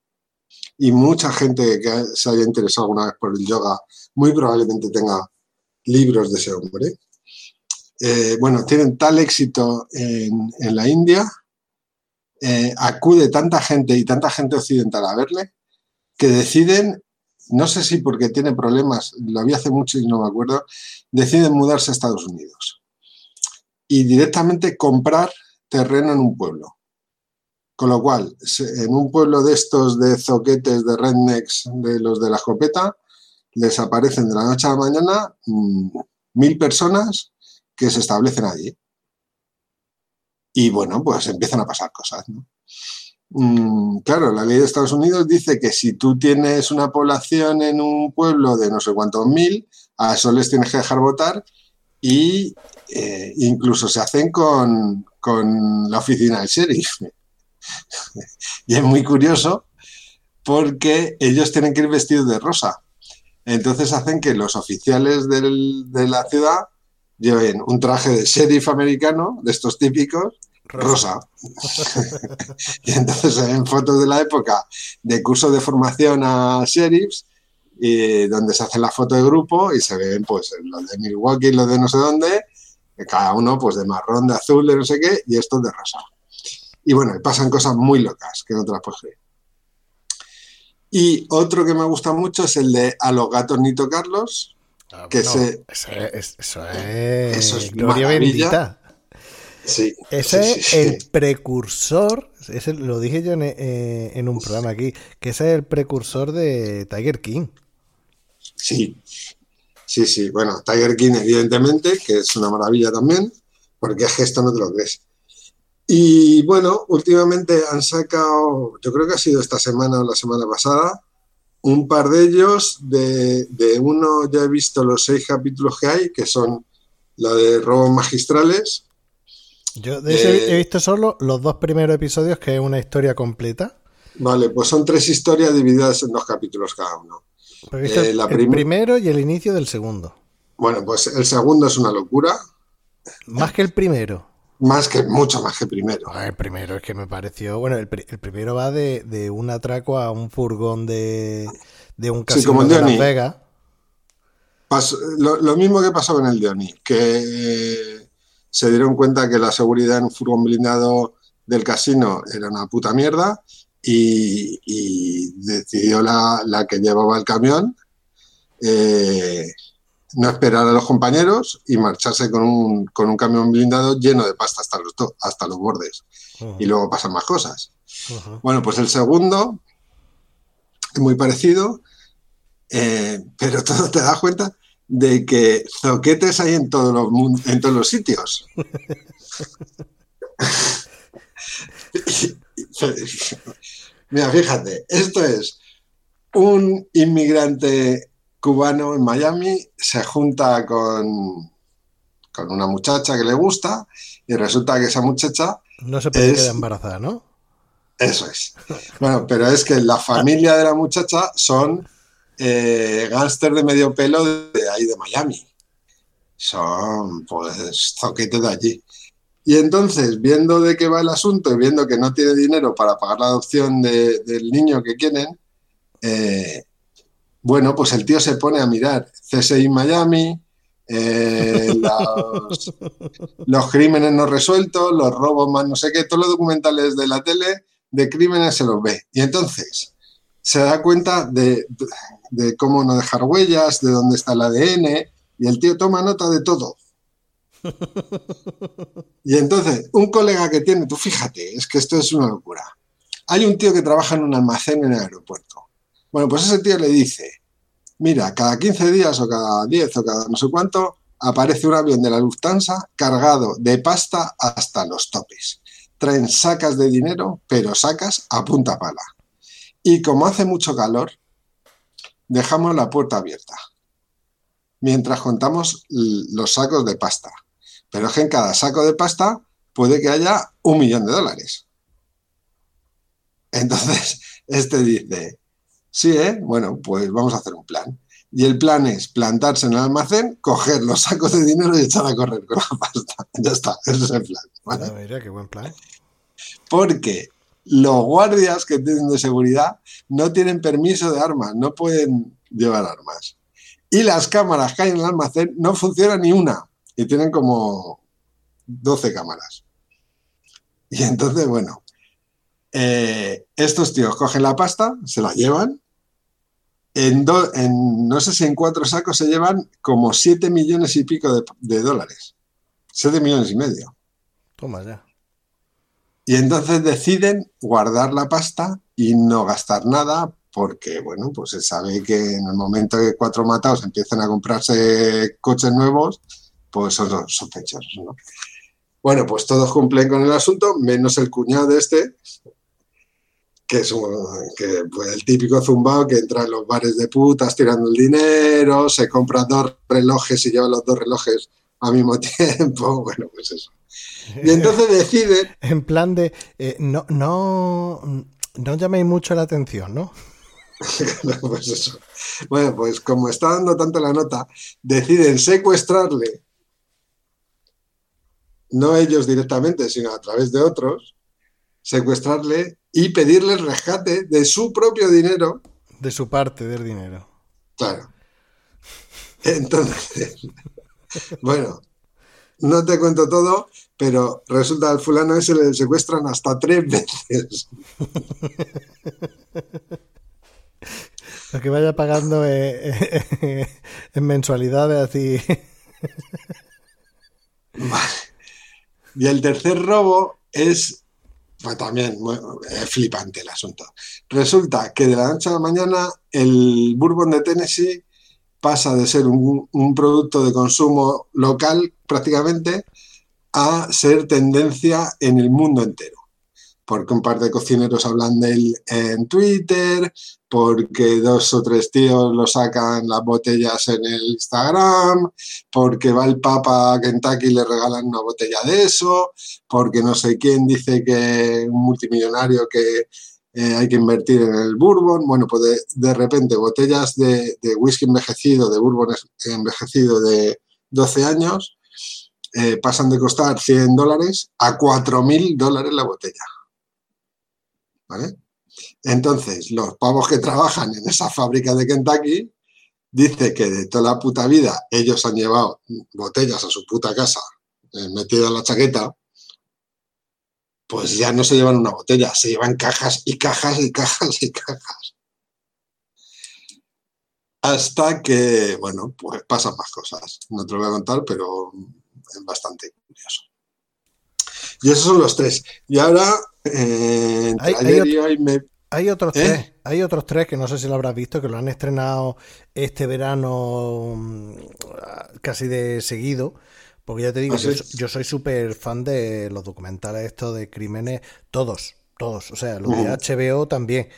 y mucha gente que se haya interesado alguna vez por el yoga muy probablemente tenga libros de ese hombre. Eh, bueno, tienen tal éxito en, la India, eh, acude tanta gente y tanta gente occidental a verle, que deciden, no sé si porque tiene problemas, lo había hace mucho y no me acuerdo, deciden mudarse a Estados Unidos y directamente comprar terreno en un pueblo. Con lo cual, en un pueblo de estos de zoquetes, de rednecks, de los de la escopeta, les aparecen de la noche a la mañana mm, mil personas que se establecen allí. Y bueno, pues empiezan a pasar cosas. Mm, claro, la ley de Estados Unidos dice que si tú tienes una población en un pueblo de no sé cuántos mil, a eso les tienes que dejar votar y eh, incluso se hacen con, la oficina del sheriff. y es muy curioso porque ellos tienen que ir vestidos de rosa. Entonces hacen que los oficiales de la ciudad lleven un traje de sheriff americano, de estos típicos, rosa. y entonces ven fotos de la época de curso de formación a sheriffs, y donde se hace la foto de grupo y se ven pues los de Milwaukee, los de no sé dónde, cada uno pues de marrón, de azul, de no sé qué, y estos de rosa. Y bueno, pasan cosas muy locas que no te las puedes creer. Y otro que me gusta mucho es el de A los gatos ni tocarlos. Ah, que se, eso, es, eso es gloria bendita. Sí, ese es el precursor, ese lo dije yo en, eh, en, un programa aquí, que ese es el precursor de Tiger King. Sí, Sí, sí, bueno, Tiger King, evidentemente, que es una maravilla también, porque es que esto no te lo crees. Y bueno, últimamente han sacado, yo creo que ha sido esta semana o la semana pasada, un par de ellos, de, de uno ya he visto los seis capítulos que hay, que son la de robos magistrales. Yo de ese Eh, he visto solo los dos primeros episodios, que es una historia completa. Vale, pues son tres historias divididas en dos capítulos cada uno. Pero Eh, el- la el prim- primero y el inicio del segundo. Bueno, pues el segundo es una locura, Más que el primero. más que, mucho más que primero. Ah, El primero es que me pareció. Bueno, el, el primero va de, de un atraco a un furgón de, de un casino como el de Las. Vegas. Pasó- lo, lo mismo que pasó en el de Oni, que se dieron cuenta que la seguridad en un furgón blindado del casino era una puta mierda y, y decidió la, la que llevaba el camión eh, no esperar a los compañeros y marcharse con un, con un camión blindado lleno de pasta hasta los, hasta los bordes. Y luego pasan más cosas. Bueno, pues el segundo es muy parecido, eh, pero todo te das cuenta de que zoquetes hay en todos los, en todos los sitios. Mira, fíjate, esto es un inmigrante cubano en Miami, se junta con, con una muchacha que le gusta y resulta que esa muchacha No se puede Es- quedar embarazada, ¿no? Eso es. Bueno, pero es que la familia de la muchacha son eh, gángster de medio pelo de ahí de Miami. Son, pues, zoquetes de allí. Y entonces, viendo de qué va el asunto y viendo que no tiene dinero para pagar la adopción de- del niño que quieren, eh, bueno, pues el tío se pone a mirar CSI Miami, eh, los, los crímenes no resueltos, los robos más no sé qué, todos los documentales de la tele de crímenes se los ve. Y entonces se da cuenta de, de cómo no dejar huellas, de dónde está el ADN, y el tío toma nota de todo. Y entonces, un colega que tiene, tú fíjate, es que esto es una locura. Hay un tío que trabaja en un almacén en el aeropuerto. Bueno, pues ese tío le dice, mira, cada 15 días o cada 10 o cada no sé cuánto, aparece un avión de la Lufthansa cargado de pasta hasta los topes. Traen sacas de dinero, pero sacas a punta pala. Y como hace mucho calor, dejamos la puerta abierta mientras contamos los sacos de pasta. Pero es que en cada saco de pasta puede que haya un millón de dólares. Entonces, este dice, sí, ¿eh? Bueno, pues vamos a hacer un plan. Y el plan es plantarse en el almacén, coger los sacos de dinero y echar a correr con la pasta. Ya está, ese es el plan. ¿vale? Ah, mira, qué buen plan. Porque los guardias que tienen de seguridad no tienen permiso de armas, no pueden llevar armas. Y las cámaras que hay en el almacén no funcionan ni una. Y tienen como 12 cámaras. Y entonces, bueno, eh, estos tíos cogen la pasta, se la llevan. En, do- en no sé si en cuatro sacos se llevan como 7 millones y pico de, de dólares. 7 millones y medio. Toma ya. Y entonces deciden guardar la pasta y no gastar nada porque, bueno, pues se sabe que en el momento que cuatro matados empiezan a comprarse coches nuevos, pues son los sospechosos, ¿no? Bueno, pues todos cumplen con el asunto, menos el cuñado de este, que es un- que, pues, el típico zumbao que entra en los bares de putas tirando el dinero, se compra dos relojes y lleva los dos relojes al mismo tiempo, bueno, pues eso. Y entonces deciden En plan de. eh, no, no, no llaméis mucho la atención, ¿no? pues eso. Bueno, pues como está dando tanto la nota, deciden secuestrarle, no ellos directamente, sino a través de otros, secuestrarle y pedirle el rescate de su propio dinero. De su parte del dinero. Claro. Entonces, bueno, no te cuento todo, pero resulta al fulano ese le secuestran hasta tres veces. Lo que vaya pagando eh, eh, en mensualidades así. Y el tercer robo es también es flipante el asunto. Resulta que de la noche a la mañana el bourbon de Tennessee pasa de ser un, un producto de consumo local prácticamente a ser tendencia en el mundo entero. porque un par de cocineros hablan de él en Twitter, porque dos o tres tíos lo sacan las botellas en el Instagram, porque va el Papa a Kentucky y le regalan una botella de eso, porque no sé quién dice que un multimillonario que eh, hay que invertir en el bourbon. Bueno, pues de, repente botellas de, whisky envejecido, de bourbon envejecido de 12 años, eh, pasan de costar 100 dólares a 4.000 dólares la botella. ¿Vale? Entonces, los pavos que trabajan en esa fábrica de Kentucky dice que de toda la puta vida ellos han llevado botellas a su puta casa eh, metidas en la chaqueta, pues ya no se llevan una botella, se llevan cajas y cajas y cajas y cajas. Hasta que, bueno, pues pasan más cosas. No te lo voy a contar, pero es bastante curioso. Y esos son los tres. Y ahora, eh, hay, ayer y hoy me... Hay otros ¿Eh? tres, hay otros tres que no sé si lo habrás visto, que lo han estrenado este verano mm, casi de seguido. Porque ya te digo, ¿Ah, yo, soy súper fan de los documentales estos de crímenes, todos, todos. O sea, los de HBO también.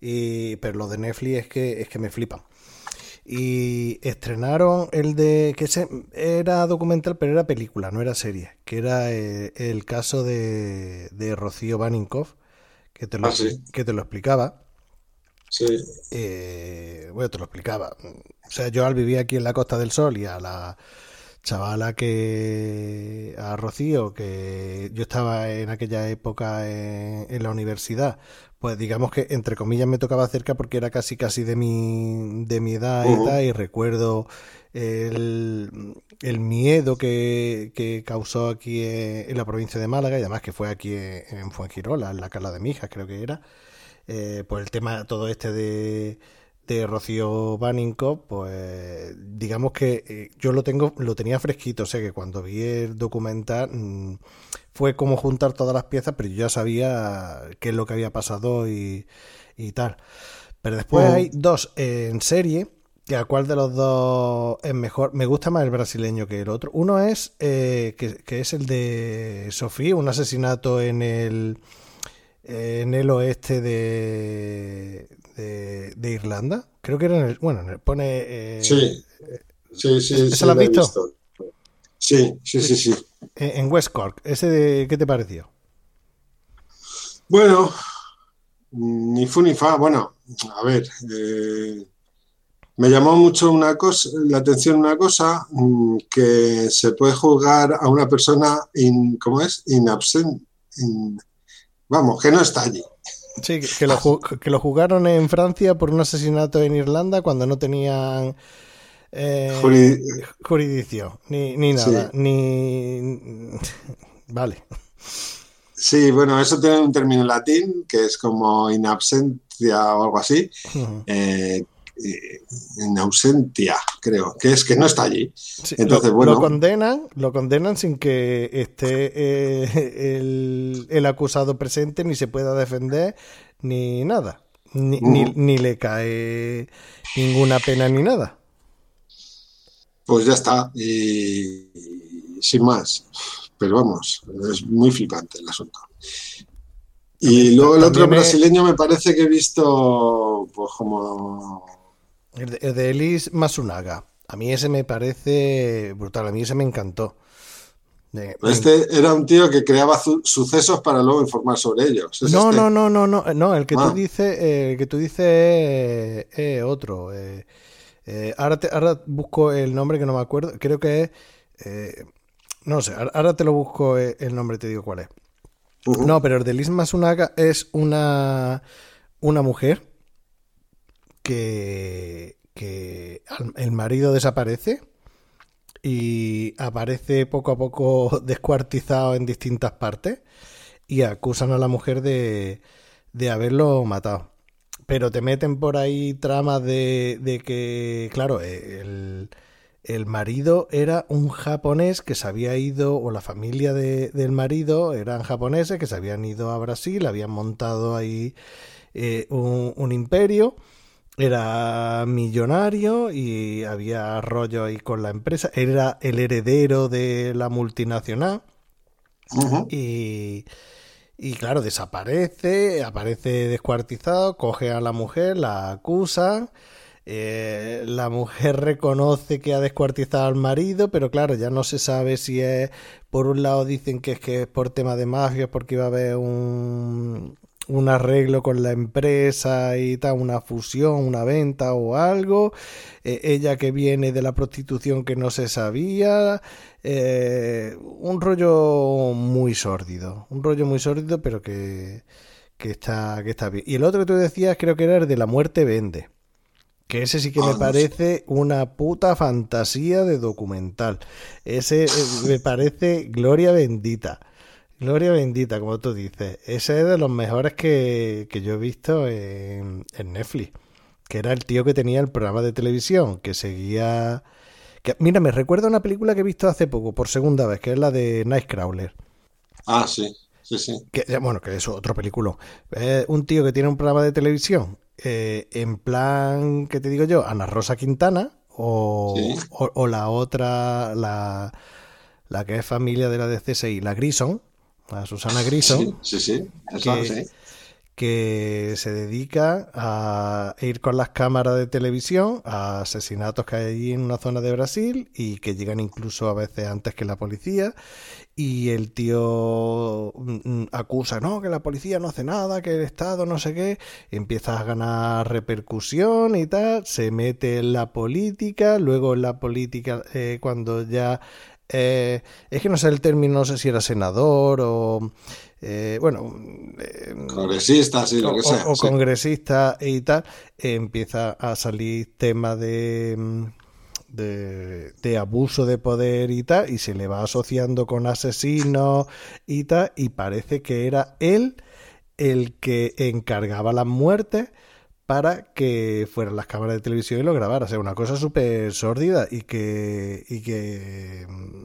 Y, pero los de Netflix es que, es que me flipan. Y estrenaron el de. que era documental, pero era película, no era serie. Que era eh, el caso de, de Rocío Baninkoff, que te lo, ah, que te lo explicaba. Sí. Eh, bueno, te lo explicaba. O sea, yo al vivir aquí en la Costa del Sol y a la chavala que a Rocío, que yo estaba en aquella época en, la universidad, pues digamos que entre comillas me tocaba cerca porque era casi casi de mi, de mi edad y y recuerdo el, el miedo que, que, causó aquí en, la provincia de Málaga y además que fue aquí en, Fuengirola, en la Cala de Mijas creo que era, eh, pues el tema todo este de de Rocío Baninko, pues digamos que eh, yo lo tengo, lo tenía fresquito, o sea que cuando vi el documental mm, fue como juntar todas las piezas, pero yo ya sabía qué es lo que había pasado y, tal. Pero después hay dos en serie, que a cuál de los dos es mejor. Me gusta más el brasileño que el otro. Uno es eh, que, es el de Sofía, un asesinato en el en el oeste de, de, Irlanda. Creo que era en el. Bueno, pone. Eh, sí. Sí, sí, ¿Se lo has visto? Sí, sí, sí, sí. En West Cork. ¿Ese de, qué te pareció? Bueno, ni fu ni fa. Bueno, a ver. Eh, me llamó mucho una cosa, la atención una cosa, mm, que se puede juzgar a una persona, in, ¿cómo es? In absent, vamos, que no está allí. Sí, que lo, que lo jugaron en Francia por un asesinato en Irlanda cuando no tenían eh, jurisdicción, ni, ni nada, ni... Vale. Sí, bueno, eso tiene un término en latín que es como in absentia o algo así, en ausentia, creo, que es que no está allí. Entonces, lo, bueno. Lo condenan, lo condenan sin que esté eh, el, acusado presente, ni se pueda defender, ni nada. Ni, ni, le cae ninguna pena ni nada. Pues ya está. Y sin más. Pero vamos, es muy flipante el asunto. Y luego el otro brasileño me parece que he visto pues como el de, Elise Masunaga. A mí ese me parece brutal, a mí ese me encantó. este era un tío que creaba sucesos para luego informar sobre ellos. No, este? no, no, no, no, no, el que tú ah. dices, el que tú dices es otro. Eh, eh, ahora, ahora busco el nombre que no me acuerdo, creo que es, eh, no sé, ahora te lo busco el nombre, te digo cuál es. No, pero el de Elise Masunaga es una, una mujer que, el marido desaparece y aparece poco a poco descuartizado en distintas partes y acusan a la mujer de, de haberlo matado. Pero te meten por ahí tramas de, de que, claro, el, el, marido era un japonés que se había ido, o la familia del marido eran japoneses que se habían ido a Brasil, habían montado ahí eh, un imperio era millonario y había rollo ahí con la empresa. Era el heredero de la multinacional. y, Y claro, desaparece, aparece descuartizado, coge a la mujer, la acusan. Eh, la mujer reconoce que ha descuartizado al marido, pero claro, ya no se sabe si es, por un lado dicen que es que es por tema de mafia, porque iba a haber un, un arreglo con la empresa y tal, una fusión, una venta o algo. Eh, ella que viene de la prostitución que no se sabía. Eh, un rollo muy sórdido. Un rollo muy sórdido, pero que, que, está, que está bien. Y el otro que tú decías creo que era el de la muerte vende. Que ese sí que me parece una puta fantasía de documental. Ese eh, me parece gloria bendita. Gloria bendita, como tú dices. Ese es de los mejores que, yo he visto en, Netflix. Que era el tío que tenía el programa de televisión, que seguía... Que, mira, me recuerda una película que he visto hace poco, por segunda vez, que es la de Nightcrawler. Ah, sí, sí, sí. bueno, que es otro película. Un tío que tiene un programa de televisión eh, en plan, ¿qué te digo yo? Ana Rosa Quintana o, o, la otra, la, la que es familia de la de CSI, la Grison a Susana Grison. Sí, sí, que, se dedica a ir con las cámaras de televisión a asesinatos que hay allí en una zona de Brasil y que llegan incluso a veces antes que la policía. Y el tío mm, mm, acusa, no, que la policía no hace nada, que el Estado no sé qué. Empieza a ganar repercusión y tal, se mete en la política, luego en la política, eh, cuando ya eh, es que no sé el término, no sé si era senador o. Eh, bueno. Eh, congresista, sí, lo que sea. O, congresista y tal. empieza a salir tema de, de, de. abuso de poder y tal, y se le va asociando con asesinos y tal, y parece que era él el que encargaba las muertes para que fueran las cámaras de televisión y lo grabara. O sea, una cosa súper sórdida y que, y que mm,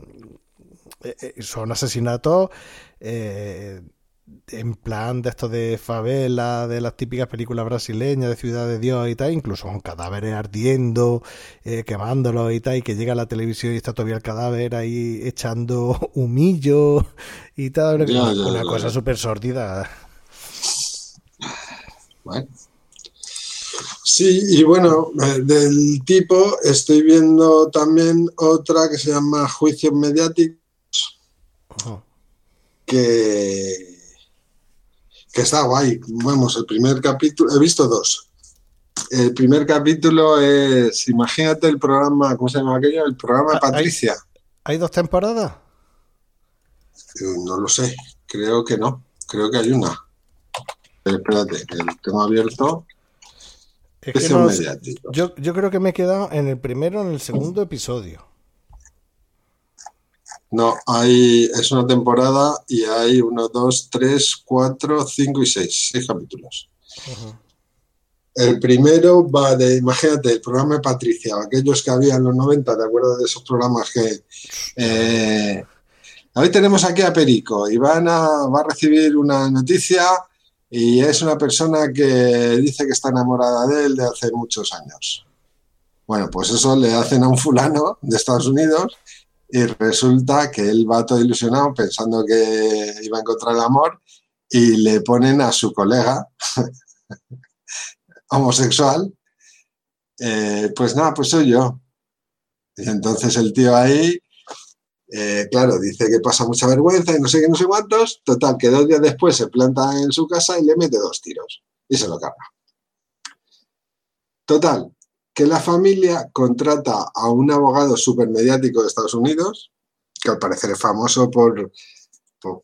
eh, eh, son asesinatos eh, en plan de esto de favela, de las típicas películas brasileñas de Ciudad de Dios y tal, incluso con cadáveres ardiendo, quemándolos y tal, y que llega a la televisión y está todavía el cadáver ahí echando humillo y tal, una, cosa súper sórdida. Bueno. Sí, y bueno, eh, del tipo estoy viendo también otra que se llama Juicios Mediáticos, que, que está guay. Vamos, el primer capítulo, he visto dos. El primer capítulo es, imagínate el programa, ¿cómo se llama aquello? El programa de Patricia. ¿Hay, dos temporadas? Eh, no lo sé, creo que no, creo que hay una. Espérate, que tengo abierto yo, yo creo que me he quedado en el primero, en el segundo episodio. No, hay, es una temporada y hay uno, dos, tres, cuatro, cinco y seis, seis capítulos. El primero va de, imagínate, el programa de Patricia, aquellos que había en los 90, ¿te acuerdas de esos programas que... Eh, hoy tenemos aquí a Perico y van a, va a recibir una noticia y es una persona que dice que está enamorada de él de hace muchos años. Bueno, pues eso le hacen a un fulano de Estados Unidos y resulta que él va todo ilusionado pensando que iba a encontrar el amor y le ponen a su colega homosexual, eh, pues nada, pues soy yo. Y entonces el tío ahí eh, claro, dice que pasa mucha vergüenza y no sé qué, no sé cuántos. Total, que dos días después se planta en su casa y le mete dos tiros y se lo carga. Total, que la familia contrata a un abogado supermediático de Estados Unidos, que al parecer es famoso por,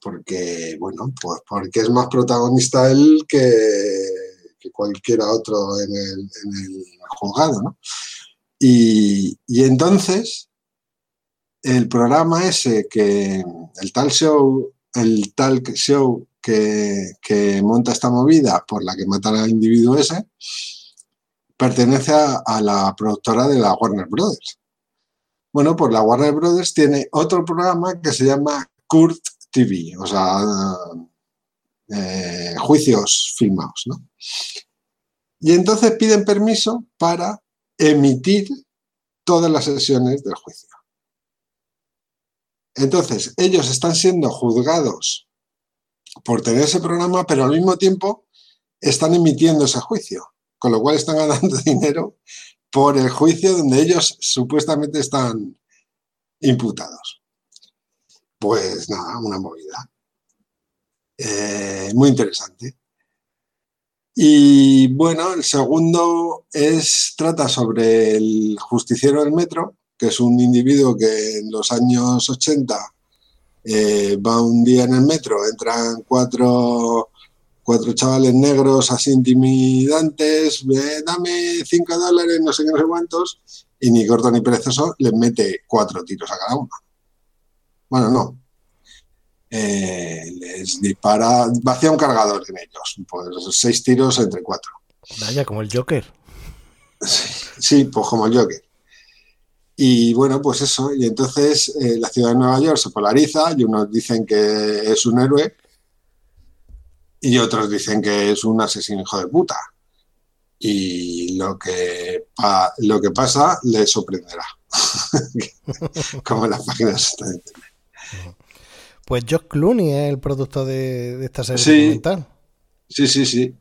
porque, bueno, pues porque es más protagonista él que, cualquiera otro en el, juzgado, ¿no? Y entonces el programa ese que, el tal show, el tal show que, monta esta movida por la que matan al individuo ese, pertenece a, la productora de la Warner Brothers. Bueno, pues la Warner Brothers tiene otro programa que se llama Kurt TV, o sea, eh, juicios filmados, ¿no? Y entonces piden permiso para emitir todas las sesiones del juicio. Entonces, ellos están siendo juzgados por tener ese programa, pero al mismo tiempo están emitiendo ese juicio, con lo cual están ganando dinero por el juicio donde ellos supuestamente están imputados. Pues nada, una movida. Eh, muy interesante. Y bueno, el segundo es, trata sobre el justiciero del metro, que es un individuo que en los años 80 eh, va un día en el metro, entran cuatro, cuatro chavales negros así intimidantes, dame cinco dólares, no sé qué, no sé cuántos, y ni corto ni perezoso les mete cuatro tiros a cada uno. Bueno, no. Eh, les dispara, vacía un cargador en ellos, pues seis tiros entre cuatro. Vaya, como el Joker. Sí, pues como el Joker. Y bueno, pues eso, y entonces eh, la ciudad de Nueva York se polariza y unos dicen que es un héroe y otros dicen que es un asesino hijo de puta. Y lo que, lo que pasa le sorprenderá, como en las páginas están Pues Josh Clooney es el productor de, esta serie documental. Sí, sí, sí.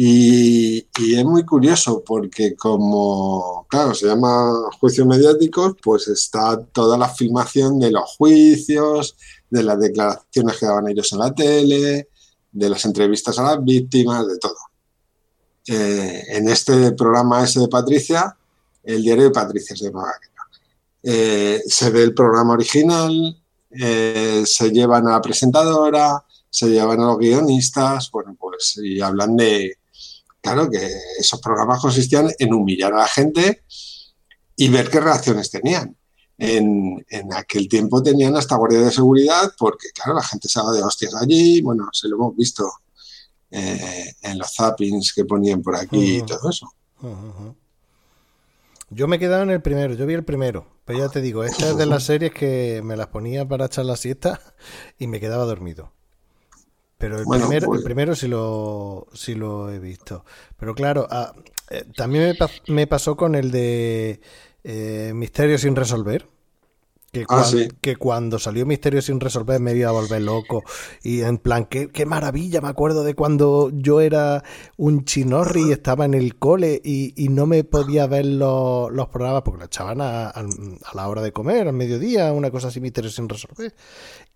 Y, es muy curioso porque como, claro, se llama juicios mediáticos, pues está toda la filmación de los juicios, de las declaraciones que daban ellos en la tele, de las entrevistas a las víctimas, de todo. Eh, en este programa ese de Patricia, el diario de Patricia se llama. Eh, se ve el programa original, eh, se llevan a la presentadora, se llevan a los guionistas, bueno, pues y hablan de, claro que esos programas consistían en humillar a la gente y ver qué reacciones tenían. En, aquel tiempo tenían hasta guardia de seguridad porque, claro, la gente se de hostias allí, bueno, se lo hemos visto eh, en los zappings que ponían por aquí y todo eso. Yo me he quedado en el primero, yo vi el primero, pero ya te digo, esta es de las series que me las ponía para echar la siesta y me quedaba dormido. Pero el, primero, el pues primero sí lo, sí lo he visto. Pero claro, ah, eh, también me, pasó con el de eh, Misterio sin resolver. Que, ah, que, cuando salió Misterio sin resolver me iba a volver loco. Y en plan, qué, qué maravilla. Me acuerdo de cuando yo era un chinorri y estaba en el cole y, no me podía ver los, programas porque lo echaban a, la hora de comer, al mediodía, una cosa así, Misterio sin resolver.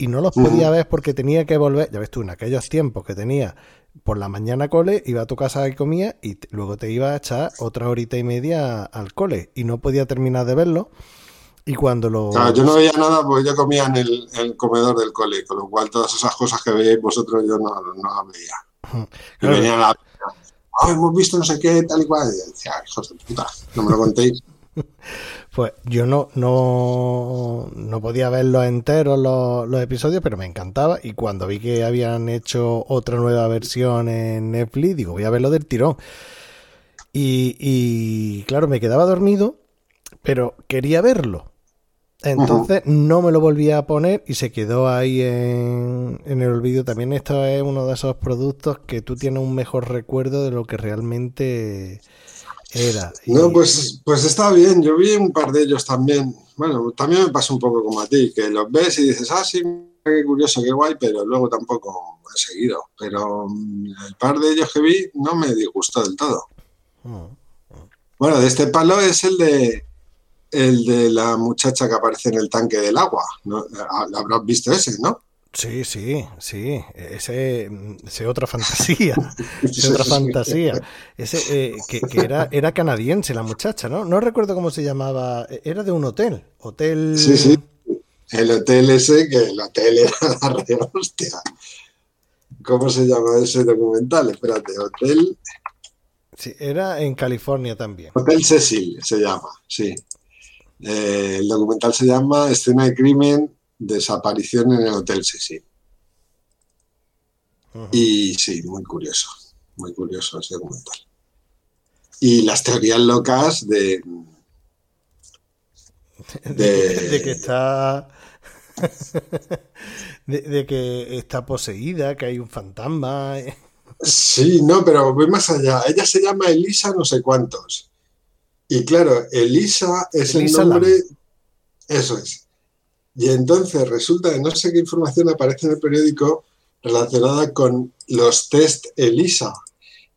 Y no los podía ver porque tenía que volver. Ya ves tú, en aquellos tiempos que tenía por la mañana cole, iba a tu casa y comía y luego te iba a echar otra horita y media al cole. Y no podía terminar de verlo. Y cuando lo. yo no veía nada porque yo comía en el, comedor del cole, con lo cual todas esas cosas que veíais vosotros yo no, las veía. Y venía la. hemos visto no sé qué, tal y cual. Y decía, hijos de puta, no me lo contéis. Pues yo no, no, no podía verlos enteros los, los, episodios, pero me encantaba. Y cuando vi que habían hecho otra nueva versión en Netflix, digo, voy a verlo del tirón. Y, y claro, me quedaba dormido, pero quería verlo. Entonces no me lo volví a poner y se quedó ahí en, el olvido. También esto es uno de esos productos que tú tienes un mejor recuerdo de lo que realmente era. No, pues, pues está bien. Yo vi un par de ellos también. Bueno, también me pasa un poco como a ti, que los ves y dices, ah, sí, qué curioso, qué guay, pero luego tampoco he seguido. Pero mm, el par de ellos que vi no me disgustó del todo. Mm. Bueno, de este palo es el de el de la muchacha que aparece en el tanque del agua. ¿no? Habrás visto ese, ¿no? Sí, sí, sí. Ese, ese otra fantasía. ese otra fantasía. Ese eh, que, era, era canadiense la muchacha, ¿no? No recuerdo cómo se llamaba. Era de un hotel. Hotel. Sí, sí. El hotel ese, que el hotel era la re hostia. ¿Cómo se llama ese documental? Espérate, hotel. Sí, era en California también. Hotel Cecil se llama, sí. Eh, el documental se llama Escena de crimen, desaparición en el Hotel Sisi. Y sí, muy curioso, muy curioso ese documental. Y las teorías locas de... De, que está... de, que está poseída, que hay un fantasma. Sí, no, pero voy más allá. Ella se llama Elisa no sé cuántos. Y claro, Elisa es el nombre. Eso es. Y entonces resulta que no sé qué información aparece en el periódico, relacionada con los test ELISA.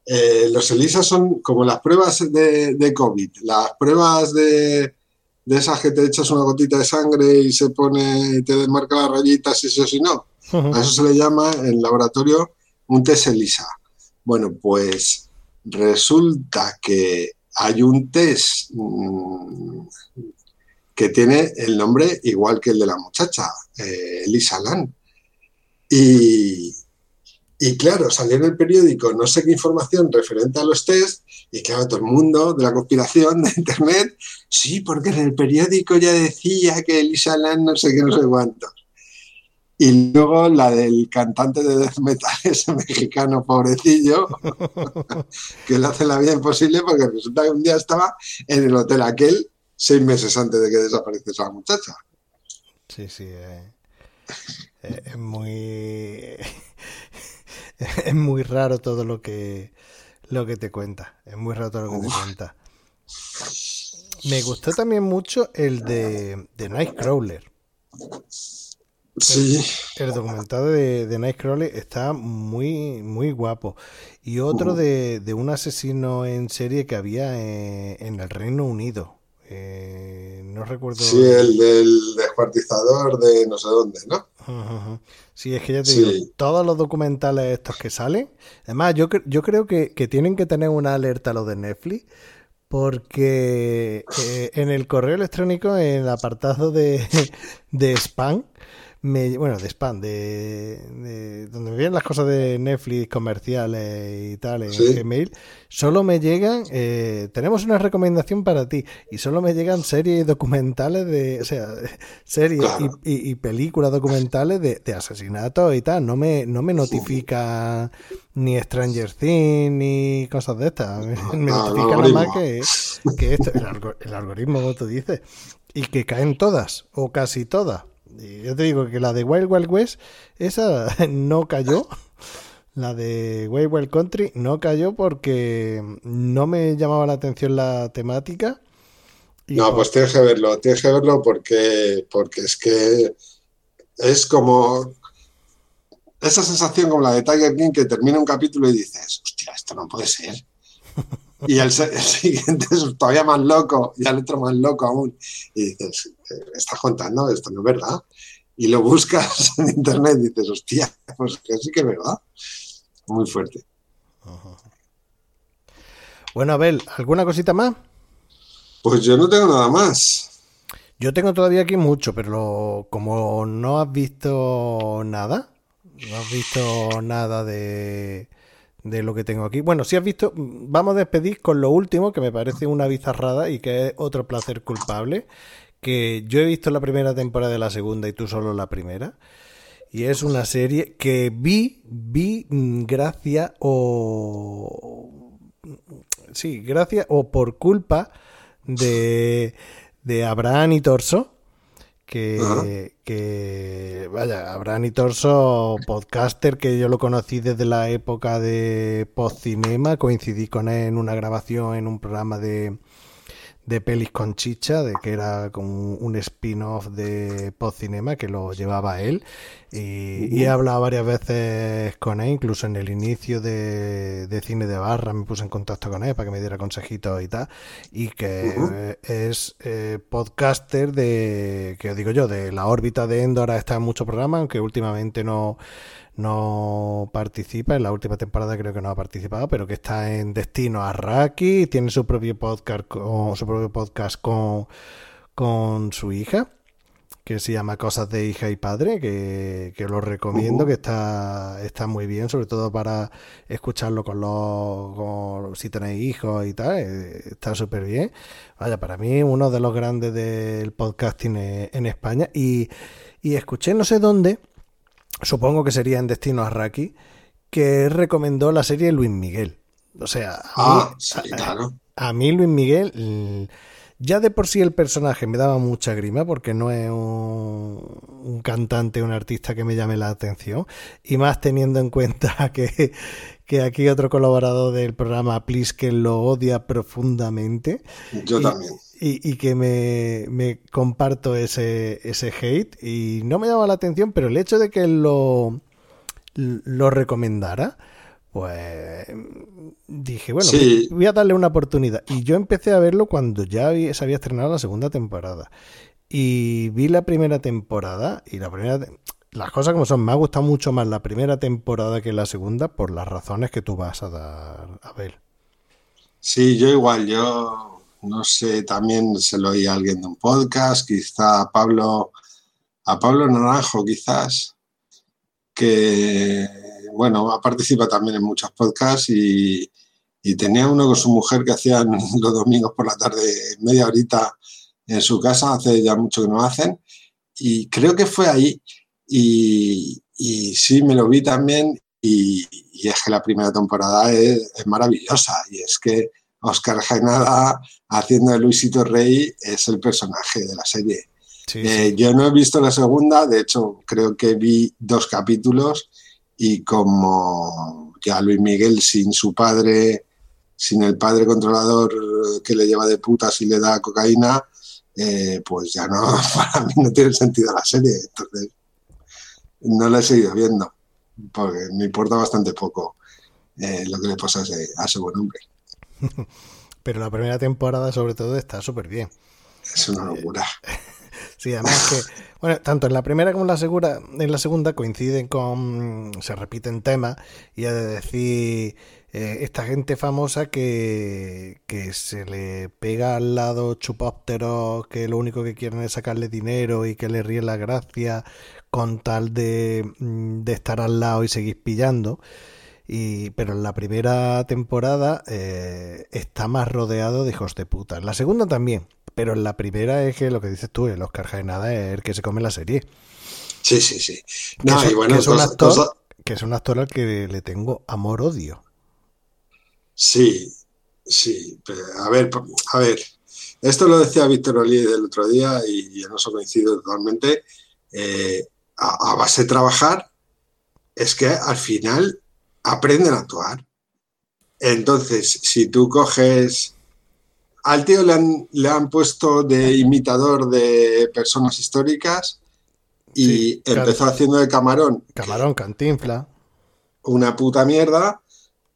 Eh, los ELISA son como las pruebas de, COVID, las pruebas de, de, esas que te echas una gotita de sangre y se pone, te desmarca las rayitas y eso si no. A eso se le llama en laboratorio un test ELISA. Bueno, pues resulta que hay un test mm, que tiene el nombre igual que el de la muchacha, eh, Elisa Lan. Y, y claro, salió en el periódico no sé qué información referente a los test y claro, todo el mundo de la conspiración de Internet, sí, porque en el periódico ya decía que Elisa Lan no sé qué, no sé cuántos. Y luego la del cantante de death metal, ese mexicano pobrecillo, que le hace la vida imposible porque resulta que un día estaba en el hotel aquel seis meses antes de que desapareciese esa muchacha. Sí, sí. Eh, eh, es muy. es muy raro todo lo que, lo que te cuenta. Es muy raro todo lo que te cuenta. Me gustó también mucho el de, de Nightcrawler. Sí. El, documental de, de, Nightcrawler está muy, muy guapo. Y otro de, de un asesino en serie que había en el Reino Unido. Eh, no recuerdo. Sí, el del descuartizador de no sé dónde, ¿no? Sí, es que ya te digo, todos los documentales estos que salen, además yo, yo creo que, tienen que tener una alerta los de Netflix, porque eh, en el correo electrónico, en el apartado de, de spam, bueno, de spam, de, donde me vienen las cosas de Netflix comerciales y tal en Gmail, solo me llegan, eh, tenemos una recomendación para ti, y solo me llegan series documentales de, o sea, series y, películas documentales de, asesinatos y tal, no me, no me notifica ni Stranger Things ni cosas de estas, me, notifica nada más que, esto, el, el algoritmo, como tú dices, y que caen todas, o casi todas yo te digo que la de Wild Wild West, esa no cayó. La de Wild Wild Country no cayó porque no me llamaba la atención la temática. no, pues tienes que verlo, tienes que verlo porque, porque es que es como esa sensación como la de Tiger King que termina un capítulo y dices, hostia, esto no puede ser. Y el, siguiente es todavía más loco y el otro más loco aún. Y dices, estás contando, esto no es verdad. Y lo buscas en internet y dices, hostia, pues que sí que es verdad. Muy fuerte. Bueno, Abel, ¿alguna cosita más? Pues yo no tengo nada más. Yo tengo todavía aquí mucho, pero como no has visto nada, no has visto nada de, de lo que tengo aquí. Bueno, si has visto, vamos a despedir con lo último, que me parece una bizarrada y que es otro placer culpable, que yo he visto la primera temporada de la segunda y tú solo la primera. Y es una serie que vi, vi mm, gracias o... Sí, gracias o por culpa de, de Abraham y Torso, que, que, vaya, Abraham y Torso, podcaster que yo lo conocí desde la época de Cinema coincidí con él en una grabación en un programa de, de pelis con chicha, de que era como un spin-off de Cinema que lo llevaba él. Y, he hablado varias veces con él, incluso en el inicio de, cine de barra me puse en contacto con él para que me diera consejitos y tal. Y que es eh, podcaster de, que os digo yo, de la órbita de Endor, está en muchos programas, aunque últimamente no no participa, en la última temporada creo que no ha participado, pero que está en Destino a Raki, tiene su propio podcast con, su propio podcast con, con su hija, que se llama Cosas de hija y padre, que, que lo recomiendo, que está, está muy bien, sobre todo para escucharlo con los, si tenéis hijos y tal, eh, está súper bien. Vaya, para mí uno de los grandes del podcasting en España y, y escuché no sé dónde, supongo que sería en Destino a Raki, que recomendó la serie Luis Miguel. O sea, a, mí, ah, a, mí Luis Miguel, ya de por sí el personaje me daba mucha grima porque no es un, cantante, un artista que me llame la atención. Y más teniendo en cuenta que, que aquí otro colaborador del programa que lo odia profundamente. Yo también y, que me, comparto ese, ese hate y no me llama la atención, pero el hecho de que lo, lo recomendara, pues dije, bueno, voy a darle una oportunidad. Y yo empecé a verlo cuando ya se había estrenado la segunda temporada. Y vi la primera temporada y la primera... Las cosas como son, me ha gustado mucho más la primera temporada que la segunda por las razones que tú vas a dar a ver. Sí, yo igual, yo no sé, también se lo oí a alguien de un podcast, quizá a Pablo, a Pablo Naranjo quizás, que bueno, ha participado también en muchos podcasts y, tenía uno con su mujer que hacían los domingos por la tarde media horita en su casa, hace ya mucho que no hacen, y creo que fue ahí. Y, sí, me lo vi también y, es que la primera temporada es, maravillosa y es que Oscar Jaenada haciendo de Luisito Rey es el personaje de la serie. Eh, yo no he visto la segunda, de hecho creo que vi dos capítulos y como ya Luis Miguel sin su padre, sin el padre controlador que le lleva de putas y le da cocaína, eh, pues ya no, para mí no tiene sentido la serie. Entonces, no la he seguido viendo, porque me importa bastante poco eh, lo que le pasa a ese, a ese buen hombre. Pero la primera temporada, sobre todo, está súper bien. Es una locura. Sí, además que, bueno, tanto en la primera como en la segunda, en la segunda coinciden con, se repiten temas y es de decir, eh, esta gente famosa que, que se le pega al lado chupópteros que lo único que quieren es sacarle dinero y que le ríen la gracia con tal de, mm, de estar al lado y seguir pillando. Y, pero en la primera temporada eh, está más rodeado de hijos de puta. En la segunda también, pero en la primera es que lo que dices tú, el Oscar Jaenada es el que se come la serie. Sí, sí, sí. que, bueno, es un actor, que es un actor al que le tengo amor-odio. Sí, sí. A ver, a ver. Esto lo decía Víctor Olí el otro día y en eso coincido totalmente. Eh, a, base de trabajar, es que al final aprenden a actuar. Entonces, si tú coges al tío le han, le han puesto de imitador de personas históricas y empezó haciendo de camarón. Camarón, cantinfla. Una puta mierda.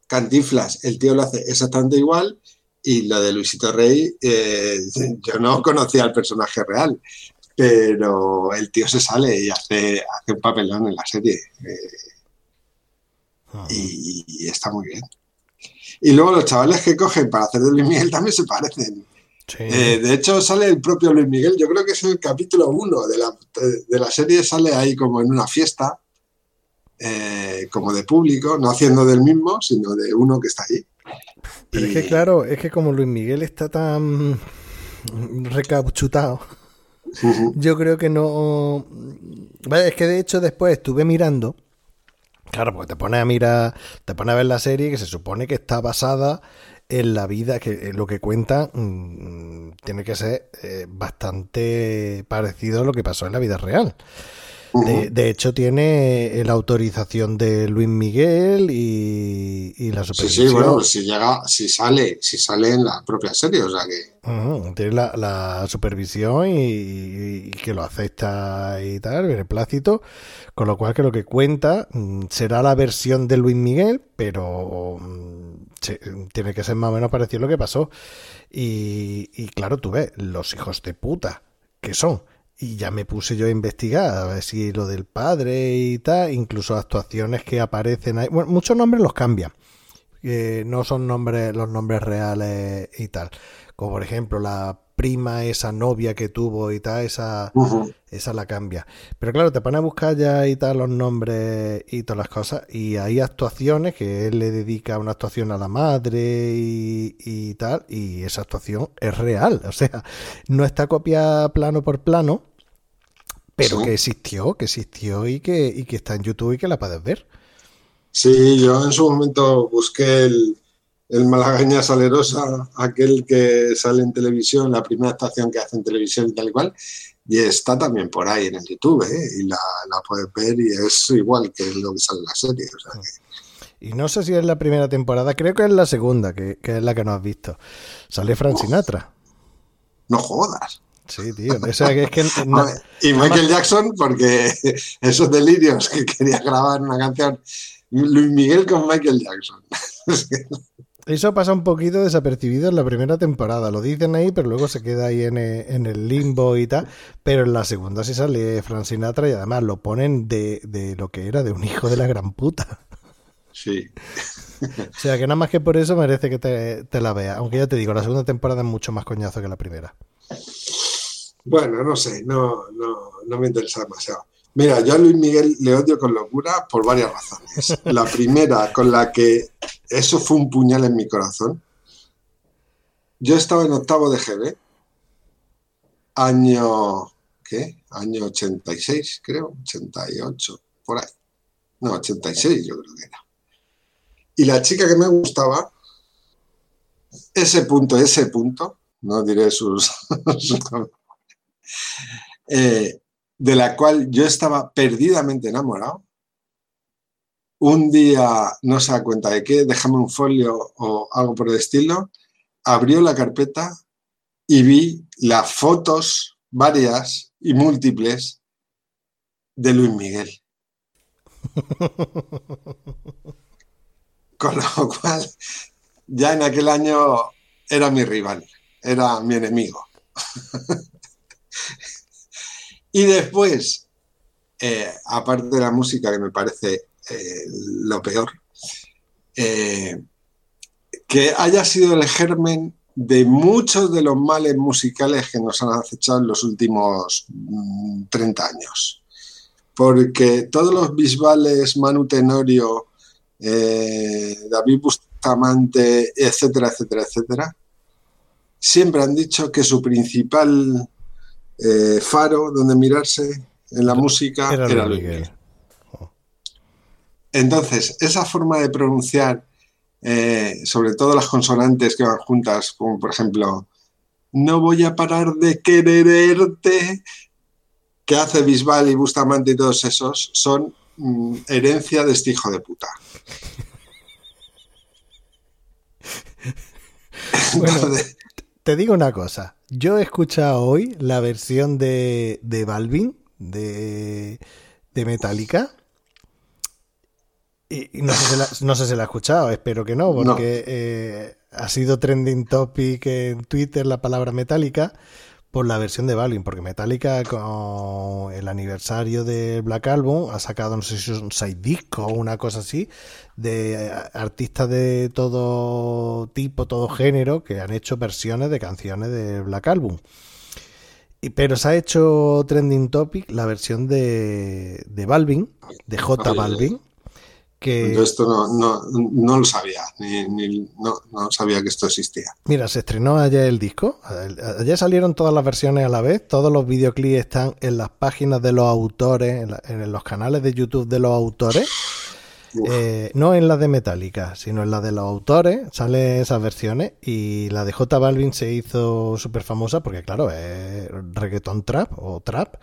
Cantinflas, el tío lo hace exactamente igual. Y lo de Luisito Rey, eh, yo no conocía al personaje real, pero el tío se sale y hace, hace un papelón en la serie. Eh, ah. y está muy bien. Y luego los chavales que cogen para hacer de Luis Miguel también se parecen. Eh, de hecho, sale el propio Luis Miguel, yo creo que es el capítulo 1 de la, de, la, serie, sale ahí como en una fiesta, eh, como de público, no haciendo del mismo, sino de uno que está allí. Pero es que claro, es que como Luis Miguel está tan recauchutado, yo creo que no... es que de hecho después estuve mirando Claro, porque te pones a mirar, te pones a ver la serie que se supone que está basada en la vida, que lo que cuenta mm, tiene que ser eh, bastante parecido a lo que pasó en la vida real. De, hecho, tiene la autorización de Luis Miguel y, la supervisión. Sí, sí, bueno, si llega, si sale, si sale en la propia serie, o sea que. tiene la, supervisión y, que lo acepta y tal, beneplácito. Con lo cual que lo que cuenta mm, será la versión de Luis Miguel, pero mm, tiene que ser más o menos parecido a lo que pasó. Y, y claro, tú ves, los hijos de puta que son y ya me puse yo a investigar a ver si lo del padre y tal, incluso actuaciones que aparecen ahí. Bueno, muchos nombres los cambian. no son nombres, los nombres reales y tal. Como por ejemplo la prima, esa novia que tuvo y tal, esa, esa la cambia. Pero claro, te pone a buscar ya y tal los nombres y todas las cosas. Y hay actuaciones que él le dedica una actuación a la madre y, y tal. Y esa actuación es real. O sea, no está copiada plano por plano pero que existió, que existió y que, y que está en YouTube y que la puedes ver. Sí, yo en su momento busqué el, el Malagaña Salerosa, aquel que sale en televisión, la primera estación que hace en televisión y tal y cual, y está también por ahí en el YouTube, ¿eh? y la, puedes ver y es igual que lo que sale en la serie. Y no sé si es la primera temporada, creo que es la segunda, que, que es la que no has visto. Sale Frank Sinatra. No jodas. Sí, tío. O sea, que es que, y Michael Jackson, porque esos delirios que quería grabar una canción, Luis Miguel con Michael Jackson. Eso pasa un poquito desapercibido en la primera temporada. Lo dicen ahí, pero luego se queda ahí en el, limbo y tal. Pero en la segunda sí sale Frank Sinatra y además lo ponen de, de lo que era, de un hijo de la gran puta. Sí. o sea que nada más que por eso merece que te, te la veas. Aunque ya te digo, la segunda temporada es mucho más coñazo que la primera. Bueno, no sé, no, no, no me interesa demasiado. Mira, yo a Luis Miguel le odio con locura por varias razones. La primera, con la que eso fue un puñal en mi corazón. Yo estaba en octavo de GB, año, ¿qué? Año 86, creo, 88, por ahí. No, 86 yo creo que era. Y la chica que me gustaba, ese punto, ese punto, no diré sus, eh, de la cual yo estaba perdidamente enamorado, un día, no se da cuenta de qué, déjame un folio o algo por el estilo, abrió la carpeta y vi las fotos, varias y múltiples, de Luis Miguel. Con lo cual, ya en aquel año era mi rival, era mi enemigo. y después, eh, aparte de la música que me parece eh, lo peor, eh, que haya sido el germen de muchos de los males musicales que nos han acechado en los últimos 30 mm, años. Porque todos los bisbales, Manu Tenorio, David Bustamante, etcétera, etcétera, etcétera, siempre han dicho que su principal eh, faro donde mirarse en la música era, Luis Miguel. Oh. Entonces, esa forma de pronunciar, eh, sobre todo las consonantes que van juntas, como por ejemplo, no voy a parar de quererte, que hace Bisbal y Bustamante y todos esos, son mm, herencia de este hijo de puta. te digo una cosa. Yo he escuchado hoy la versión de, de Balvin, de, de Metallica. Y, no, sé si la, no, sé si la, ha escuchado, espero que no, porque eh, ha sido trending topic en Twitter la palabra Metallica por la versión de Balvin, porque Metallica con el aniversario del Black Album ha sacado, no sé si es un side disco o una cosa así, de artistas de todo tipo, todo género, que han hecho versiones de canciones de Black Album. Y, pero se ha hecho trending topic la versión de, de Balvin, de J Balvin, yo esto no, lo sabía, ni, no, sabía que esto existía. Mira, se estrenó ayer el disco, ayer salieron todas las versiones a la vez, todos los videoclips están en las páginas de los autores, en, los canales de YouTube de los autores. Eh, no en las de Metallica, sino en las de los autores, salen esas versiones y la de J Balvin se hizo súper famosa porque claro, es reggaeton trap o trap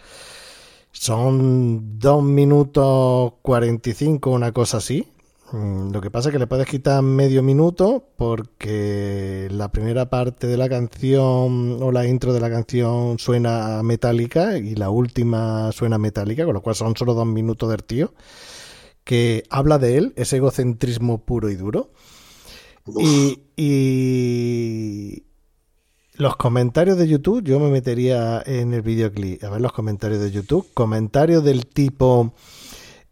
son 2 minutos 45, una cosa así. Mm, lo que pasa es que le puedes quitar medio minuto porque la primera parte de la canción o la intro de la canción suena metálica y la última suena metálica, con lo cual son solo dos minutos del tío que habla de él, ese egocentrismo puro y duro. Y, y, los comentarios de YouTube, yo me metería en el videoclip a ver los comentarios de YouTube. Comentarios del tipo,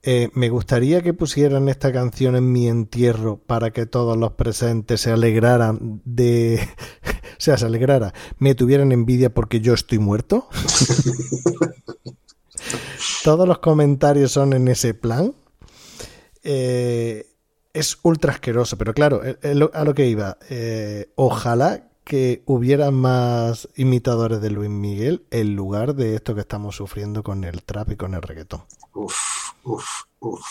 eh, me gustaría que pusieran esta canción en mi entierro para que todos los presentes se alegraran de... o sea, se alegrara, me tuvieran envidia porque yo estoy muerto. todos los comentarios son en ese plan. Eh, es ultra asqueroso, pero claro, a lo que iba, eh, ojalá que hubiera más imitadores de Luis Miguel en lugar de esto que estamos sufriendo con el trap y con el reggaetón. Uf, uf, uf.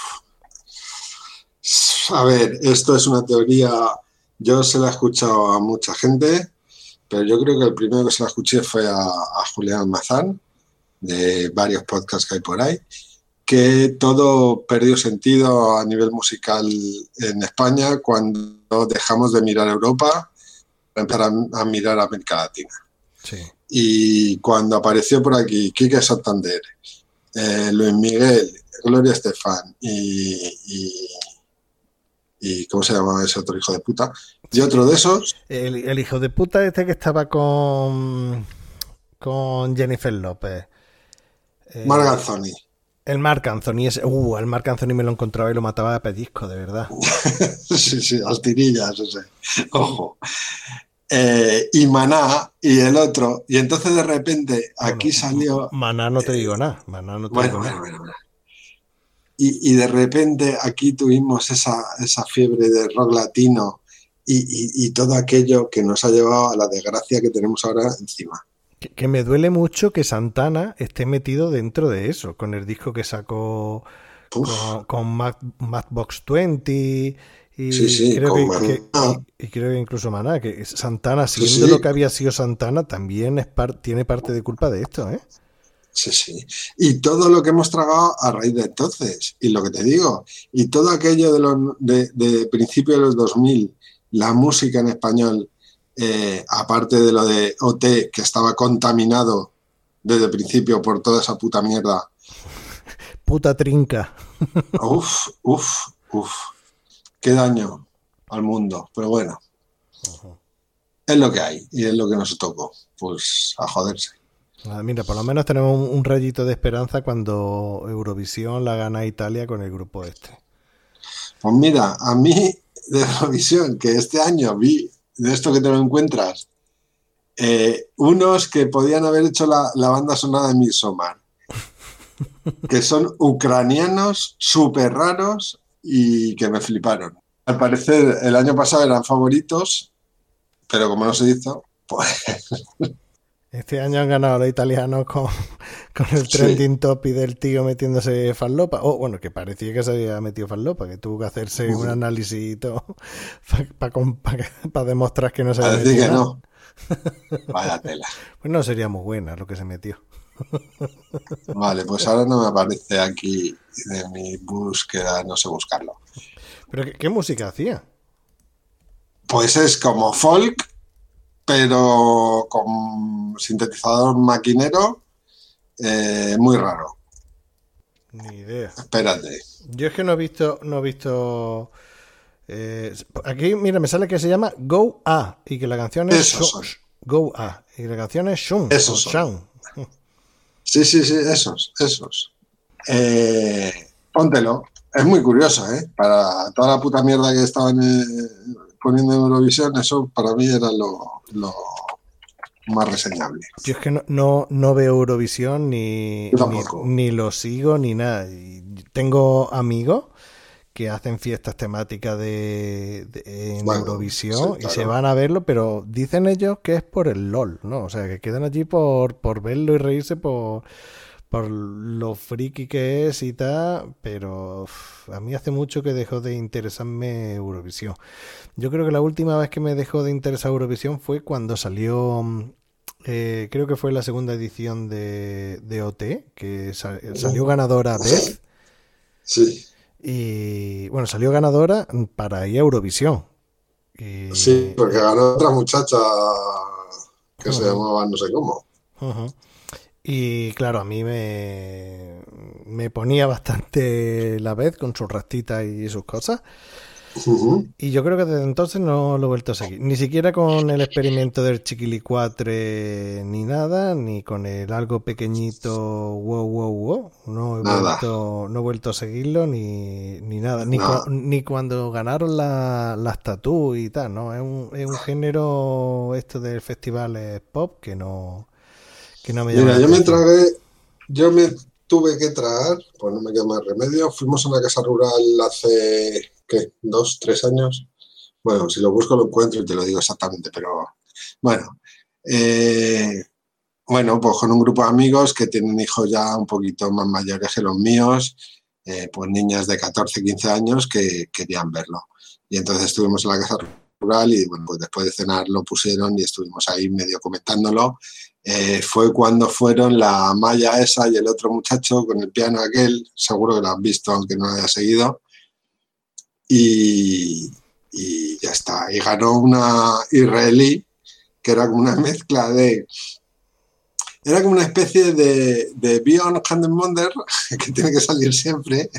A ver, esto es una teoría, yo se la he escuchado a mucha gente, pero yo creo que el primero que se la escuché fue a, a Julián Mazán, de varios podcasts que hay por ahí, que todo perdió sentido a nivel musical en España cuando dejamos de mirar Europa empezar a, mirar a América Latina. Sí. Y cuando apareció por aquí Quique Santander, eh, Luis Miguel, Gloria Estefan y, y, y ¿cómo se llamaba ese otro hijo de puta? Y otro de esos, El, el hijo de puta este que estaba con, con Jennifer López. Eh, Anthony. El Marc Anthony. Ese, uh, el Marc Anthony me lo encontraba y lo mataba a pellizco, de verdad. sí, sí, al tirillas ese. Ojo. Eh, y Maná y el otro. Y entonces de repente aquí Bueno, salió. Maná no te digo nada. Maná no te Bueno, digo bueno, nada. bueno. bueno. Y, y de repente aquí tuvimos esa, esa fiebre de rock latino y, y- y todo aquello que nos ha llevado a la desgracia que tenemos ahora encima. Que, que me duele mucho que Santana esté metido dentro de eso, con el disco que sacó Uf, con, con Mad- Madbox 20 y Sí, sí, creo que, que- y, y creo que incluso Maná, que Santana, siendo sí. lo que había sido Santana, también es par- tiene parte de culpa de esto, ¿eh? sí, sí. Y todo lo que hemos tragado a raíz de entonces. Y lo que te digo, y todo aquello de, los, de, de principios de los 2000, la música en español, eh, aparte de lo de OT, que estaba contaminado desde el principio por toda esa puta mierda. Puta trinca. Uf, uf, uf. Qué daño al mundo. Pero bueno, es lo que hay y es lo que nos tocó. Pues a joderse. Ah, Mira, por lo menos tenemos un, un rayito de esperanza cuando Eurovisión la gana Italia con el grupo este. Pues mira, a mí de Eurovisión, que este año vi, de esto que te lo encuentras, eh, unos que podían haber hecho la, la banda sonora de Midsommar, que son ucranianos súper raros y que me fliparon. Al parecer, el año pasado eran favoritos, pero como no se hizo, pues Este año han ganado los italianos con, con el Sí. trending topic del tío metiéndose farlopa. Oh, bueno, que parecía que se había metido farlopa, que tuvo que hacerse un análisis para demostrar que no se había metido que no. Vaya tela. Pues no sería muy buena lo que se metió. Vale, pues ahora no me aparece aquí de mi búsqueda, no sé buscarlo. ¿Pero qué, qué música hacía? Pues es como folk, pero con sintetizador maquinero, eh, muy raro. Ni idea. Espérate. Yo es que no he visto, no he visto. eh, aquí, mira, me sale que se llama Go A y que la canción es. Go A y la canción es Shun. Esos son. Sí, sí, sí, esos, esos. Eh, póntelo. Es muy curioso, ¿eh? Para toda la puta mierda que estaban eh, poniendo en Eurovisión, eso para mí era lo, lo más reseñable. Yo es que no, no, no veo Eurovisión ni, ni, lo sigo ni nada. Tengo amigos que hacen fiestas temáticas de, de- en Bueno, Eurovisión sí, y se van a verlo, pero dicen ellos que es por el LOL, ¿no? O sea, que quedan allí por, por verlo y reírse por, por lo friki que es y tal, pero a mí hace mucho que dejó de interesarme Eurovisión. Yo creo que la última vez que me dejó de interesar Eurovisión fue cuando salió, mm, eh, creo que fue la segunda edición de, de OT, que sa- salió ganadora Beth. Sí, Y bueno, salió ganadora para ir a Eurovisión. Y- sí, porque ganó otra muchacha que se llamaba no sé cómo. Y claro, a mí me, me ponía bastante la vez con sus rastitas y sus cosas. Y yo creo que desde entonces no lo he vuelto a seguir. Ni siquiera con el experimento del chiquilicuatre ni nada, ni con el algo pequeñito wow wow wow. No he, Nada. vuelto, no he vuelto a seguirlo ni, ni nada. Ni, Nada. cu- ni cuando ganaron la- las tatú y tal, ¿no? Es un, es un género esto del festival es pop que no, que no me Mira, yo me tragué, yo me tuve que tragar, pues no me queda más remedio. Fuimos a una casa rural hace, ¿qué? Dos, tres años. Bueno, si lo busco lo encuentro y te lo digo exactamente, pero bueno. Eh, bueno, pues con un grupo de amigos que tienen hijos ya un poquito más mayores que los míos, eh, pues niñas de 14, 15 años que querían verlo. Y entonces estuvimos en la casa rural y bueno, pues después de cenar lo pusieron y estuvimos ahí medio comentándolo eh, fue cuando fueron la Maya esa y el otro muchacho con el piano aquel, seguro que lo has visto aunque no lo haya seguido, y, y ya está. Y ganó una israelí que era como una mezcla de... Era como una especie de, de Beyond Wonder que tiene que salir siempre.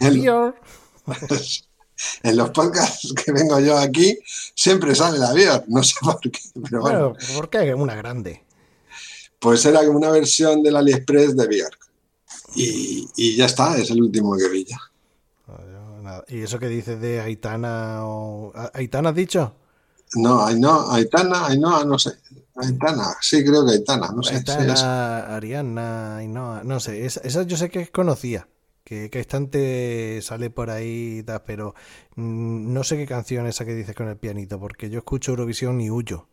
Beyond. en los podcasts que vengo yo aquí siempre sale la Björk, no sé por qué, pero bueno. ¿Por qué? Una grande. Pues era una versión del AliExpress de Björk. Y, ya está, es el último que vi ya. ¿Y eso que dices de Aitana o... ¿Aitana has dicho? No, no, Aitana, no, no sé. Aitana, sí, creo que Aitana, no sé. Aitana, Ariana, no, no sé. Esa, yo sé que es conocida que, que instante sale por ahí, pero mm, no sé qué canción esa que dices con el pianito, porque yo escucho Eurovisión y huyo.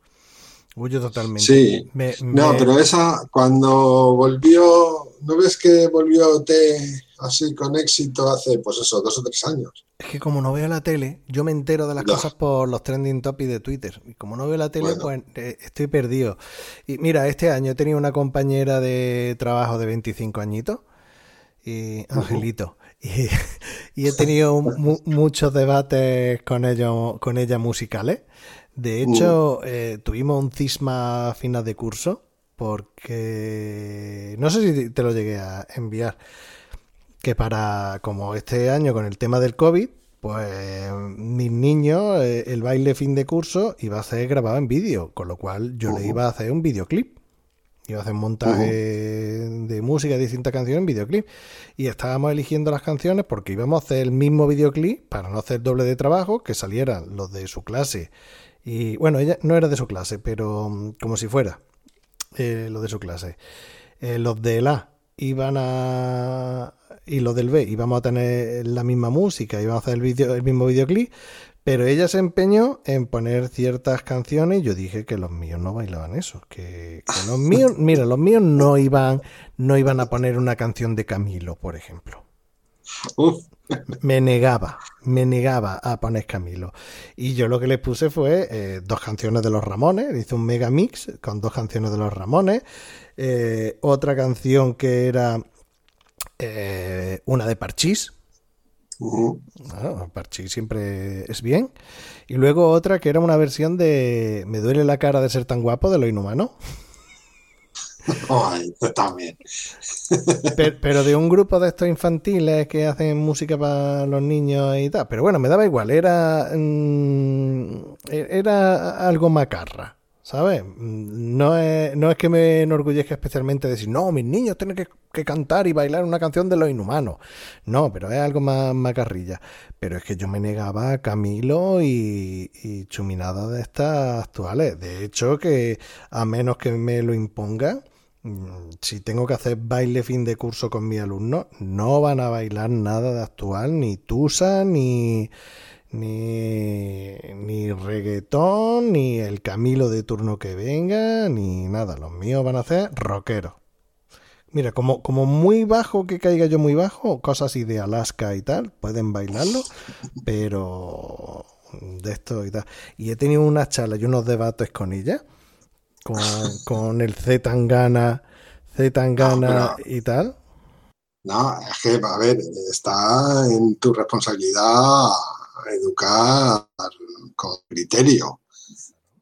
Huyo totalmente. Sí. No, pero esa, cuando volvió, ¿no ves que volvió T así con éxito hace, pues eso, dos o tres años? Es que como no veo la tele, yo me entero de las cosas por los trending topics de Twitter. Y como no veo la tele, pues eh, estoy perdido. Y mira, este año he tenido una compañera de trabajo de 25 añitos y Angelito. Y, he tenido muchos debates con, ellos, con ella musicales. De hecho, eh, tuvimos un cisma a final de curso porque no sé si te lo llegué a enviar. Que para, como este año con el tema del COVID, pues mis niños, eh, el baile fin de curso iba a ser grabado en vídeo, con lo cual yo le iba a hacer un videoclip. Iba a hacer un montaje de música de distintas canciones en videoclip. Y estábamos eligiendo las canciones porque íbamos a hacer el mismo videoclip para no hacer doble de trabajo, que salieran los de su clase. Y bueno, ella no era de su clase, pero mm, como si fuera eh, los de su clase. Eh, los de la iban a. y los del B íbamos a tener la misma música, íbamos a hacer el, video, el mismo videoclip, pero ella se empeñó en poner ciertas canciones y yo dije que los míos no bailaban eso, que, los míos, mira, los míos no iban, no iban a poner una canción de Camilo, por ejemplo. Me negaba, me negaba a poner Camilo. Y yo lo que les puse fue eh, dos canciones de los Ramones, hice un mega mix con dos canciones de los Ramones, eh, otra canción que era eh, una de Parchís, Parchís siempre es bien. Y luego otra que era una versión de Me duele la cara de ser tan guapo de lo inhumano. también. Pero, de un grupo de estos infantiles que hacen música para los niños y tal. Pero bueno, me daba igual. Era, mm, era algo macarra. ¿Sabes? No es, no es que me enorgullezca especialmente decir, no, mis niños tienen que, cantar y bailar una canción de los inhumanos. No, pero es algo más macarrilla. Pero es que yo me negaba a Camilo y, y chuminadas de estas actuales. De hecho, que a menos que me lo impongan, mm, si tengo que hacer baile fin de curso con mis alumnos, no van a bailar nada de actual, ni Tusa, ni ni, ni reggaetón, ni el Camilo de turno que venga, ni nada. Los míos van a ser rockeros. Mira, como, como muy bajo que caiga yo muy bajo, cosas así de Alaska y tal, pueden bailarlo, pero de esto y tal. Y he tenido unas charlas y unos debates con ella, con, con el Z Tangana, Z Tangana y tal. No, es que, a ver, está en tu responsabilidad educar con criterio.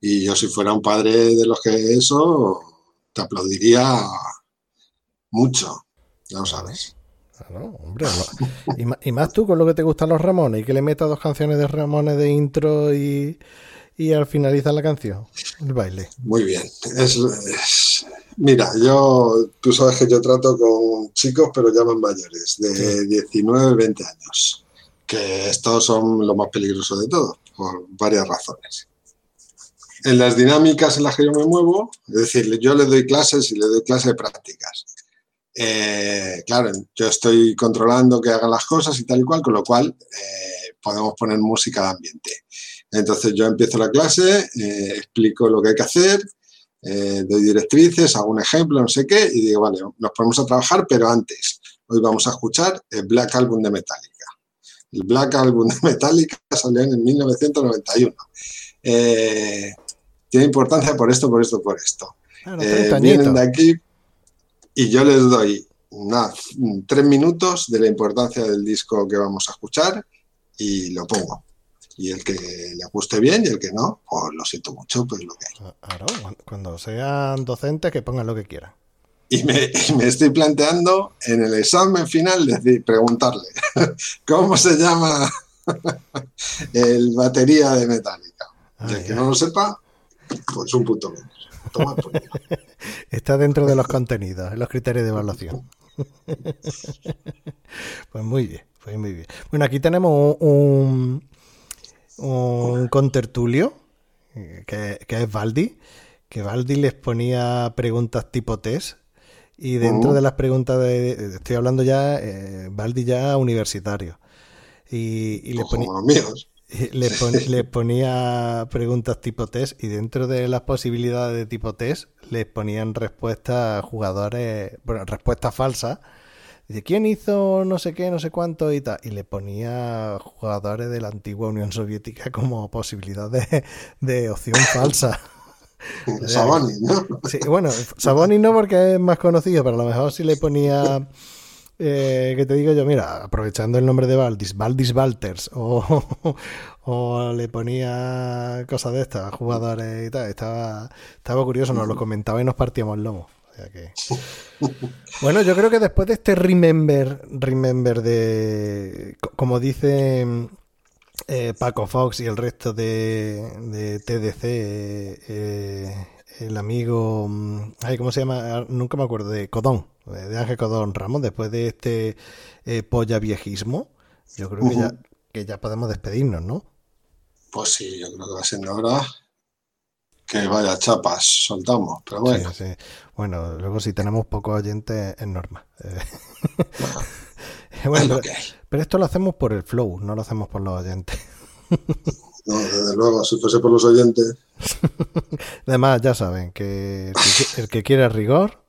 Y yo si fuera un padre de los que eso, te aplaudiría mucho, ya lo sabes. hombre, y, más tú con lo que te gustan los Ramones y que le metas dos canciones de Ramones de intro y, al finalizar la canción, el baile. Muy bien. Es, mira, yo, tú sabes que yo trato con chicos, pero ya más mayores, de 19, 20 años estos son lo más peligroso de todo, por varias razones. En las dinámicas en las que yo me muevo, es decir, yo le doy clases y le doy clases de prácticas. Eh, claro, yo estoy controlando que hagan las cosas y tal y cual, con lo cual eh, podemos poner música de ambiente. Entonces yo empiezo la clase, eh, explico lo que hay que hacer, doy directrices, hago un ejemplo, no sé qué, y digo, vale, nos ponemos a trabajar, pero antes, hoy vamos a escuchar el Black Album de Metallica. El Black Album de Metallica salió en 1991. Eh, tiene importancia por esto, por esto, por esto. Eh, vienen de aquí y yo les doy tres minutos de la importancia del disco que vamos a escuchar y lo pongo. Y el que le guste bien y el que no, pues lo siento mucho, pues lo que hay. Claro, cuando sean docentes que pongan lo que quieran. Y me, estoy planteando en el examen final decir, preguntarle cómo se llama el batería de metálica. el que no lo sepa, pues un punto menos. Está dentro de los contenidos, en los criterios de evaluación. pues muy bien, pues muy bien. Bueno, aquí tenemos un, un contertulio, que, que es Valdi, que Valdi les ponía preguntas tipo test. Y dentro de las preguntas de, estoy hablando ya, eh, Valdi ya universitario. Y, le ponía le, ponía preguntas tipo test y dentro de las posibilidades de tipo test les ponían respuestas a jugadores, bueno, respuestas falsas. Dice, ¿quién hizo no sé qué, no sé cuánto y tal? Y le ponía jugadores de la antigua Unión Soviética como posibilidad de, opción falsa. Saboni, ¿no? Sí, bueno, Saboni no porque es más conocido, pero a lo mejor si le ponía eh, que te digo yo, mira, aprovechando el nombre de Valdis, Valdis Walters, o, le ponía cosas de estas, jugadores y tal, estaba, estaba curioso, nos lo comentaba y nos partíamos el lomo. Bueno, yo creo que después de este remember, remember de, como dice eh, Paco Fox y el resto de, TDC, eh, el amigo, mm, ay, ¿cómo se llama? Nunca me acuerdo, de Codón, de Ángel Codón Ramos, después de este eh, polla viejismo, yo creo que, ya, que ya podemos despedirnos, ¿no? Pues sí, yo creo que va siendo hora que vaya chapas, soltamos, pero bueno. Bueno, luego si tenemos pocos oyentes es normal. Eh, bueno, pero, esto lo hacemos por el flow, no lo hacemos por los oyentes. No, desde luego, si fuese por los oyentes. Además, ya saben que el que, quiere rigor.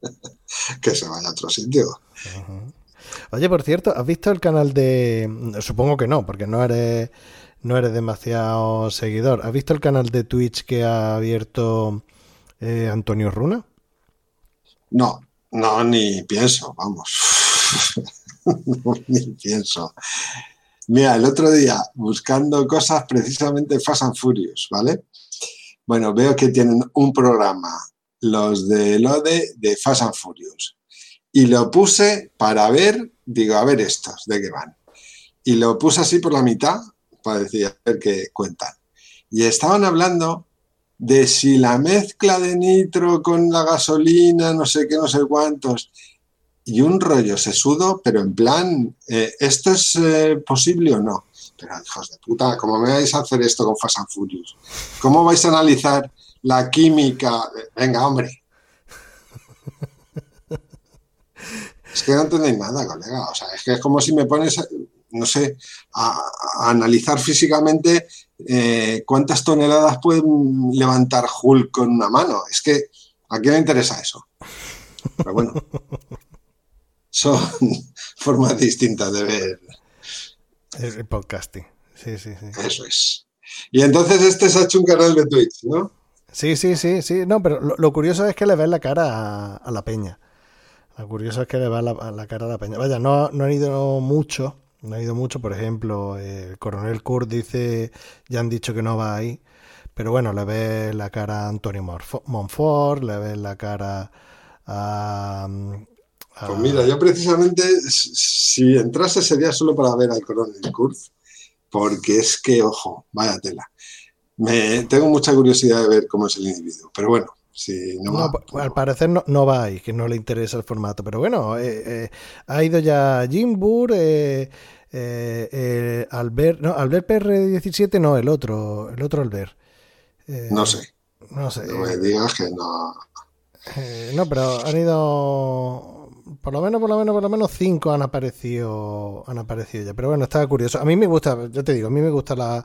que se vaya a otro sitio. Oye, por cierto, ¿has visto el canal de. Supongo que no, porque no eres, no eres demasiado seguidor. ¿Has visto el canal de Twitch que ha abierto eh, Antonio Runa? No, no, ni pienso, vamos. ni pienso. Mira, el otro día, buscando cosas precisamente Fast and Furious, ¿vale? Bueno, veo que tienen un programa, los de LODE, de Fast and Furious. Y lo puse para ver, digo, a ver estos, ¿de qué van? Y lo puse así por la mitad para decir, a ver qué cuentan. Y estaban hablando de si la mezcla de nitro con la gasolina, no sé qué, no sé cuántos, y un rollo sesudo, pero en plan, eh, ¿esto es eh, posible o no? Pero hijos de puta, ¿cómo me vais a hacer esto con Fast and? ¿Cómo vais a analizar la química? Venga, hombre. Es que no entendéis nada, colega. O sea, es que es como si me pones, no sé, a, analizar físicamente eh, cuántas toneladas pueden levantar Hulk con una mano. Es que, ¿a quién le interesa eso? Pero bueno son formas distintas de ver. El podcasting. Sí, sí, sí. Eso es. Y entonces este se ha hecho un canal de Twitch, ¿no? Sí, sí, sí, sí. No, pero lo, curioso es que le ves la cara a, la peña. Lo curioso es que le ves la, cara a la peña. Vaya, no, no han ido mucho. No ha ido mucho. Por ejemplo, el coronel Kurt dice, ya han dicho que no va ahí. Pero bueno, le ves la cara a Antonio Monfort, le ves la cara a, pues mira, yo precisamente, si entrase sería solo para ver al coronel Kurz, porque es que, ojo, vaya tela. Me, tengo mucha curiosidad de ver cómo es el individuo, pero bueno, si no, va, pues Al parecer no, no, va ahí, que no le interesa el formato, pero bueno, eh, eh, ha ido ya Jim Burr, eh, eh Albert, no, Albert PR17, no, el otro, el otro Albert. no sé. No sé. No me digas que no. no, pero han ido por lo menos, por lo menos, por lo menos cinco han aparecido, han aparecido ya. Pero bueno, estaba curioso. A mí me gusta, yo te digo, a mí me gusta la,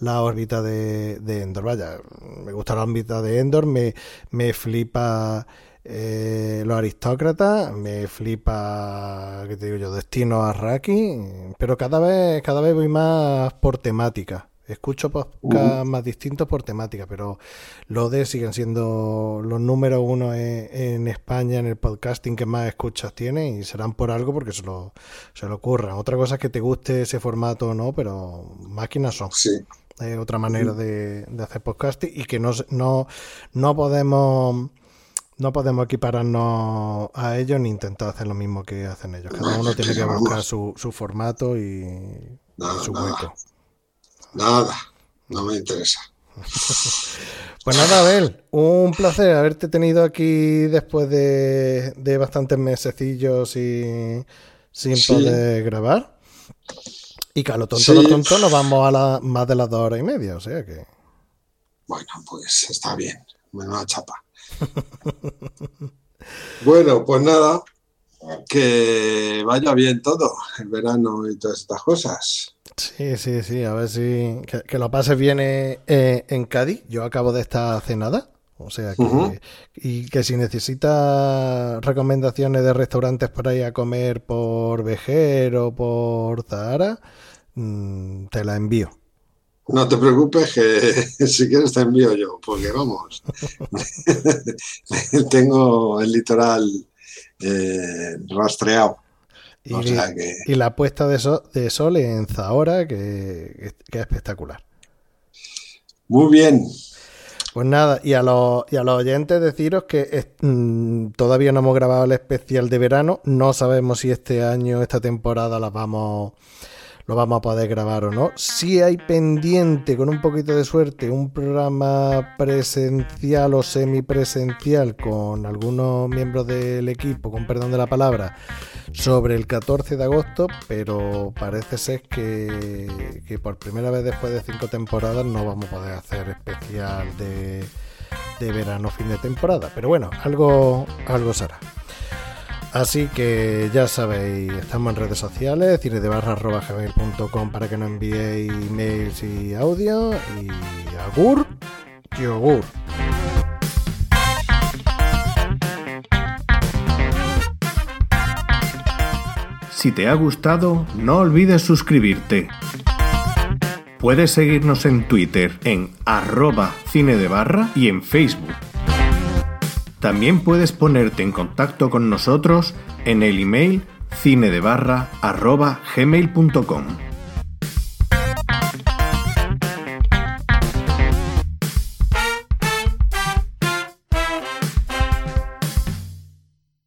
la órbita de, de, Endor. Vaya, me gusta la órbita de Endor, me, me flipa eh, los aristócratas, me flipa, ¿qué te digo yo? Destino a Raki, pero cada vez, cada vez voy más por temática. Escucho podcasts más distintos por temática, pero los de siguen siendo los números uno en, España en el podcasting que más escuchas tiene y serán por algo porque se lo, se lo ocurran. Otra cosa es que te guste ese formato o no, pero máquinas son. Sí. Otra manera de, hacer podcasting y que no, no, no podemos no podemos equipararnos a ellos ni intentar hacer lo mismo que hacen ellos. Cada uno tiene que buscar su, su formato y, su hueco. Nada, no me interesa. Pues nada, Abel, un placer haberte tenido aquí después de, bastantes mesecillos y sin poder grabar. Y que a lo tonto, lo tonto, nos vamos a la, más de las dos horas y media, o sea que. Bueno, pues está bien, menuda chapa. bueno, pues nada, que vaya bien todo, el verano y todas estas cosas. Sí, sí, sí, a ver si. Que, lo pases bien eh, en Cádiz. Yo acabo de estar cenada. O sea que. Y que si necesitas recomendaciones de restaurantes por ahí a comer por Vejer o por Zahara, mm, te la envío. No te preocupes que si quieres te envío yo, porque vamos, tengo el litoral eh, rastreado. Y, la puesta de, de, sol en Zahora, que, que, es espectacular. Muy bien. Pues nada, y a los, y a los oyentes deciros que mm, todavía no hemos grabado el especial de verano. No sabemos si este año, esta temporada, las vamos lo vamos a poder grabar o no. Si hay pendiente, con un poquito de suerte, un programa presencial o semipresencial con algunos miembros del equipo, con perdón de la palabra, sobre el 14 de agosto, pero parece ser que, que por primera vez después de cinco temporadas no vamos a poder hacer especial de, de verano, fin de temporada. Pero bueno, algo, algo será. Así que ya sabéis, estamos en redes sociales, cine de barra gmail.com para que nos enviéis emails y audio. Y agur, yogur. Si te ha gustado, no olvides suscribirte. Puedes seguirnos en Twitter en arroba cine de barra y en Facebook también puedes ponerte en contacto con nosotros en el email cinedebarra.gmail.com.